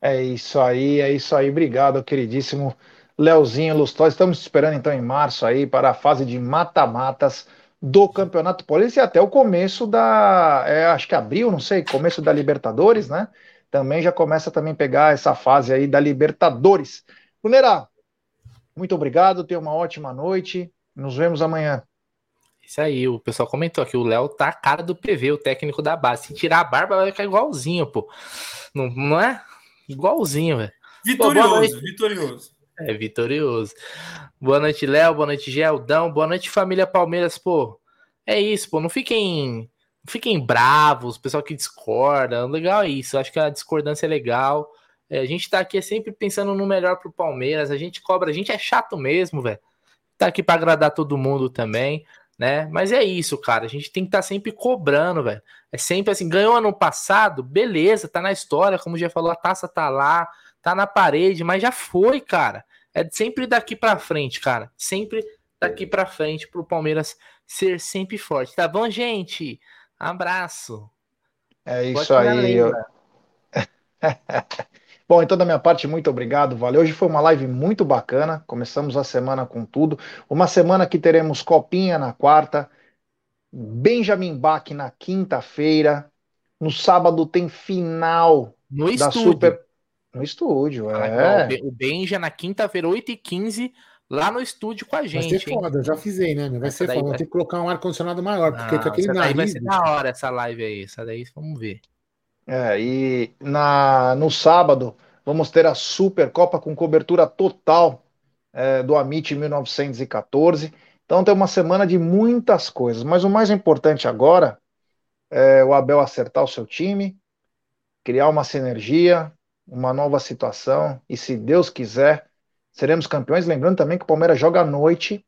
É isso aí, é isso aí. Obrigado, queridíssimo Leozinho Lustó. Estamos esperando então em março aí para a fase de mata-matas do Campeonato Paulista e até o começo da, é, acho que abril, não sei, começo da Libertadores, né? Também já começa também pegar essa fase aí da Libertadores. Brunera, muito obrigado, tenha uma ótima noite, nos vemos amanhã. Isso aí, o pessoal comentou aqui, o Léo tá a cara do PV, o técnico da base. Se tirar a barba, vai ficar igualzinho, pô. Não, não é? Igualzinho, velho. Vitorioso, pô, vitorioso. É, vitorioso. Boa noite, Léo. Boa noite, Geldão. Boa noite, família Palmeiras. Pô, é isso, pô. Não fiquem, não fiquem bravos, pessoal que discorda. Legal é isso. Acho que a discordância é legal. É, a gente tá aqui é sempre pensando no melhor pro Palmeiras. A gente cobra, a gente é chato mesmo, velho. Tá aqui para agradar todo mundo também né? Mas é isso, cara. A gente tem que estar tá sempre cobrando, velho. É sempre assim, ganhou ano passado, beleza, tá na história, como já falou, a taça tá lá, tá na parede, mas já foi, cara. É sempre daqui para frente, cara. Sempre daqui para frente pro Palmeiras ser sempre forte. Tá bom, gente? Abraço. É isso aí. Bom, então da minha parte, muito obrigado, valeu. Hoje foi uma live muito bacana. Começamos a semana com tudo. Uma semana que teremos Copinha na quarta, Benjamin Bach na quinta-feira. No sábado tem final no da estúdio. Super. No estúdio, ah, é. o Benja na quinta-feira, 8h15, lá no estúdio com a gente. Vai ser foda, hein? já fizei, né? Vai essa ser foda. Vai... Tem que colocar um ar-condicionado maior, porque com aquele nariz. Vai ser da hora essa live aí. Essa daí vamos ver. É, e na, no sábado vamos ter a Supercopa com cobertura total é, do Amit 1914. Então tem uma semana de muitas coisas, mas o mais importante agora é o Abel acertar o seu time, criar uma sinergia, uma nova situação, e se Deus quiser, seremos campeões. Lembrando também que o Palmeiras joga à noite,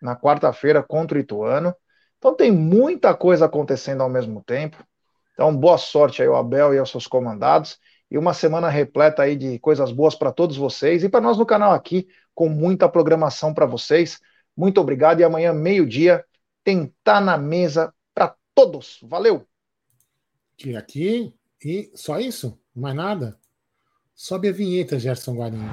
na quarta-feira, contra o Ituano. Então tem muita coisa acontecendo ao mesmo tempo. Então, boa sorte aí ao Abel e aos seus comandados. E uma semana repleta aí de coisas boas para todos vocês e para nós no canal aqui, com muita programação para vocês. Muito obrigado e amanhã, meio-dia, tentar na mesa para todos. Valeu! Tira aqui e só isso? Mais nada? Sobe a vinheta, Gerson Guarinho.